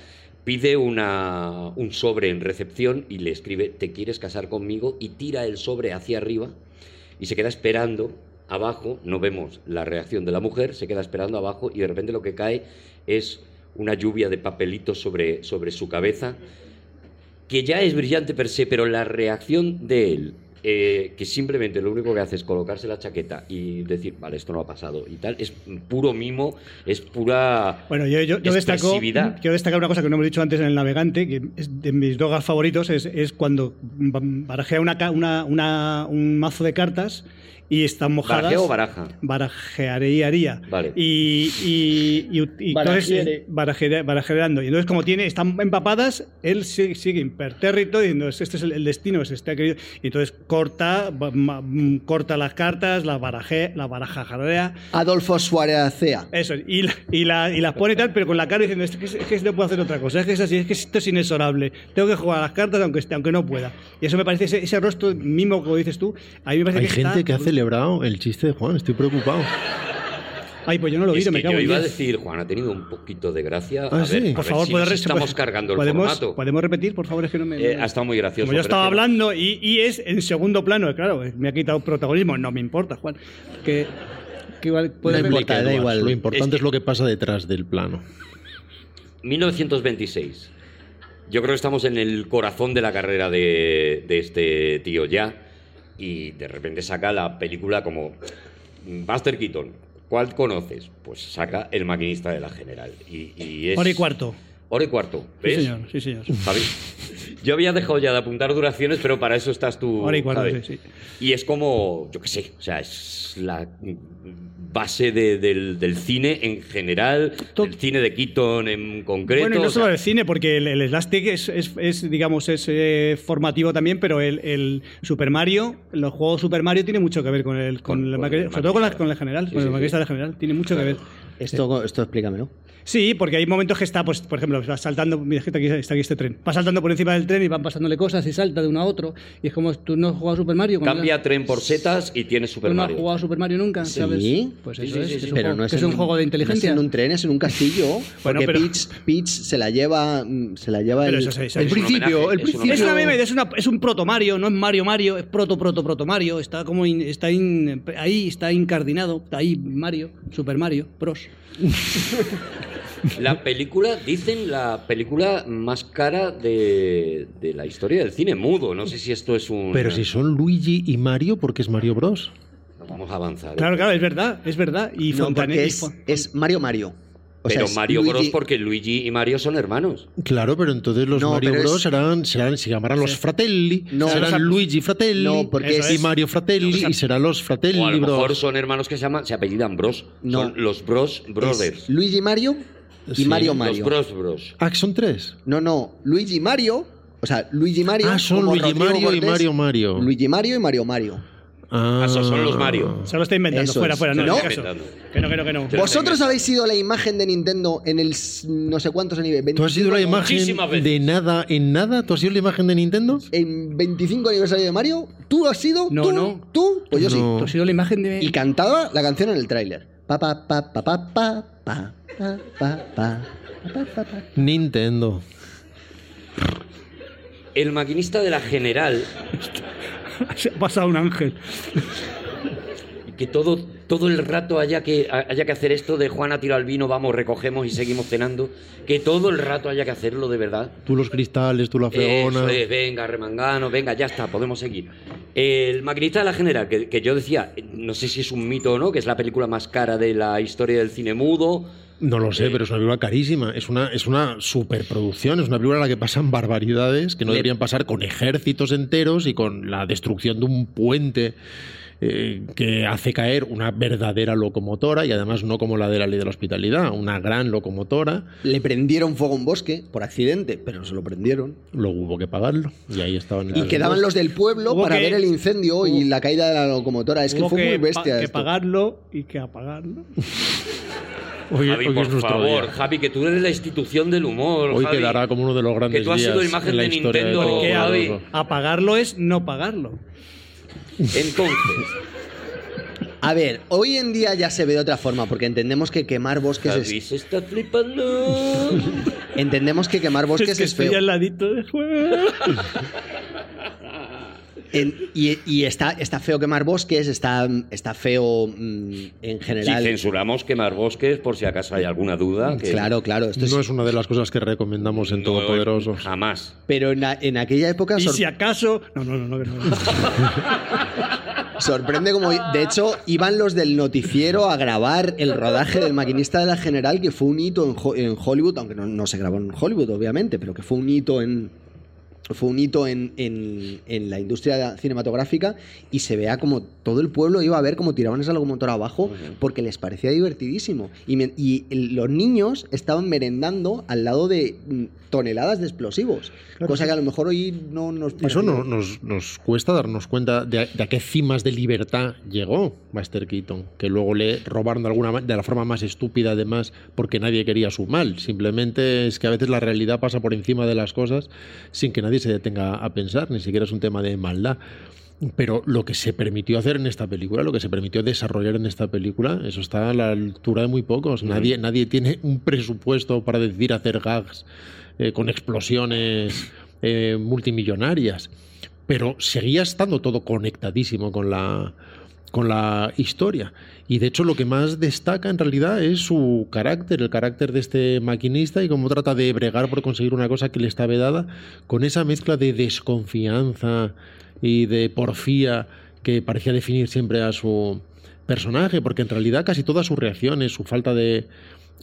Pide un sobre en recepción y le escribe, ¿te quieres casar conmigo? Y tira el sobre hacia arriba y se queda esperando abajo, no vemos la reacción de la mujer, se queda esperando abajo y de repente lo que cae es una lluvia de papelitos sobre, sobre su cabeza, que ya es brillante per se, pero la reacción de él, eh, que simplemente lo único que hace es colocarse la chaqueta y decir, vale, esto no ha pasado y tal, es puro mimo, es pura Bueno, yo, yo, yo destaco, expresividad. quiero destacar una cosa que no hemos dicho antes en el navegante, que es de mis drogas favoritos, es, es cuando barajea una, ca- una, una- un mazo de cartas y están mojadas. ¿Barajeo o baraja? Barajearía. Vale. Y, y, y, y entonces eh, barajere- barajeando. Y entonces, como tiene, están empapadas, él sigue, sigue impertérrito diciendo, este es el, el destino, es este aquello". Y entonces corta, ma- mm, corta las cartas, las baraje, la barajajarea. Adolfo Suárez Cea. Eso, y, la- y, la- y las pone y tal, pero con la cara diciendo, es que, es que no puedo hacer otra cosa, es que es así, es que esto es inexorable, tengo que jugar a las cartas aunque, aunque no pueda. Y eso me parece, ese, ese rostro mismo, como dices tú, a mí me parece Hay que gente está- que ha celebrado el chiste de Juan, estoy preocupado. Ay, pues yo no lo he oído, me cago yo en iba a diez. decir, Juan, ha tenido un poquito de gracia. Ah, a sí. ver, a Por ver favor, si ¿puede nos estamos cargando el podemos, formato. ¿Podemos repetir, por favor? Es que no me... Eh, ha estado muy gracioso. Como yo pero estaba es que- hablando y, y es en segundo plano, claro, me ha quitado protagonismo, no me importa, Juan. Que, que igual puede No importa, da igual. Lo importante Es es, lo que pasa detrás del plano. 1926. Yo creo que estamos en el corazón de la carrera de, de este tío ya. Y de repente saca la película como Buster Keaton. ¿Cuál conoces? Pues saca El maquinista de la general. Y, y es... Hora y cuarto. Hora y cuarto. Sí, ¿Ves? señor, sí, señor. Javi. Yo había dejado ya de apuntar duraciones, pero para eso estás tú. Hora y cuarto, sí, sí. Y es como, yo qué sé, o sea, es la base de- del, del cine en general, del cine de Keaton en concreto. Bueno, y no o sea, solo el cine, porque el, el es, es, es, digamos, es eh, formativo también, pero el, el Super Mario, los juegos Super Mario tiene mucho que ver con el, con, Con- el con el sobre todo con, la- con el general, Sí, con sí, el sí. maquinista del general, tiene mucho que ver. Esto, esto explícamelo. Sí, porque hay momentos que está, pues, por ejemplo, va saltando, mira, está aquí, está aquí este tren, va saltando por encima del tren y van pasándole cosas y salta de uno a otro. Y es como, tú no has jugado a Super Mario. Cambia tren por setas y tiene Super ¿Tú no has Mario. jugado a Super Mario nunca? Sí. ¿sabes? Pues eso sí, es, sí, que sí. es un, Pero juego, no es, que un juego de No inteligencia. es en un tren, es en un castillo. Bueno, porque pero- Peach, Peach se la lleva, mm, se la lleva Pero el, eso es- eso el es un principio. homenaje, el es un principio. Es una meme, es, una- es un proto Mario, no es Mario Mario, es proto proto proto Mario, está como in- está in- ahí está incardinado, está ahí Mario, Super Mario Bros. La película, dicen, la película más cara de, de la historia del cine mudo. No sé si esto es un. Pero si son Luigi y Mario, porque es Mario Bros. Vamos a avanzar. ¿eh? Claro, claro, es verdad, es verdad. Y No, Fontanet porque y es, es Mario Mario. O sea, Pero es Mario Bros. Porque Luigi y Mario son hermanos. Claro, pero entonces los No, Mario Bros es- serán, serán, se llamarán los Fratelli, No, serán sea, Luigi Fratelli no, porque Eso y es. Mario Fratelli y serán los Fratelli O a lo mejor Bros. son hermanos que se llaman, se apellidan Bros. No. Son los Bros es Brothers. Luigi Mario y Sí, Mario Los Mario. Bros Bros. Ah, que son tres. No, no, Luigi Mario, o sea, Luigi Mario. Ah, son como Luigi Rodrigo Mario y Mario Mario. Luigi Mario y Mario Mario. Ah, esos son los Mario. Se lo está inventando. Eso fuera, es. fuera. No, ¿No? caso. Que no, que no, que no. ¿Vosotros habéis sido la imagen de Nintendo en el no sé cuántos aniversario? ¿Tú has sido la imagen de nada en nada? ¿Tú has sido la imagen de Nintendo? En 25 aniversario de Mario, ¿tú has sido? No, ¿Tú? no. ¿Tú? Pues yo sí. No. Tú has sido la imagen de. Y cantaba la canción en el tráiler. Pa pa pa pa pa pa pa pa pa pa pa pa pa. Nintendo. El maquinista de la General, Se ha pasado un ángel. que todo, todo el rato haya que, haya que hacer esto de Juana tira al vino, vamos, recogemos y seguimos cenando, que todo el rato haya que hacerlo de verdad. Tú los cristales, tú la fregona. Eso es, venga, remangano, venga, ya está, podemos seguir. El maquinista de la General, que, que yo decía, no sé si es un mito o no, que es la película más cara de la historia del cine mudo. No lo sé, Eh, pero es una película carísima. Es una, es una superproducción. Es una película en la que pasan barbaridades que no Le- deberían pasar con ejércitos enteros y con la destrucción de un puente eh, que hace caer una verdadera locomotora y además no como la de la ley de la hospitalidad, una gran locomotora. Le prendieron fuego a un bosque por accidente, pero se lo prendieron. Luego hubo que pagarlo y ahí estaban. Y quedaban los del pueblo para que- ver el incendio y la caída de la locomotora. Es que fue muy pa- bestia que esto. pagarlo y que apagarlo. Hoy, Javi, hoy por es favor, día. Javi, que tú eres la institución del humor. Hoy Javi. quedará como uno de los grandes Que tú has sido días imagen en la de Nintendo, de Que Javi. Javi. apagarlo es no pagarlo. Entonces, A ver, hoy en día ya se ve de otra forma, porque entendemos que quemar bosques Javi es, se está flipando. entendemos que quemar bosques es que es estoy feo. al ladito de juego. En- y y está, está feo quemar bosques, está, está feo mm, en Si general. censuramos quemar bosques, por si acaso hay alguna duda. Que Claro, claro. Esto es- No es una de las cosas que recomendamos en no, Todopoderosos. Jamás. Pero en, la- en aquella época Y si acaso. No, no, no, no. sorprende como... De hecho, iban los del noticiero a grabar el rodaje del maquinista de la General, que fue un hito en, Ho- en Hollywood, aunque no, no se grabó en Hollywood, obviamente, pero que fue un hito en... Fue un hito en, en- en la industria cinematográfica y se vea como todo el pueblo iba a ver cómo tiraban esa locomotora abajo porque les parecía divertidísimo. Y, me- y los niños estaban merendando al lado de mm, toneladas de explosivos, cosa que a lo mejor hoy no nos Eso no, nos, nos cuesta darnos cuenta de, a- de a qué cimas de libertad llegó Buster Keaton, que luego le robaron de, alguna, de la forma más estúpida, además, porque nadie quería su mal. Simplemente es que a veces la realidad pasa por encima de las cosas sin que nadie se detenga a pensar, ni siquiera es un tema de maldad. Pero lo que se permitió hacer en esta película, lo que se permitió desarrollar en esta película, eso está a la altura de muy pocos. Nadie, nadie tiene un presupuesto para decidir hacer gags eh, con explosiones eh, multimillonarias. Pero seguía estando todo conectadísimo con la, con la historia. Y de hecho lo que más destaca en realidad es su carácter, el carácter de este maquinista y cómo trata de bregar por conseguir una cosa que le está vedada, con esa mezcla de desconfianza y de porfía que parecía definir siempre a su personaje, porque en realidad casi todas sus reacciones, su falta de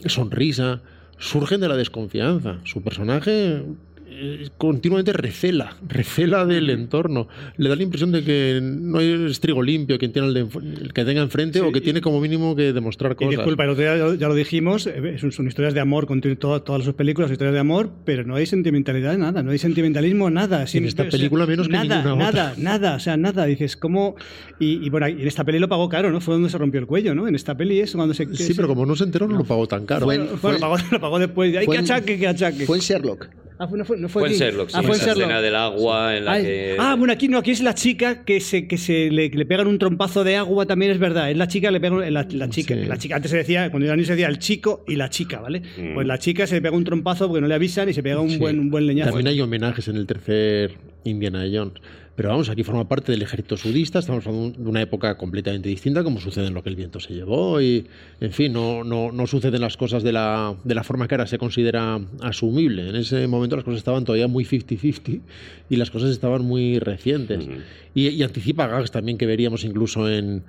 sonrisa, surgen de la desconfianza. Su personaje eh, continuamente recela, recela del entorno. Le da la impresión de que no es trigo limpio quien tiene el, de el que tenga enfrente o que tiene como mínimo que demostrar Y cosas. disculpa, el otro día ya, ya lo dijimos, eh, son, son historias de amor, todas, todas sus películas, son historias de amor, pero no hay sentimentalidad, nada, no hay sentimentalismo, nada. Siempre- esta o sea, película menos que nada, ninguna Nada, otra. nada, o sea, nada. Dices, ¿cómo? Y, y bueno, y en esta peli lo pagó caro, ¿no? Fue donde se rompió el cuello, ¿no? En esta peli es cuando se... Sí, se- pero como no se enteró, no lo pagó tan caro. Fue en- Bueno, fue- lo, pagó, lo pagó después. ¡Ay, fue qué en- achaque, qué achaque! Fue en Sherlock. Ah, fue, no fue, no fue Fue en aquí. Sherlock, sí, Ah, fue en esa Sherlock. escena del agua en la Ah, que... ah, bueno, aquí no, aquí es la chica que se, que se le, que le pegan un trompazo de agua, también es verdad. Es la chica que le pega un- la, la chica. Sí. La chica antes se decía, cuando era niño se decía el chico y la chica, ¿vale? Mm. Pues la chica se le pega un trompazo porque no le avisan y se pega un Sí. buen un buen leñazo. También hay homenajes en el tercer Indiana Jones. Pero vamos, aquí forma parte del ejército sudista, estamos hablando de una época completamente distinta, como sucede en lo que el viento se llevó, y en fin, no, no, no suceden las cosas de la, de la forma que ahora se considera asumible. En ese momento las cosas estaban todavía muy 50-50 y las cosas estaban muy recientes. Y, y anticipa gags también que veríamos incluso en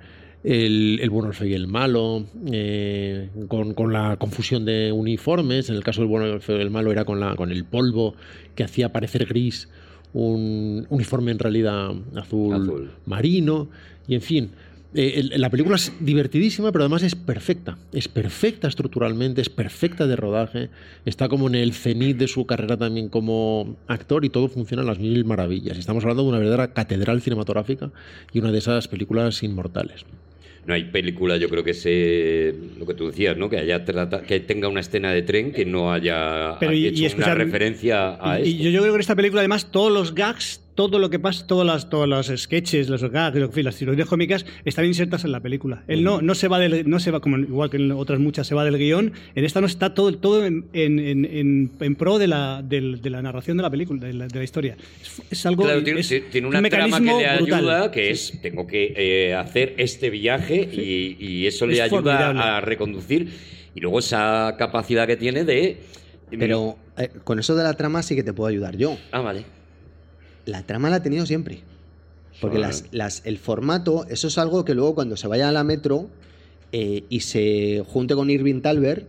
el, el bueno, el feo y el malo, eh, con, con la confusión de uniformes. En el caso del bueno, el feo y el malo era con, la, con el polvo que hacía parecer gris un uniforme en realidad azul, Azul. marino. Y en fin, Eh, la película es divertidísima, pero además es perfecta. Es perfecta estructuralmente, es perfecta de rodaje. Está como en el cenit de su carrera también como actor y todo funciona a las mil maravillas. Estamos hablando de una verdadera catedral cinematográfica y una de esas películas inmortales. No hay película, yo creo que se. Lo que tú decías, ¿no? Que haya trata- que tenga una escena de tren que no haya Pero hecho y escuchar- una referencia a Y, esto. y yo, yo creo que en esta película, además, todos los gags, todo lo que pasa, todas las, todos los sketches, los gags, fin, las tirolías cómicas, están insertas en la película. Él no, no se va del, no se va, como igual que en otras muchas, se va del guion. En esta no está todo, todo en, en, en- en- en pro de la, del- de la narración de la película, de la, de la historia. Es, es algo. Claro, tiene, es tiene un una trama que mecanismo le brutal. ayuda, que es, tengo que eh, hacer este viaje y, y eso le ayuda formidable. a reconducir. Y luego esa capacidad que tiene de... Pero eh, con eso de la trama sí que te puedo ayudar yo. Ah, vale. La trama la ha tenido siempre. Porque las, las- el formato, eso es algo que luego cuando se vaya a la metro eh, y se junte con Irving Talbert,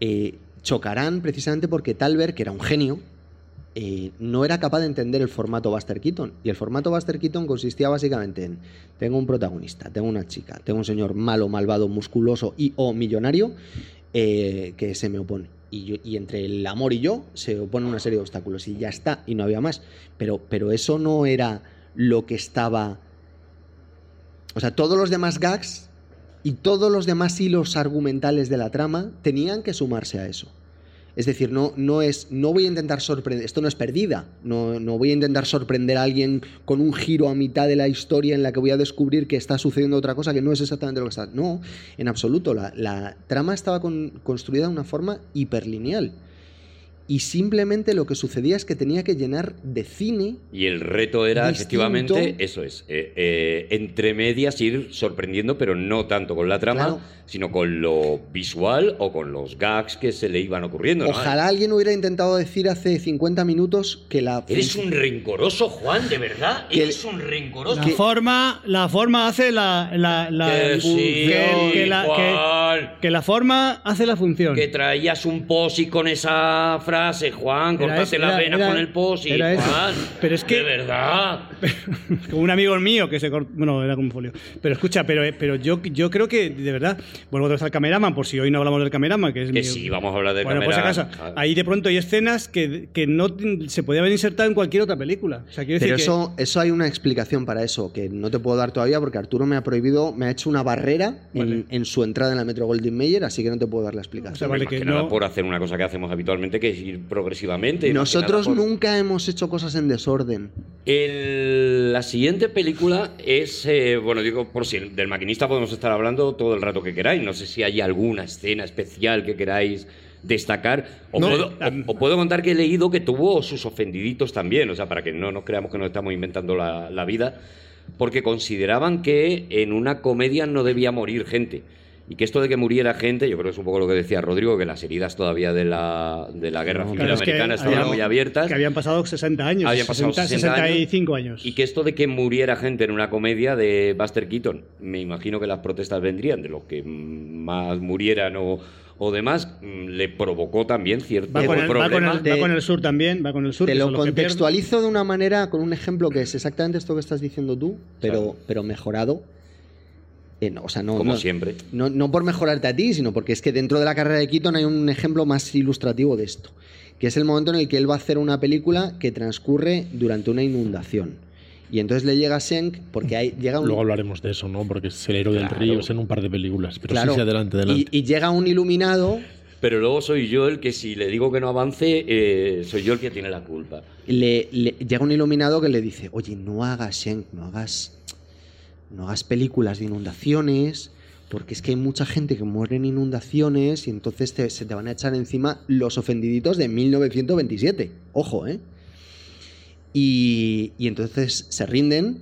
eh, chocarán precisamente porque Talbert, que era un genio, eh, no era capaz de entender el formato Buster Keaton. Y el formato Buster Keaton consistía básicamente en, tengo un protagonista, tengo una chica, tengo un señor malo, malvado, musculoso y o millonario que se me opone. Y, yo- y entre el amor y yo se opone una serie de obstáculos y ya está, y no había más. Pero, pero eso no era lo que estaba... O sea, todos los demás gags y todos los demás hilos argumentales de la trama tenían que sumarse a eso. Es decir, no, no es. No voy a intentar sorprender. Esto no es perdida. No, no voy a intentar sorprender a alguien con un giro a mitad de la historia en la que voy a descubrir que está sucediendo otra cosa que no es exactamente lo que está. No, en absoluto. La, la trama estaba con- construida de una forma hiperlineal. Y simplemente lo que sucedía es que tenía que llenar de cine. Y el reto era, Distinto. efectivamente, eso es, eh, eh, entre medias ir sorprendiendo, pero no tanto con la trama, Claro. sino con lo visual o con los gags que se le iban ocurriendo. ¿no? Ojalá alguien hubiera intentado decir hace 50 minutos que la. Eres un rencoroso, Juan, de verdad. Que- Eres un rencoroso. La forma, la forma hace la, la, la- Que sí, que- que la- que la forma hace la función. Que traías un posi con esa frase, Juan. Era Cortaste eso, las era- venas era- con el posi, era eso. Juan. Pero es que- De verdad. como un amigo mío que se cortó. Bueno, era como un folio. Pero escucha, pero, pero yo, yo creo que, de verdad, vuelvo otra vez al cameraman, por si hoy no hablamos del cameraman, que es Que mi- sí, vamos a hablar del Bueno, pues a cameraman. casa. Ahí de pronto hay escenas que, que no se podían haber insertado en cualquier otra película. O sea, quiero Pero decir que- eso, eso hay una explicación para eso, que no te puedo dar todavía porque Arturo me ha prohibido, me ha hecho una barrera en, Vale. en su entrada en la Metro Golden Mayer, así que no te puedo dar la explicación. O sea, vale, Más que que nada no- por hacer una cosa que hacemos habitualmente, que es ir progresivamente. Nosotros por- nunca hemos hecho cosas en desorden. El- la siguiente película es, eh, bueno, digo, por si del maquinista podemos estar hablando todo el rato que queráis. No sé si hay alguna escena especial que queráis destacar. O, No, puedo, o- o puedo contar que he leído que tuvo sus ofendiditos también, o sea, para que no nos creamos que nos estamos inventando la, la vida, porque consideraban que en una comedia no debía morir gente. Y que esto de que muriera gente, yo creo que es un poco lo que decía Rodrigo, que las heridas todavía de la, de la guerra Claro, civil es que americana estaban había- muy abiertas. Que habían pasado 60 años. Habían pasado 60 años. 65 años. Y que esto de que muriera gente en una comedia de Buster Keaton, me imagino que las protestas vendrían de los que más murieran o, o demás, mm, le provocó también cierto Va con, el, va, con el, va con el sur también, va con el sur. Te lo contextualizo de una manera, con un ejemplo que es exactamente esto que estás diciendo tú, pero, pero mejorado. Eh, no, o sea, no, Como no- siempre. No, no por mejorarte a ti, sino porque es que dentro de la carrera de Keaton hay un ejemplo más ilustrativo de esto, que es el momento en el que él va a hacer una película que transcurre durante una inundación. Y entonces le llega a Senk porque hay, llega un... Luego hablaremos de eso, ¿no? Porque es el héroe del río es en un par de películas. Pero Claro. sí, sí, adelante, adelante. Y, y llega un iluminado, Pero luego soy yo el que si le digo que no avance, eh, soy yo el que tiene la culpa. le, le- llega un iluminado que le dice, oye, no hagas Senk, no hagas, no hagas películas de inundaciones, porque es que hay mucha gente que muere en inundaciones y entonces te- se te van a echar encima los ofendiditos de 1927. Ojo, ¿eh? Y, y entonces se rinden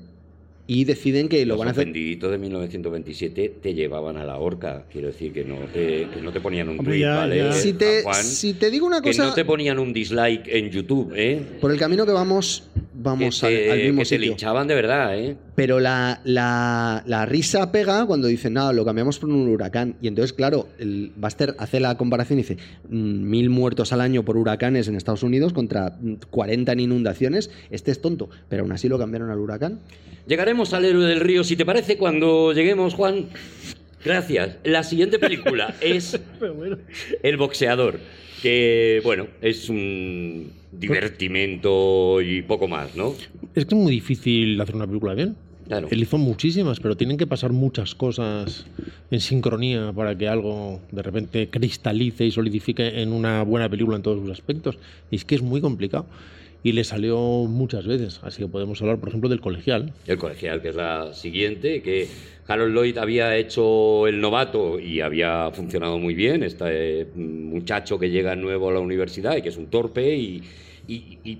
y deciden que lo Los van a hacer... ofendiditos de 1927 te llevaban a la horca. Quiero decir que no te, que no te ponían un ya, ¿vale? ya. Si te, Juan? si te digo una que cosa... no te ponían un dislike en YouTube, ¿eh? Por el camino que vamos, vamos que al, te, al mismo que te sitio. linchaban de verdad, ¿eh? Pero la, la- la risa pega cuando dicen, nada, lo cambiamos por un huracán. Y entonces, claro, el Buster hace la comparación y dice, "Mm, mil muertos al año por huracanes en Estados Unidos contra mm, 40 en inundaciones. Este es tonto, pero aún así lo cambiaron al huracán. Llegaremos al héroe del río, si te parece, cuando lleguemos, Juan. Gracias. La siguiente película es El boxeador, que, bueno, es un divertimento y poco más, ¿no? Es que es muy difícil hacer una película bien. Claro. Él hizo muchísimas, pero tienen que pasar muchas cosas en sincronía para que algo de repente cristalice y solidifique en una buena película en todos sus aspectos. Y es que es muy complicado. Y le salió muchas veces. Así que podemos hablar, por ejemplo, del colegial. El colegial, que es la siguiente, que Harold Lloyd había hecho el novato y había funcionado muy bien. Este muchacho que llega nuevo a la universidad y que es un torpe y, y- y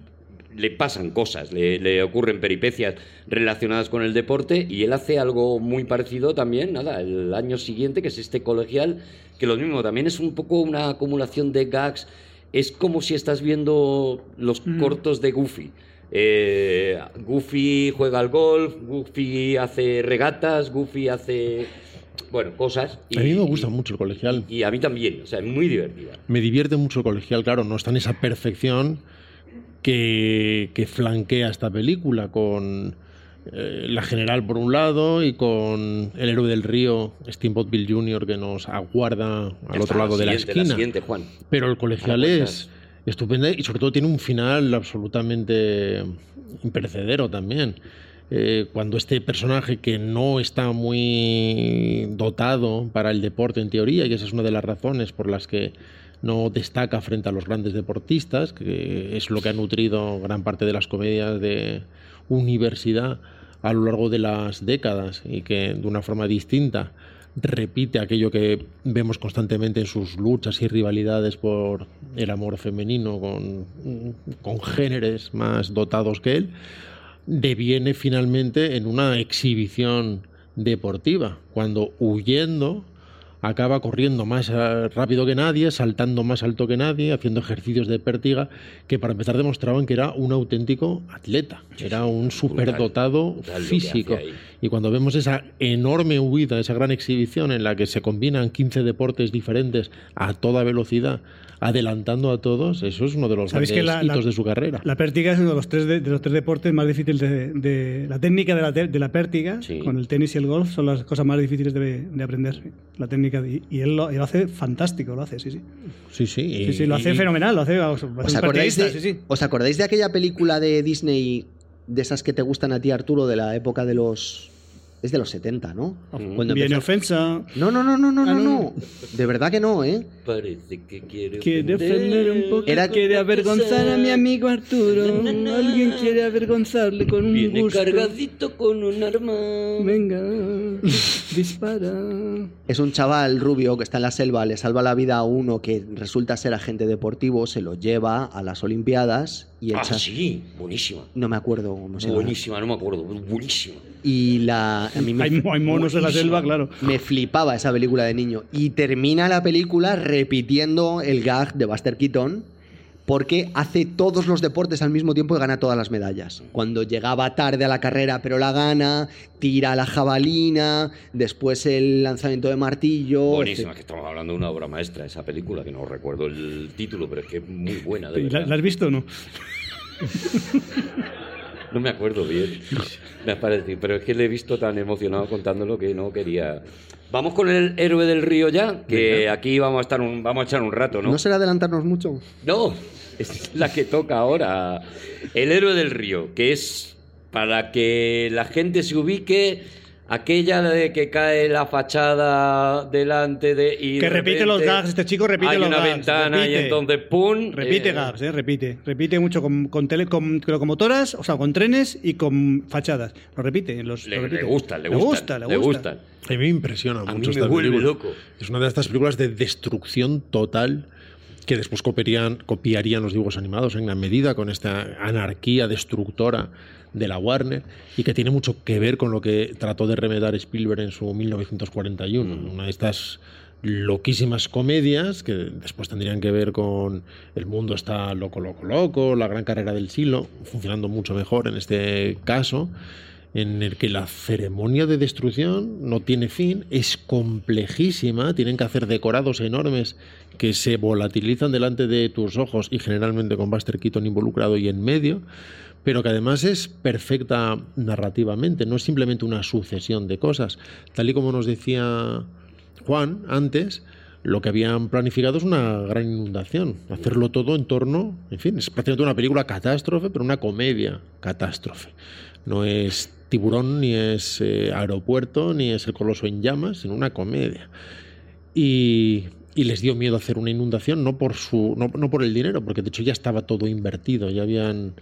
le pasan cosas, le, le ocurren peripecias relacionadas con el deporte y él hace algo muy parecido también, nada, el año siguiente, que es este colegial, que lo mismo, también es un poco una acumulación de gags. Es como si estás viendo los cortos de Goofy. Eh, Goofy juega al golf, Goofy hace regatas, Goofy hace, bueno, cosas. a mí me gusta mucho el colegial. Y a mí también, o sea, es muy divertida. Me divierte mucho el colegial, claro, no está en esa perfección que, que flanquea esta película con eh, la general por un lado y con el héroe del río, Steamboat Bill Jr., que nos aguarda al otro lado de la esquina. Juan. Pero el colegial es estupendo y sobre todo tiene un final absolutamente imperecedero también. Eh, cuando este personaje que no está muy dotado para el deporte en teoría, y esa es una de las razones por las que no destaca frente a los grandes deportistas, que es lo que ha nutrido gran parte de las comedias de universidad a lo largo de las décadas y que de una forma distinta repite aquello que vemos constantemente en sus luchas y rivalidades por el amor femenino con, con géneros más dotados que él, deviene finalmente en una exhibición deportiva, cuando huyendo acaba corriendo más eh, rápido que nadie, saltando más alto que nadie, haciendo ejercicios de pértiga, que para empezar demostraban que era un auténtico atleta, era un superdotado físico. Y cuando vemos esa enorme huida, esa gran exhibición en la que se combinan 15 deportes diferentes a toda velocidad, adelantando a todos, eso es uno de los ¿Sabéis grandes que la- la- hitos de su carrera. La pértiga es uno de los tres, de, de los tres deportes más difíciles de, de- La técnica de la, te- de la pértiga, Sí. con el tenis y el golf, son las cosas más difíciles de, de aprender. La técnica. de- y él lo, él lo hace fantástico, lo hace, sí, sí. Sí, sí. Sí, sí, lo hace y- fenomenal, lo hace. ¿Os acordáis, de, partidista, sí, sí. ¿Os acordáis de aquella película de Disney, de esas que te gustan a ti, Arturo, de la época de los... Es de los 70, ¿no? Cuando Viene empezó- ofensa. No, no, no, no, no, Ah, no, no. no. De verdad que no, ¿eh? Parece que quiere Quiere ofender. ofender un poco. Era- quiere avergonzar a mi amigo Arturo. Alguien quiere avergonzarle con un Viene gusto. cargadito con un arma. Venga, dispara. Es un chaval rubio que está en la selva, le salva la vida a uno que resulta ser agente deportivo, se lo lleva a las Olimpiadas y Ah, sí, buenísima. No me acuerdo cómo se llama. Buenísima, no me acuerdo. Buenísima. Y la... A mí me, Hay, hay monos en la selva, claro. me flipaba esa película de niño. Y termina la película repitiendo el gag de Buster Keaton porque hace todos los deportes al mismo tiempo y gana todas las medallas. Cuando llegaba tarde a la carrera pero la gana, tira la jabalina, después el lanzamiento de martillo... Buenísima, que estamos hablando de una obra maestra, esa película, que no recuerdo el título, pero es que es muy buena, de ¿La, has visto o no? No me acuerdo bien. Me ha parecido, pero es que le he visto tan emocionado contándolo que no quería. Vamos con el héroe del río ya, que aquí vamos a estar un, vamos a echar un rato, ¿no? ¿No será adelantarnos mucho? No, es la que toca ahora. El héroe del río, que es para que la gente se ubique aquella de que cae la fachada delante de y Que de repite los gags, este chico repite hay los una gags, ventana y repite. entonces pum Repite eh, gags, ¿eh? repite. Repite mucho con, con, tele, con locomotoras, o sea, con trenes y con fachadas. Lo repite. Los, le, lo repite. le gustan, le Le gusta, le le gusta. gustan. A mí me impresiona A mí mucho me esta vuelve película. loco. Es una de estas películas de destrucción total que después copiarían, copiarían los dibujos animados en gran medida con esta anarquía destructora de la Warner y que tiene mucho que ver con lo que trató de remedar Spielberg en su 1941. Mm. Una de estas loquísimas comedias que después tendrían que ver con El mundo está loco, loco, loco, La gran carrera del siglo, funcionando mucho mejor en este caso, en el que la ceremonia de destrucción no tiene fin, es complejísima, tienen que hacer decorados enormes que se volatilizan delante de tus ojos y generalmente con Buster Keaton involucrado y en medio, pero que además es perfecta narrativamente, no es simplemente una sucesión de cosas, tal y como nos decía Juan antes, lo que habían planificado es una gran inundación, hacerlo todo en torno, en fin, es prácticamente una película catástrofe, pero una comedia catástrofe. No es tiburón, ni es eh, aeropuerto, ni es el coloso en llamas, sino una comedia. Y, les dio miedo hacer una inundación, no por, su, no, no por el dinero, porque de hecho ya estaba todo invertido, ya habían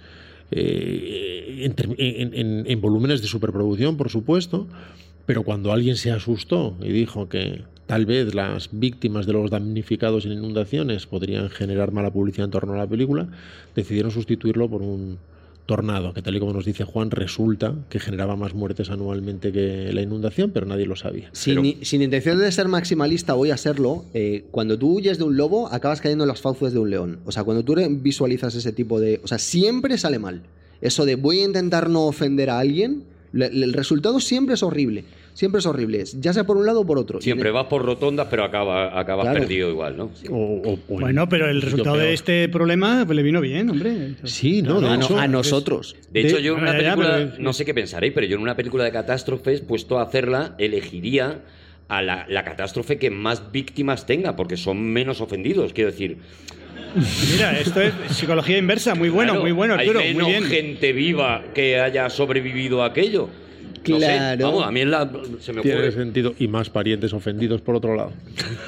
eh, en volúmenes de superproducción, por supuesto, pero cuando alguien se asustó y dijo que tal vez las víctimas de los damnificados en inundaciones podrían generar mala publicidad en torno a la película, decidieron sustituirlo por un tornado, que tal y como nos dice Juan, resulta que generaba más muertes anualmente que la inundación, pero nadie lo sabía. Sin, Pero- ni- sin intención de ser maximalista, voy a serlo. eh, cuando tú huyes de un lobo, acabas cayendo en las fauces de un león. O sea, cuando tú visualizas ese tipo de. O sea, siempre sale mal. Eso de voy a intentar no ofender a alguien, el resultado siempre es horrible. Siempre es horrible, ya sea por un lado o por otro. Siempre Y- vas por rotondas, pero acaba, acabas Claro. perdido igual, ¿no? O- o- o en Bueno, pero el resultado de este problema pues, le vino bien, hombre. Sí, no, de a, no- a nosotros. De De- hecho, yo en una ya, ya, película, pero- no sé qué pensaréis, pero yo en una película de catástrofes, puesto a hacerla, elegiría a la, la catástrofe que más víctimas tenga, porque son menos ofendidos. Quiero decir, Mira, esto es psicología inversa, muy bueno, claro, muy bueno, Arturo, hay muy menos bien. gente viva que haya sobrevivido a aquello. No sé, Claro. vamos, a mí es la- se me tiene ocurre. sentido. Y más parientes ofendidos por otro lado.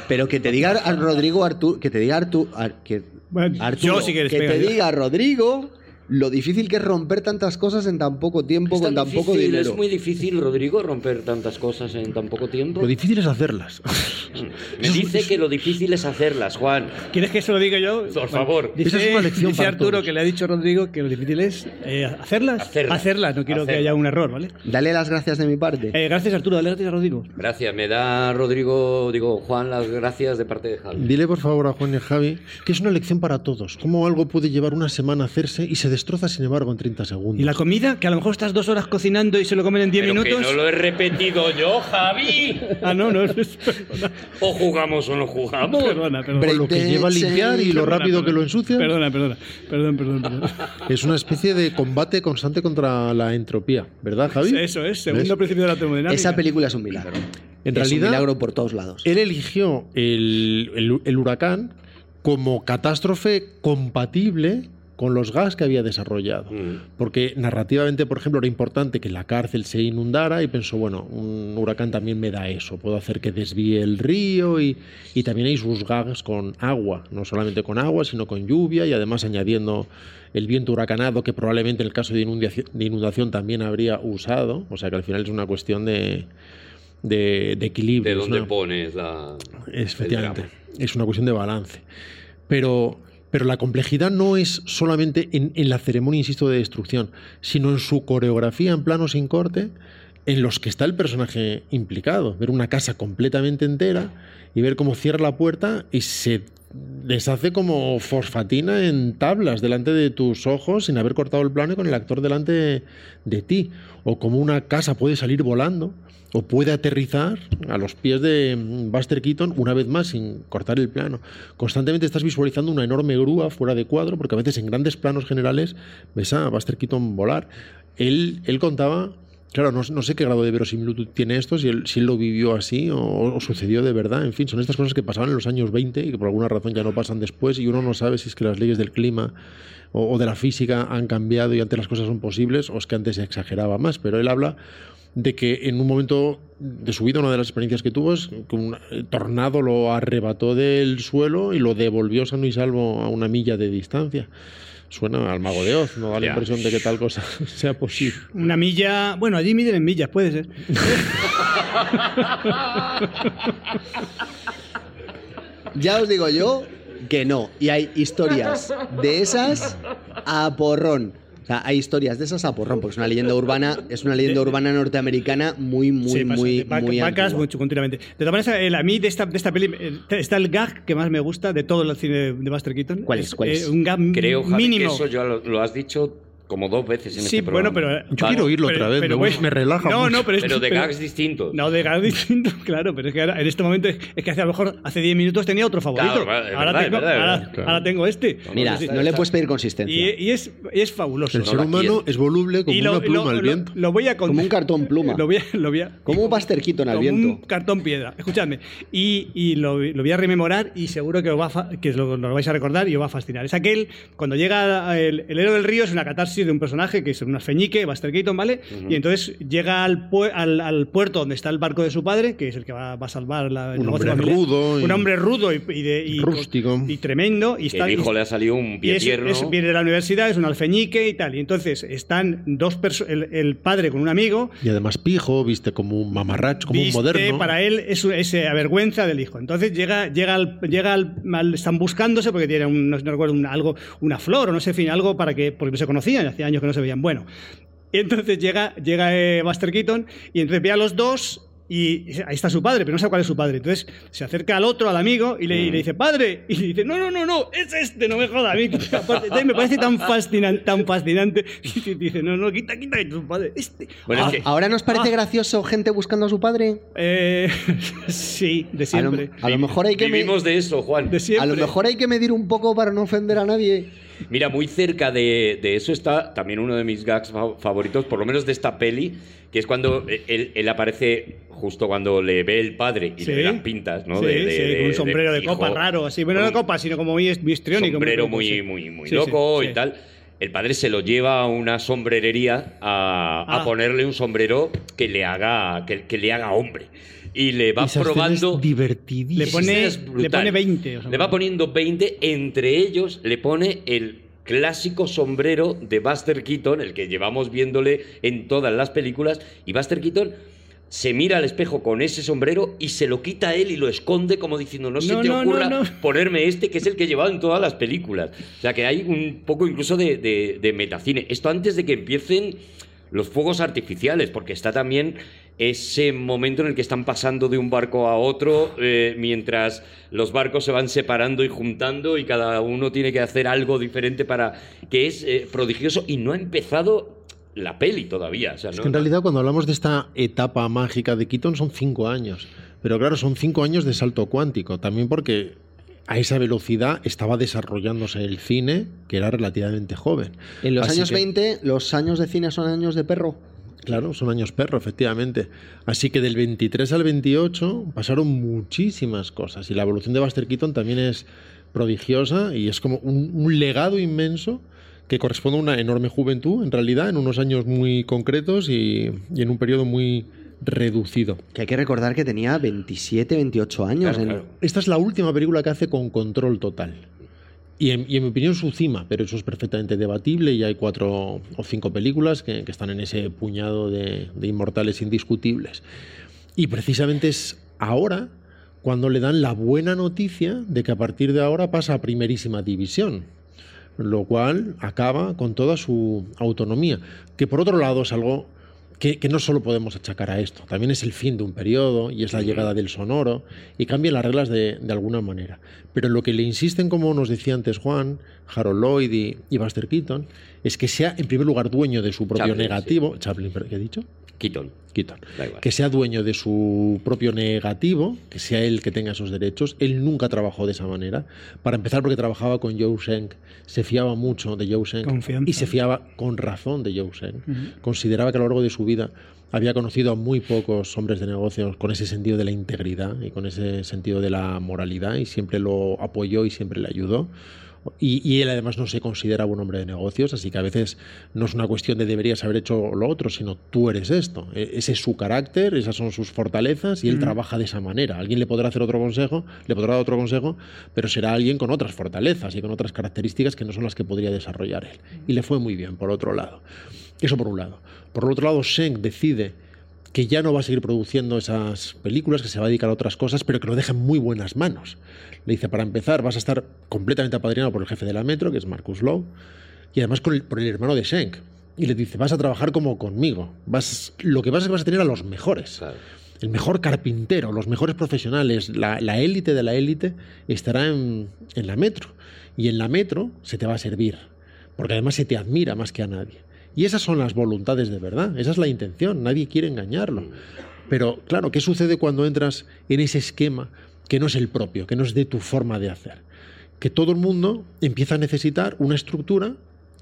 Pero que te diga a Rodrigo Arturo, que te diga Arturo, que, Bueno, Arturo, yo, si quieres, que venga, te yo. diga Rodrigo lo difícil que es romper tantas cosas en tan poco tiempo Es con tan tan poco difícil, dinero. Es muy difícil, Rodrigo, romper tantas cosas en tan poco tiempo. Lo difícil es hacerlas. Me dice que lo difícil es hacerlas, Juan. ¿Quieres que eso lo diga yo? Por favor. Dice, Esa es una lección dice Arturo todos. que le ha dicho Rodrigo que lo difícil es eh, hacerlas. Hacerlas. no quiero que haya un error, ¿vale? Dale las gracias de mi parte. Eh, gracias Arturo, dale gracias a Rodrigo. Gracias, me da Rodrigo, digo, Juan, las gracias de parte de Javi. Dile por favor a Juan y a Javi que es una lección para todos. Cómo algo puede llevar una semana a hacerse y se destroza sin embargo en 30 segundos. Y la comida, que a lo mejor estás dos horas cocinando y se lo comen en 10 Pero minutos. que no lo he repetido yo, Javi. Ah, no, no, es- perdona, O jugamos o no jugamos. perdona, perdona. Break lo que lleva a limpiar y lo Perdona, rápido que perdona. lo ensucia. Perdona, perdona, perdón, perdón, perdón. Es una especie de combate constante contra la entropía, ¿verdad, Javi? Eso es, segundo ¿Ves? principio de la termodinámica. Esa película es un milagro. En es realidad- un milagro por todos lados. Él eligió el, el- el huracán como catástrofe compatible con los gas que había desarrollado. Mm. Porque narrativamente, por ejemplo, era importante que la cárcel se inundara y pensó, bueno, un huracán también me da eso, puedo hacer que desvíe el río y, y también hay sus gags con agua, no solamente con agua, sino con lluvia y además añadiendo el viento huracanado que probablemente en el caso de inundación, de inundación también habría usado, o sea que al final es una cuestión de, de, de equilibrio. ¿De dónde una- pones la. Efectivamente, es una cuestión de balance. Pero, pero la complejidad no es solamente en, la ceremonia, insisto, de destrucción, sino en su coreografía en plano sin corte, en los que está el personaje implicado. Ver una casa completamente entera y ver cómo cierra la puerta y se deshace como fosfatina en tablas delante de tus ojos sin haber cortado el plano y con el actor delante de, de ti. O como una casa puede salir volando o puede aterrizar a los pies de mm, Buster Keaton una vez más sin cortar el plano. Constantemente estás visualizando una enorme grúa fuera de cuadro porque a veces en grandes planos generales ves a Buster Keaton volar. Él, él contaba, claro, no, no sé qué grado de verosimilitud tiene esto, si él, si lo vivió así o, o sucedió de verdad. En fin, son estas cosas que pasaban en los años 20 y que por alguna razón ya no pasan después y uno no sabe si es que las leyes del clima o, o de la física han cambiado y antes las cosas son posibles o es que antes se exageraba más. Pero él habla de que en un momento de su vida, una de las experiencias que tuvo es que un tornado lo arrebató del suelo y lo devolvió sano y salvo a una milla de distancia. Suena al mago de Oz, no da la impresión de que tal cosa sea posible. Una milla. Bueno, allí miden en millas, puede ser. Ya os digo yo que no. Y hay historias de esas a porrón. Sea, hay historias de esas a porrón, porque es una leyenda urbana, es una leyenda urbana norteamericana muy, muy, Sí, pasa- muy, va- muy vacas antigua. mucho continuamente. De todas maneras, el- a mí de esta, de esta peli eh, está el gag que más me gusta de todo el cine de Buster Keaton. ¿Cuál es? ¿Cuál es? un gag Creo, Javi, que mínimo. eso ya lo, lo has dicho como dos veces en Sí, este bueno, programa. pero. Yo quiero oírlo otra vez, me gusta- me relaja No, mucho. no, pero, es- Pero de gags distintos. No, de gags distintos, claro, pero es que ahora, en este momento es, es que hace a lo mejor hace 10 minutos tenía otro favorito. Claro, ahora, verdad, tengo, es verdad, es ahora- verdad. Claro. ahora tengo este. Mira, no le puedes pedir consistencia. y, y es, y es fabuloso. El No ser humano es voluble como lo- una pluma lo- al viento. Lo, voy a contar. Como un cartón pluma. Lo voy a, lo voy a- Como un Buster Keaton al como viento. un cartón piedra. Escuchadme. Y, y lo, lo voy a rememorar y seguro que, os va a fa- que lo, lo vais a recordar y os va a fascinar. Es aquel, cuando llega el, el héroe del río, es una catarsis de un personaje que es un alfeñique, Buster Keaton, ¿vale? Y entonces llega al, pue- al, al puerto donde está el barco de su padre, que es el que va, va a salvar la, el Un negocio hombre rudo y- Un hombre rudo y, y de- y- Rústico. Y tremendo. Y está, el hijo y- le ha salido un pie es, tierno. es- viene de la universidad, es un alfeñique y tal. Y entonces están dos personas, el, el padre con un amigo, Y además pijo, viste como un mamarracho, como viste, un moderno. para él es, es avergüenza del hijo. Entonces llega, llega, al, llega al, al- están buscándose porque tiene un, no, no recuerdo un- algo, una flor o no sé, en fin, algo para que, porque no se conocían, hacía años que no se veían. Bueno, y entonces llega, llega eh, Buster Keaton y entonces ve a los dos y ahí está su padre, pero no sabe cuál es su padre. Entonces se acerca al otro, al amigo, y le, y le dice, padre. Y dice, no, no, no, no, es este, no me jodas. A mí, aparte, me parece tan fascinante, tan fascinante. Y dice, no, no, quita, quita, tu padre, este. Bueno, Ah, es que- ¿Ahora nos parece Ah. gracioso gente buscando a su padre? Eh, sí, de A lo, siempre. a lo mejor hay que Vivimos de eso, Juan. De siempre. a lo mejor hay que medir un poco para no ofender a nadie. Mira, muy cerca de, de eso está también uno de mis gags fa- favoritos, por lo menos de esta peli, que es cuando él, él aparece justo cuando le ve el padre y Sí. le ve las pintas, ¿no? Sí, De- de- sí, de- con un sombrero de, hijo, copa raro, así. Con no de copa, sino como muy, histriónico. sombrero muy, muy, muy loco y tal. El padre se lo lleva a una sombrerería a, a Ah. ponerle un sombrero que le haga, que, que le haga hombre. Y le va Y probando. Le pone- Esa es brutal. le pone 20, o sea, le va poniendo 20, entre ellos le pone el clásico sombrero de Buster Keaton, el que llevamos viéndole en todas las películas, y Buster Keaton se mira al espejo con ese sombrero y se lo quita a él y lo esconde como diciendo, no se No, te no, no, ocurra no. ponerme este que es el que he llevado en todas las películas. O sea que hay un poco incluso de, de, de metacine. Esto antes de que empiecen los fuegos artificiales, porque está también ese momento en el que están pasando de un barco a otro eh, mientras los barcos se van separando y juntando y cada uno tiene que hacer algo diferente para que es eh, prodigioso y no ha empezado la peli todavía. O sea, Es que en realidad cuando hablamos de esta etapa mágica de Keaton son cinco años. Pero claro, son cinco años de salto cuántico. También porque a esa velocidad estaba desarrollándose el cine, que era relativamente joven. En los Así años que- 20, los años de cine son años de perro. Claro, son años perro, efectivamente. Así que del 23 al 28 pasaron muchísimas cosas. Y la evolución de Buster Keaton también es prodigiosa y es como un, un legado inmenso que corresponde a una enorme juventud, en realidad, en unos años muy concretos y, y en un periodo muy reducido. Que hay que recordar que tenía 27, 28 años. Claro, en- claro. Esta es la última película que hace con control total. Y en, mi opinión su cima, pero eso es perfectamente debatible y hay cuatro o cinco películas que, que están en ese puñado de, de inmortales indiscutibles. Y precisamente es ahora cuando le dan la buena noticia de que a partir de ahora pasa a primerísima división, lo cual acaba con toda su autonomía, que por otro lado es algo que, que no solo podemos achacar a esto, también es el fin de un periodo y es la llegada del sonoro y cambian las reglas de, de alguna manera. Pero lo que le insisten, como nos decía antes Juan, Harold Lloyd y, y Buster Keaton, es que sea en primer lugar dueño de su propio Chaplin, negativo. Chaplin, ¿qué he dicho? Keaton. Keaton. Da igual. Que sea dueño de su propio negativo, que sea él que tenga esos derechos. Él nunca trabajó de esa manera. Para empezar, porque trabajaba con Joe Schenck, se fiaba mucho de Joe Schenck Confianza. y se fiaba con razón de Joe Schenck. Consideraba que a lo largo de su vida había conocido a muy pocos hombres de negocios con ese sentido de la integridad y con ese sentido de la moralidad y siempre lo apoyó y siempre le ayudó. Y, y él además no se considera un hombre de negocios, así que a veces no es una cuestión de deberías haber hecho lo otro, sino tú eres esto. E- Ese es su carácter, esas son sus fortalezas y él trabaja de esa manera. Alguien le podrá hacer otro consejo, le podrá dar otro consejo, pero será alguien con otras fortalezas y con otras características que no son las que podría desarrollar él. Y le fue muy bien, por otro lado. Eso por un lado. Por otro lado, Schenck decide que ya no va a seguir produciendo esas películas, que se va a dedicar a otras cosas, pero que lo deja en muy buenas manos. Le dice, para empezar, vas a estar completamente apadrinado por el jefe de la metro, que es Marcus Lowe, y además con el- por el hermano de Schenk. Y le dice, vas a trabajar como conmigo. Vas, lo que pasa es que vas a tener a los mejores. Claro. El mejor carpintero, los mejores profesionales, la la élite de la élite estará en, en la metro. Y en la metro se te va a servir. Porque además se te admira más que a nadie. Y esas son las voluntades de verdad. Esa es la intención. Nadie quiere engañarlo. Pero claro, ¿qué sucede cuando entras en ese esquema que no es el propio, que no es de tu forma de hacer? Que todo el mundo empieza a necesitar una estructura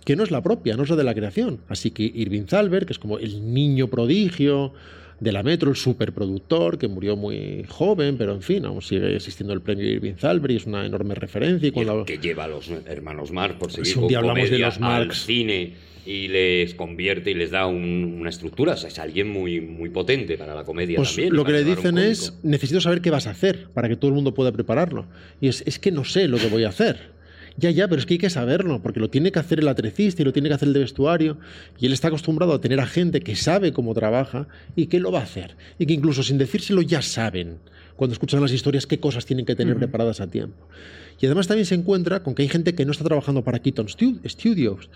que no es la propia, no es la de la creación. Así que Irving Thalberg, que es como el niño prodigio de la Metro, el superproductor, que murió muy joven, pero en fin, aún sigue existiendo el premio Irving Thalberg y es una enorme referencia. Y que lleva a los hermanos Marx por seguir Si un con día hablamos de comedia los Marx. al cine y les convierte y les da un- una estructura. O sea, es alguien muy, muy potente para la comedia Pues también. lo que le dicen es, necesito saber qué vas a hacer para que todo el mundo pueda prepararlo. Y es, es que no sé lo que voy a hacer. Ya, ya, pero es que hay que saberlo, porque lo tiene que hacer el atrecista y lo tiene que hacer el de vestuario. Y él está acostumbrado a tener a gente que sabe cómo trabaja y que lo va a hacer. Y que incluso sin decírselo ya saben, cuando escuchan las historias, qué cosas tienen que tener preparadas a tiempo. Y además también se encuentra con que hay gente que no está trabajando para Keaton Stu- Studios,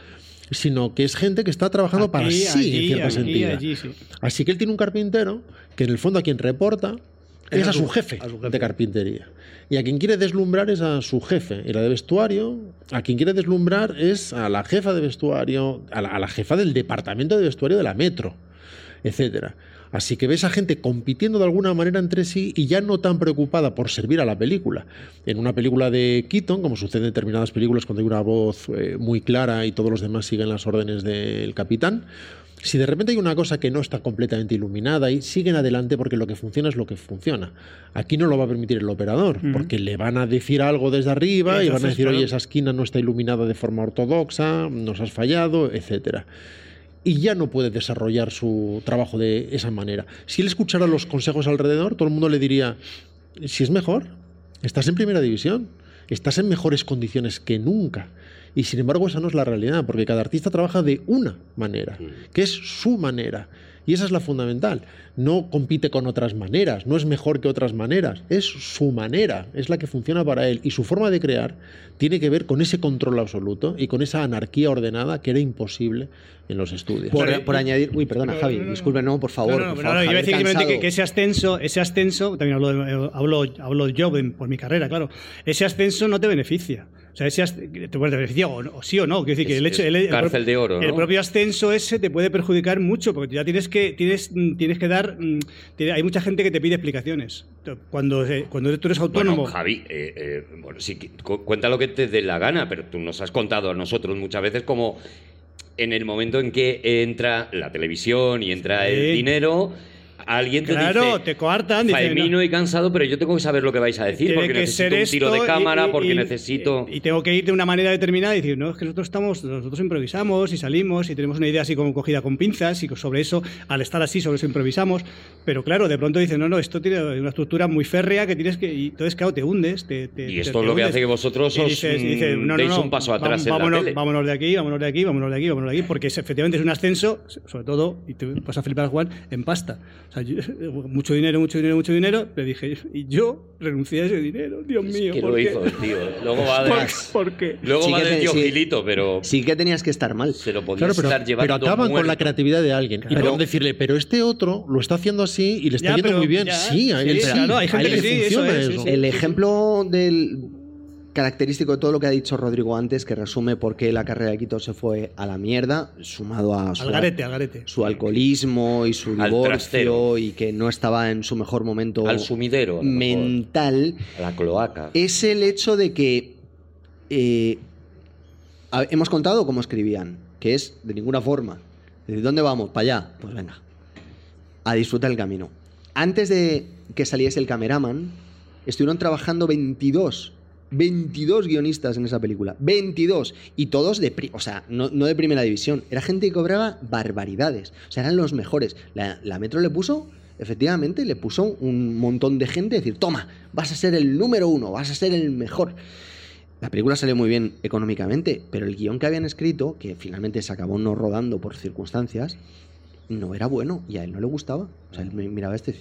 sino que es gente que está trabajando para sí, allí, en sentido. allí, sí. Así que él tiene un carpintero que en el fondo a quien reporta es, Es a su su- jefe, a su jefe. de carpintería. Y a quien quiere deslumbrar es a su jefe. Y la de vestuario, a quien quiere deslumbrar es a la jefa de vestuario, a la, a la jefa del departamento de vestuario de la metro, etcétera. Así que ves a gente compitiendo de alguna manera entre sí y ya no tan preocupada por servir a la película. En una película de Keaton, como sucede en determinadas películas cuando hay una voz eh, muy clara y todos los demás siguen las órdenes del capitán, si de repente hay una cosa que no está completamente iluminada y siguen adelante porque lo que funciona es lo que funciona. Aquí no lo va a permitir el operador, porque le van a decir algo desde arriba y, van a decir, oye, esa esquina no está iluminada de forma ortodoxa, nos has fallado, etcétera y ya no puede desarrollar su trabajo de esa manera. Si él escuchara los consejos alrededor, todo el mundo le diría, si es mejor, estás en primera división, estás en mejores condiciones que nunca. Y sin embargo esa no es la realidad, porque cada artista trabaja de una manera, que es su manera. Y esa es la fundamental. No compite con otras maneras, no es mejor que otras maneras, es su manera, es la que funciona para él. Y su forma de crear tiene que ver con ese control absoluto y con esa anarquía ordenada que era imposible en los estudios. Por, por añadir. Uy, perdona, Javi, no, no. disculpe, no, por favor. No, por Javier decir simplemente que, que ese ascenso, ese ascenso, también hablo, de- hablo, hablo yo por mi carrera, claro. Ese ascenso no te beneficia. Te puede beneficiar, o, o sí o no. Quiero decir que el hecho. el, el cárcel de oro, El propio ascenso ese te puede perjudicar mucho, porque ya tienes que, tienes, mm, tienes que dar. mm, hay mucha gente que te pide explicaciones. Cuando, eh, cuando tú eres autónomo. Bueno, Javi, eh, eh, bueno, sí, cuenta lo que te dé la gana, pero tú nos has contado a nosotros muchas veces como en el momento en que entra la televisión y entra Sí. el dinero, alguien te Claro, dice... te coartan. Faemino no, y cansado, pero yo tengo que saber lo que vais a decir, porque que necesito ser un tiro de y- cámara, y- porque necesito... Y tengo que ir de una manera determinada y decir, no, es que nosotros estamos, nosotros improvisamos y salimos y tenemos una idea así como cogida con pinzas y sobre eso, al estar así, sobre eso improvisamos. Pero claro, de pronto dicen, no, no, esto tiene una estructura muy férrea que tienes que. Y entonces, claro, te hundes. Te, te- Y esto te es lo que hace que vosotros os, dices- mm, no, deis no, un paso atrás en la vámonos, tele. vámonos de aquí, vámonos de aquí, vámonos de aquí, vámonos de aquí, porque es- efectivamente es un ascenso, sobre todo, y te vas a flipar, Juan, en pasta. O sea, yo- mucho dinero, mucho dinero, mucho dinero, pero dije, y yo renuncié a ese dinero, Dios Es mío. que ¿por lo qué? hizo el tío. Luego va ¿Por, de, por qué? luego Sí va que del tío sí. Gilito, pero Sí que tenías que estar mal. se lo podía Claro, pero, estar llevando pero acaban con la creatividad de alguien. Y Pero- decirle, pero este otro lo está haciendo así y le está Ya, yendo pero muy bien. ya, sí, a él sí, sí. claro, hay a gente él que le eso funciona es, eso. sí. El ejemplo del característico de todo lo que ha dicho Rodrigo antes, que resume por qué la carrera de Quito se fue a la mierda, sumado a su, Al garete, al garete. su alcoholismo y su divorcio y que no estaba en su mejor momento Al sumidero, mental, a la cloaca. es el hecho de que eh, hemos contado cómo escribían, que es de ninguna forma. Decir, ¿dónde vamos? ¿Para allá? Pues venga, a disfrutar el camino. Antes de que saliese el cameraman, estuvieron trabajando 22, 22 guionistas en esa película. 22. Y todos de, o sea, no, no de primera división. Era gente que cobraba barbaridades. O sea, eran los mejores. La, la Metro le puso, efectivamente, le puso un montón de gente. Decir, toma, vas a ser el número uno, vas a ser el mejor. La película salió muy bien económicamente, pero el guion que habían escrito, que finalmente se acabó no rodando por circunstancias, no era bueno y a él no le gustaba. O sea, él miraba este.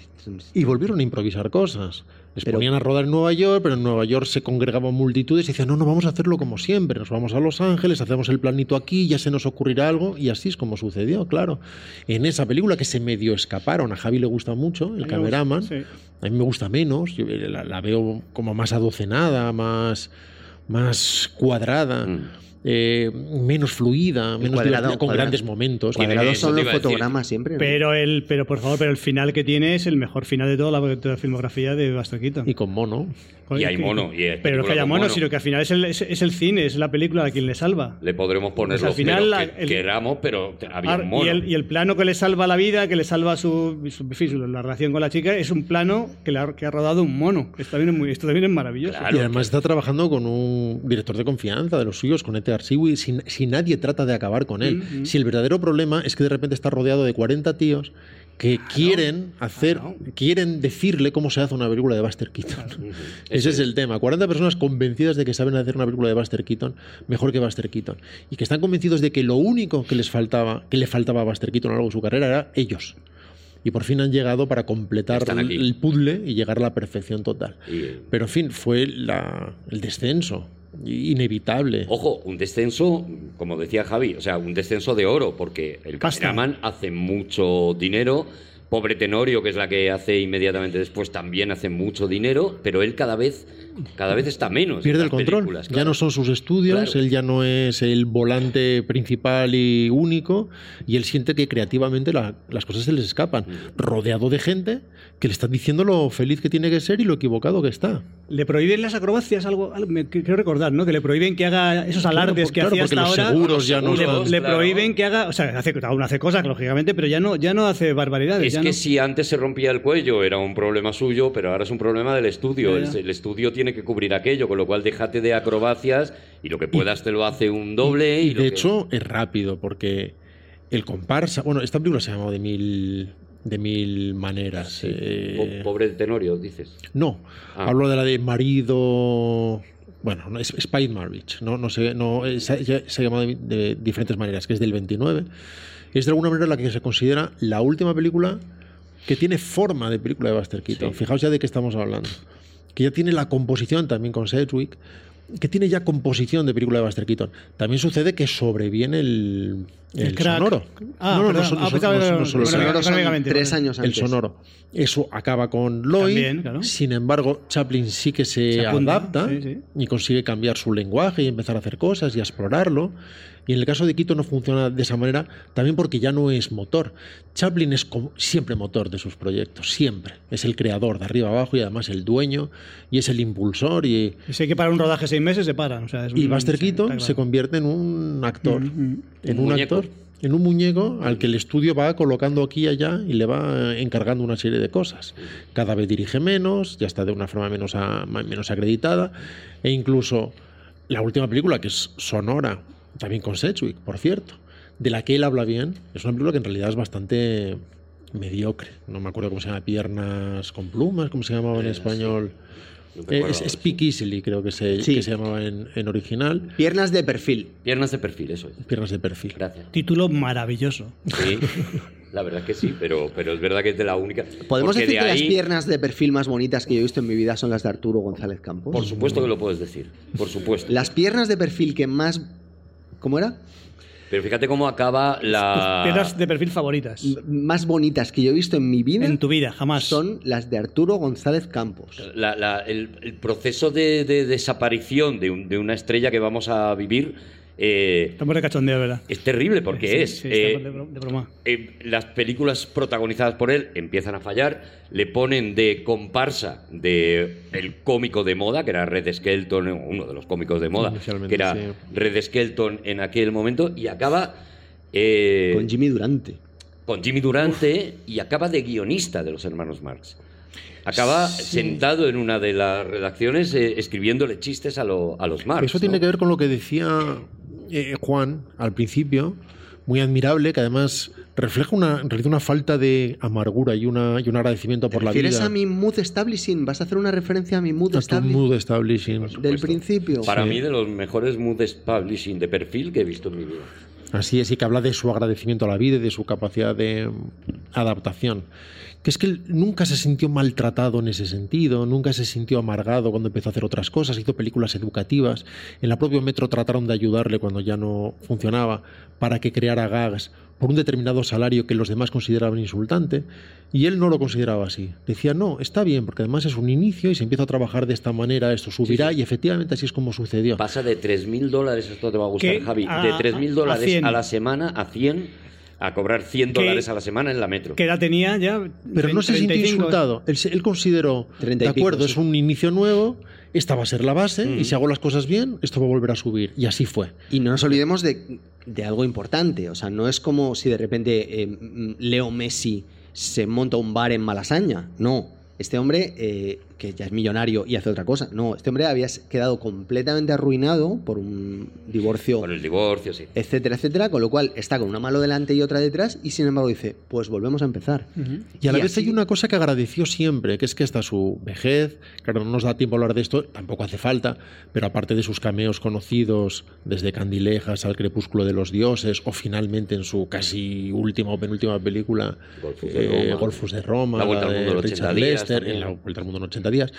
Y volvieron a improvisar cosas. Les Pero- ponían a rodar en Nueva York, pero en Nueva York se congregaban multitudes y decían, no, no, vamos a hacerlo como siempre. Nos vamos a Los Ángeles, hacemos el planito aquí, ya se nos ocurrirá algo. Y así es como sucedió, claro. En esa película que se medio escaparon, a Javi le gusta mucho, el me cameraman. gusta, sí. A mí me gusta menos, yo la, la veo como más adocenada, más, más cuadrada, Mm. Eh, menos fluida, menos cuadrado, divertida, con cuadrado. grandes momentos. Cuadrado. Cuadrados son los fotogramas siempre. ¿no? Pero el, pero por favor, pero el final que tiene es el mejor final de toda la, de toda la filmografía de Buster Keaton. Y con mono. Y hay mono, y hay pero no es que haya mono, mono. sino que al final es el, es, es el cine, es la película a quien le salva. Le podremos poner Pues al los final pelos la- que el- queramos, pero había Ar- un mono. y, el, y el plano que le salva la vida, que le salva su, su- la relación con la chica, es un plano que, le ha, que ha rodado un mono. Esto también es, muy, esto también es maravilloso. Claro. y además está trabajando con un director de confianza de los suyos, con Ete Arsiwi, si, si nadie trata de acabar con él. Mm, mm. Si el verdadero problema es que de repente está rodeado de 40 tíos que quieren hacer, claro. quieren decirle cómo se hace una película de Buster Keaton. Ese es el tema. 40 personas convencidas de que saben hacer una película de Buster Keaton mejor que Buster Keaton. Y que están convencidos de que lo único que les faltaba, que le faltaba a Buster Keaton a lo largo de su carrera era ellos. Y por fin han llegado para completar el, el puzzle y llegar a la perfección total. Y- Pero en fin, fue la- el descenso inevitable. Ojo, un descenso, como decía Javi, o sea, un descenso de oro, porque el Pasta. cameraman hace mucho dinero. Pobre Tenorio, que es la que hace inmediatamente después, también hace mucho dinero, pero él cada vez, cada vez está menos. en Pierde el control. películas, Ya claro. no son sus estudios, Claro. él ya no es el volante principal y único, y él siente que creativamente la- las cosas se les escapan, Mm. rodeado de gente que le están diciendo lo feliz que tiene que ser y lo equivocado que está. Le prohíben las acrobacias, algo, algo- me quiero recordar, ¿no? Que le prohíben que haga esos Claro, alardes por- que claro, hacía porque hasta los ahora. seguros ya no le, son- le claro. prohíben que haga, o sea, hace, aún hace cosas, lógicamente, pero ya no, ya no hace barbaridades. Es ya que no- si antes se rompía el cuello era un problema suyo, pero ahora es un problema del estudio. El, el estudio tiene que cubrir aquello, con lo cual déjate de acrobacias y lo que puedas te lo hace un doble. Y, Y de que- hecho es rápido, porque el comparsa, bueno, esta película se llama de mil, de mil maneras. Sí. eh, Po- Pobre Tenorio, dices. No, Ah. hablo de la de marido. Bueno, no, es Marriage, no, no sé, no, eh, se, ya- se ha llamado de, de diferentes maneras, que es del 29. Es de alguna manera la que se considera la última película que tiene forma de película de Buster Keaton. Sí. Fijaos ya de qué estamos hablando. Que ya tiene la composición también con Sedgwick, que tiene ya composición de película de Buster Keaton. También sucede que sobreviene el, El el sonoro. Ah, no, no, no, son- Ah, no son- no no solo el sonoros son tres años el antes. sonoro. Eso acaba con Lloyd. También, claro. Sin embargo, Chaplin sí que se, Se apunta, adapta sí, sí. y consigue cambiar su lenguaje y empezar a hacer cosas y a explorarlo. Y en el caso de Quito no funciona de esa manera, también porque ya no es motor. Chaplin es como- siempre motor de sus proyectos, siempre. Es el creador de arriba abajo y además el dueño y es el impulsor. Y, Y si hay que parar un rodaje seis meses, se paran. O sea, es y Buster sí, Keaton se convierte en un actor. Mm, mm. En Un actor, en un muñeco al que el estudio va colocando aquí y allá y le va eh, encargando una serie de cosas. Cada vez dirige menos, ya está de una forma menos, a- menos acreditada, e incluso la última película, que es Sonora, también con Sedgwick, por cierto, de la que él habla bien, es una película que en realidad es bastante mediocre. No me acuerdo cómo se llama, Piernas con plumas, cómo se llamaba en Eh, español. No me Eh, es Speak Easily, creo que se, Sí. que se llamaba en, en original. Piernas de perfil. Piernas de perfil, eso es. Piernas de perfil. Gracias. Título maravilloso. Sí, la verdad es que sí, pero, pero es verdad que es de la única. ¿Podemos porque decir de que ahí- las piernas de perfil más bonitas que yo he visto en mi vida son las de Arturo González Campos? Por supuesto que lo puedes decir, por supuesto. Las piernas de perfil que más... ¿Cómo era? Pero fíjate cómo acaba la. Tus piedras de perfil favoritas. M- Más bonitas que yo he visto en mi vida En tu vida, jamás. son las de Arturo González Campos. la- la- el, el proceso de, de desaparición de, un- de una estrella que vamos a vivir eh, Estamos de cachondeo, ¿verdad? es terrible porque Sí, es. sí, eh, de bro- de broma. eh, las películas protagonizadas por él empiezan a fallar, le ponen de comparsa de el cómico de moda, que era Red Skelton, uno de los cómicos de moda, Inicialmente, que era sí. Red Skelton en aquel momento, y acaba eh, Con Jimmy Durante. con Jimmy Durante y acaba de guionista de los hermanos Marx. Acaba sentado en una de las redacciones eh, escribiéndole chistes a, lo- a los Marx. Eso tiene ¿no? que ver con lo que decía eh, Juan al principio, muy admirable, que además refleja una, en realidad una falta de amargura y, una, y un agradecimiento por la ¿Refieres vida. a mi mood establishing? ¿Vas a hacer una referencia a mi mood A tu establishing? mood establishing. Del principio. Para Sí. mí, de los mejores mood publishing de perfil que he visto en mi vida. Así es, y que habla de su agradecimiento a la vida y de su capacidad de adaptación. Que es que él nunca se sintió maltratado en ese sentido, nunca se sintió amargado cuando empezó a hacer otras cosas, hizo películas educativas. En la propia Metro trataron de ayudarle cuando ya no funcionaba para que creara gags por un determinado salario que los demás consideraban insultante, y él no lo consideraba así. Decía, no, está bien, porque además es un inicio y se empieza a trabajar de esta manera, esto subirá, y efectivamente así es como sucedió. Pasa de 3.000 dólares, esto te va a gustar, Que Javi, a- de 3.000 a- a dólares 100. a la semana a 100, a cobrar 100 Que- dólares a la semana en la metro. ¿Qué edad tenía ya? Pero no se sintió 35. insultado. Él, se- él consideró, de pico, acuerdo, sí. es un inicio nuevo, esta va a ser la base, y si hago las cosas bien, esto va a volver a subir. Y así fue. Y no nos olvidemos de, de algo importante. O sea, no es como si de repente eh, mm, Leo Messi se monta un bar en Malasaña. No. Este hombre, eh, que ya es millonario y hace otra cosa. No, este hombre había quedado completamente arruinado por un divorcio, Con el divorcio, sí. etcétera, etcétera. Con lo cual está con una mano delante y otra detrás. Y sin embargo dice: Pues volvemos a empezar. Y a la Y vez así- hay una cosa que agradeció siempre, que es que hasta su vejez, claro, no nos da tiempo a hablar de esto, tampoco hace falta, pero aparte de sus cameos conocidos, desde Candilejas al Crepúsculo de los Dioses, o finalmente en su casi última o penúltima película, Golfos de eh, Roma. Golfos de Roma, La Vuelta al de Mundo en 80 Richard días En La Vuelta al Mundo en 80 días.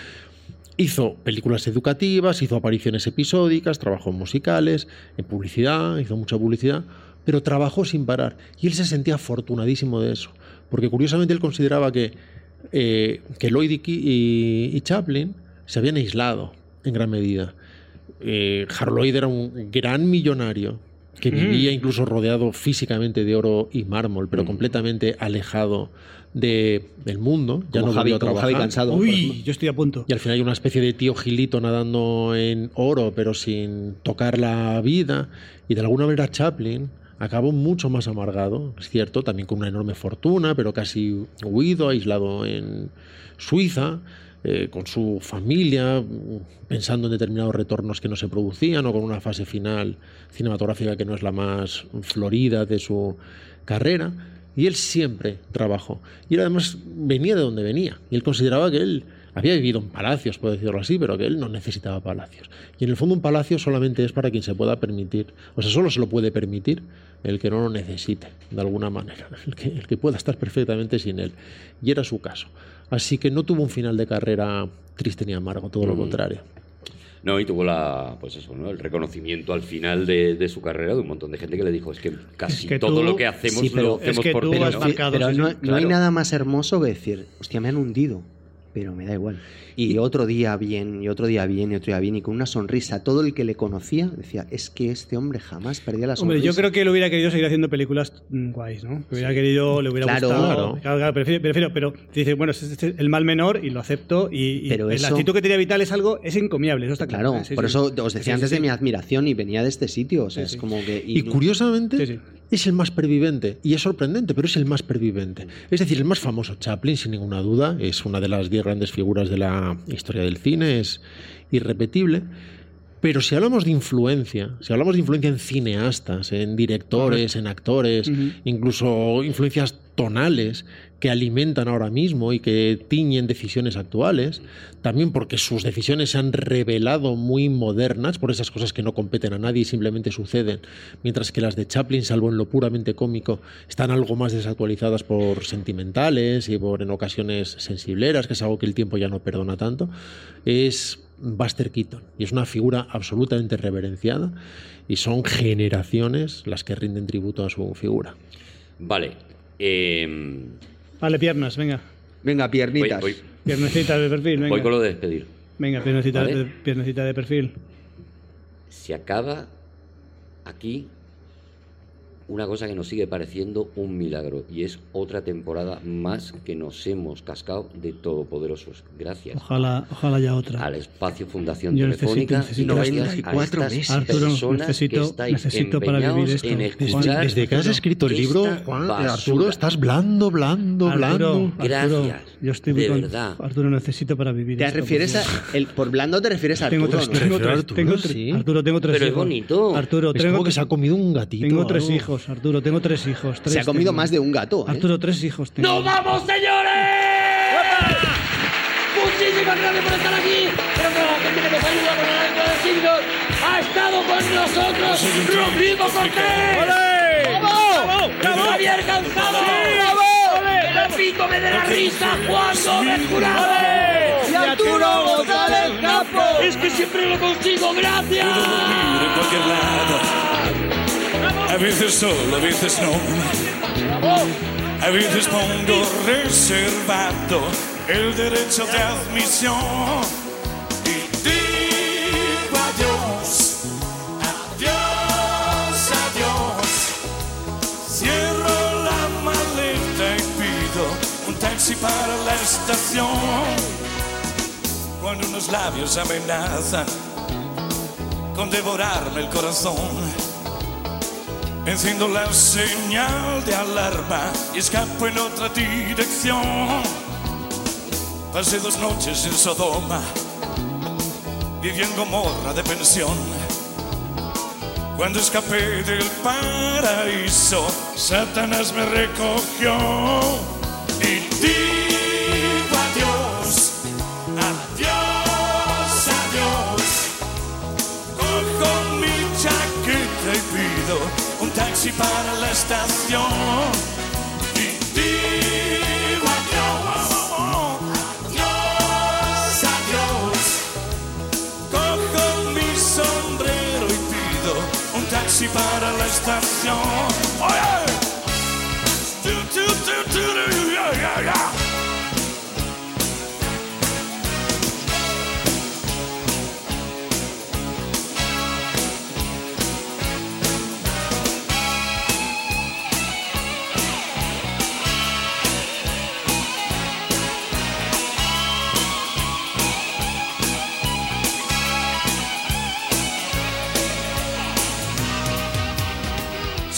Hizo películas educativas, hizo apariciones episódicas, trabajó en musicales, en publicidad, hizo mucha publicidad, pero trabajó sin parar. Y él se sentía afortunadísimo de eso, porque curiosamente él consideraba que, eh, que Lloyd y, Ki- y- y Chaplin se habían aislado en gran medida. Eh, Harold Lloyd era un gran millonario que Mm. vivía incluso rodeado físicamente de oro y mármol, pero Mm. completamente alejado de, del mundo. Ya Como no Javi, a como Javi trabajar. cansado. Uy, yo estoy a punto. Y al final hay una especie de tío Gilito nadando en oro, pero sin tocar la vida. Y de alguna manera Chaplin acabó mucho más amargado, es cierto, también con una enorme fortuna, pero casi huido, aislado en Suiza, eh, con su familia, pensando en determinados retornos que no se producían, o con una fase final cinematográfica que no es la más florida de su carrera. Y él siempre trabajó. Y él además venía de donde venía. Y él consideraba que él había vivido en palacios, por decirlo así, pero que él no necesitaba palacios. Y en el fondo un palacio solamente es para quien se pueda permitir, o sea, solo se lo puede permitir el que no lo necesite, de alguna manera, el que, el que pueda estar perfectamente sin él. Y era su caso. Así que no tuvo un final de carrera triste ni amargo, todo lo Mm. contrario. No, y tuvo la, pues eso, ¿no? el reconocimiento al final de, de su carrera de un montón de gente que le dijo, es que casi Es que todo tú- lo que hacemos Sí, pero- lo hacemos es que por tú ti, has ¿no? marcado- Pero no, no hay nada más hermoso que decir, hostia, me han hundido, pero me da igual. Y otro día bien, y otro día bien, y otro día bien, y con una sonrisa. Todo el que le conocía decía, es que este hombre jamás perdía la sonrisa. Hombre, yo creo que él hubiera querido seguir haciendo películas mm, guays, ¿no? Que hubiera querido, le hubiera Claro. gustado. Claro. claro, prefiero, prefiero, pero dice, bueno, este es el mal menor y lo acepto. Y, y Pero la eso- actitud que tenía Vital es algo, es encomiable, eso está claro. Claro, Sí, por sí. eso os decía Sí, sí, antes sí. de mi admiración y venía de este sitio. O sea, Sí, es sí. como que. Y no- curiosamente Sí, sí. Es el más pervivente. Y es sorprendente, pero es el más pervivente. Es decir, el más famoso Chaplin, sin ninguna duda, es una de las diez grandes figuras de la historia del cine, es irrepetible. Pero si hablamos de influencia, si hablamos de influencia en cineastas, en directores, en actores, incluso influencias tonales que alimentan ahora mismo y que tiñen decisiones actuales, también porque sus decisiones se han revelado muy modernas por esas cosas que no competen a nadie y simplemente suceden, mientras que las de Chaplin, salvo en lo puramente cómico, están algo más desactualizadas por sentimentales y por en ocasiones sensibleras, que es algo que el tiempo ya no perdona tanto, es Buster Keaton y es una figura absolutamente reverenciada y son generaciones las que rinden tributo a su figura. Vale. eh, Vale, piernas, venga. Venga, piernitas. voy- Piernecita de perfil, venga. voy con lo de despedir. Venga, piernecita, Vale. de, piernecita de perfil. Se acaba aquí una cosa que nos sigue pareciendo un milagro y es otra temporada más que nos hemos cascado de Todopoderosos. Gracias. Ojalá, ojalá ya otra. al espacio Fundación Yo necesito- Telefónica necesito gracias a 94 estas meses. Arturo, personas necesito- que estáis necesito para vivir esto. en Desde- que has escrito el libro, Juan, eh. Arturo, estás blando, blando, blando. Gracias, yo estoy de con- verdad. Arturo, necesito para vivir ¿Te esto, refieres a. El, por blando te refieres a Tengo Arturo, tres, ¿no? tengo Prefiero tres, a Arturo, tengo tres- sí. Arturo, tengo tres Pero es hijos. bonito. Arturo, Es tengo, como que se ha comido un gatito. tengo tres algo. Hijos, Arturo, tengo tres hijos. tres Se ha comido tengo. más de un gato. ¿eh? Arturo, tres hijos tengo. ¡Nos vamos, señores! Muchísimas gracias por estar aquí. Pero que la gente que nos ayuda con el alto de signos ha estado con nosotros. ¡Rodrigo Cortés! ¡Javier Cansado! ¡El epítome de la risa, Juan Gómez Jurado! ¡Y Arturo González Campos! ¡Es que siempre lo consigo, gracias! A veces solo, a veces no. A veces pongo reservado el derecho de admisión. Y digo adiós, adiós, adiós. Cierro la maleta y pido un taxi para la estación. Cuando unos labios amenazan con devorarme el corazón. Enciendo la señal de alarma y escapo en otra dirección. Pasé dos noches en Sodoma, viví en Gomorra de pensión. Cuando escapé del paraíso, Satanás me recogió y taxi para la estación. Digo adiós, adiós, adiós. Cojo mi sombrero y pido un taxi para la estación.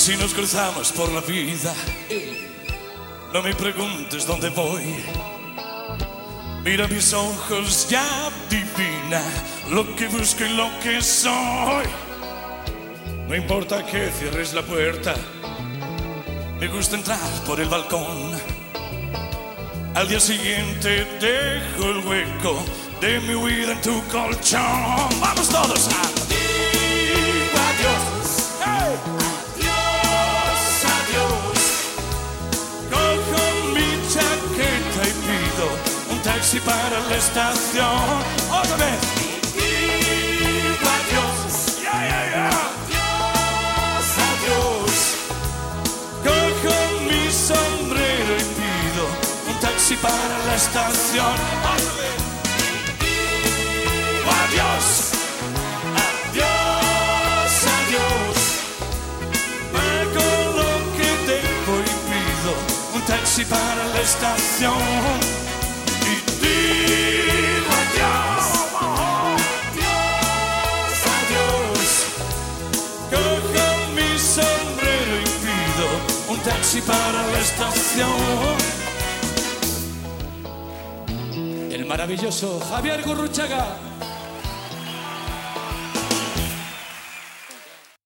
Si nos cruzamos por la vida, no me preguntes dónde voy. Mira mis ojos, ya adivina lo que busco y lo que soy. No importa que cierres la puerta, me gusta entrar por el balcón. Al día siguiente dejo el hueco de mi huida en tu colchón. Vamos todos a digo taxi para la estación. Otra vez. Digo adiós. Ya, ya, ya. Adiós, adiós. Cojo mi sombrero y pido un taxi para la estación. Otra vez. Digo adiós. Adiós, adiós. Pago lo que debo y pido un taxi para la estación. Taxi para la estación. El maravilloso Javier Gurruchaga.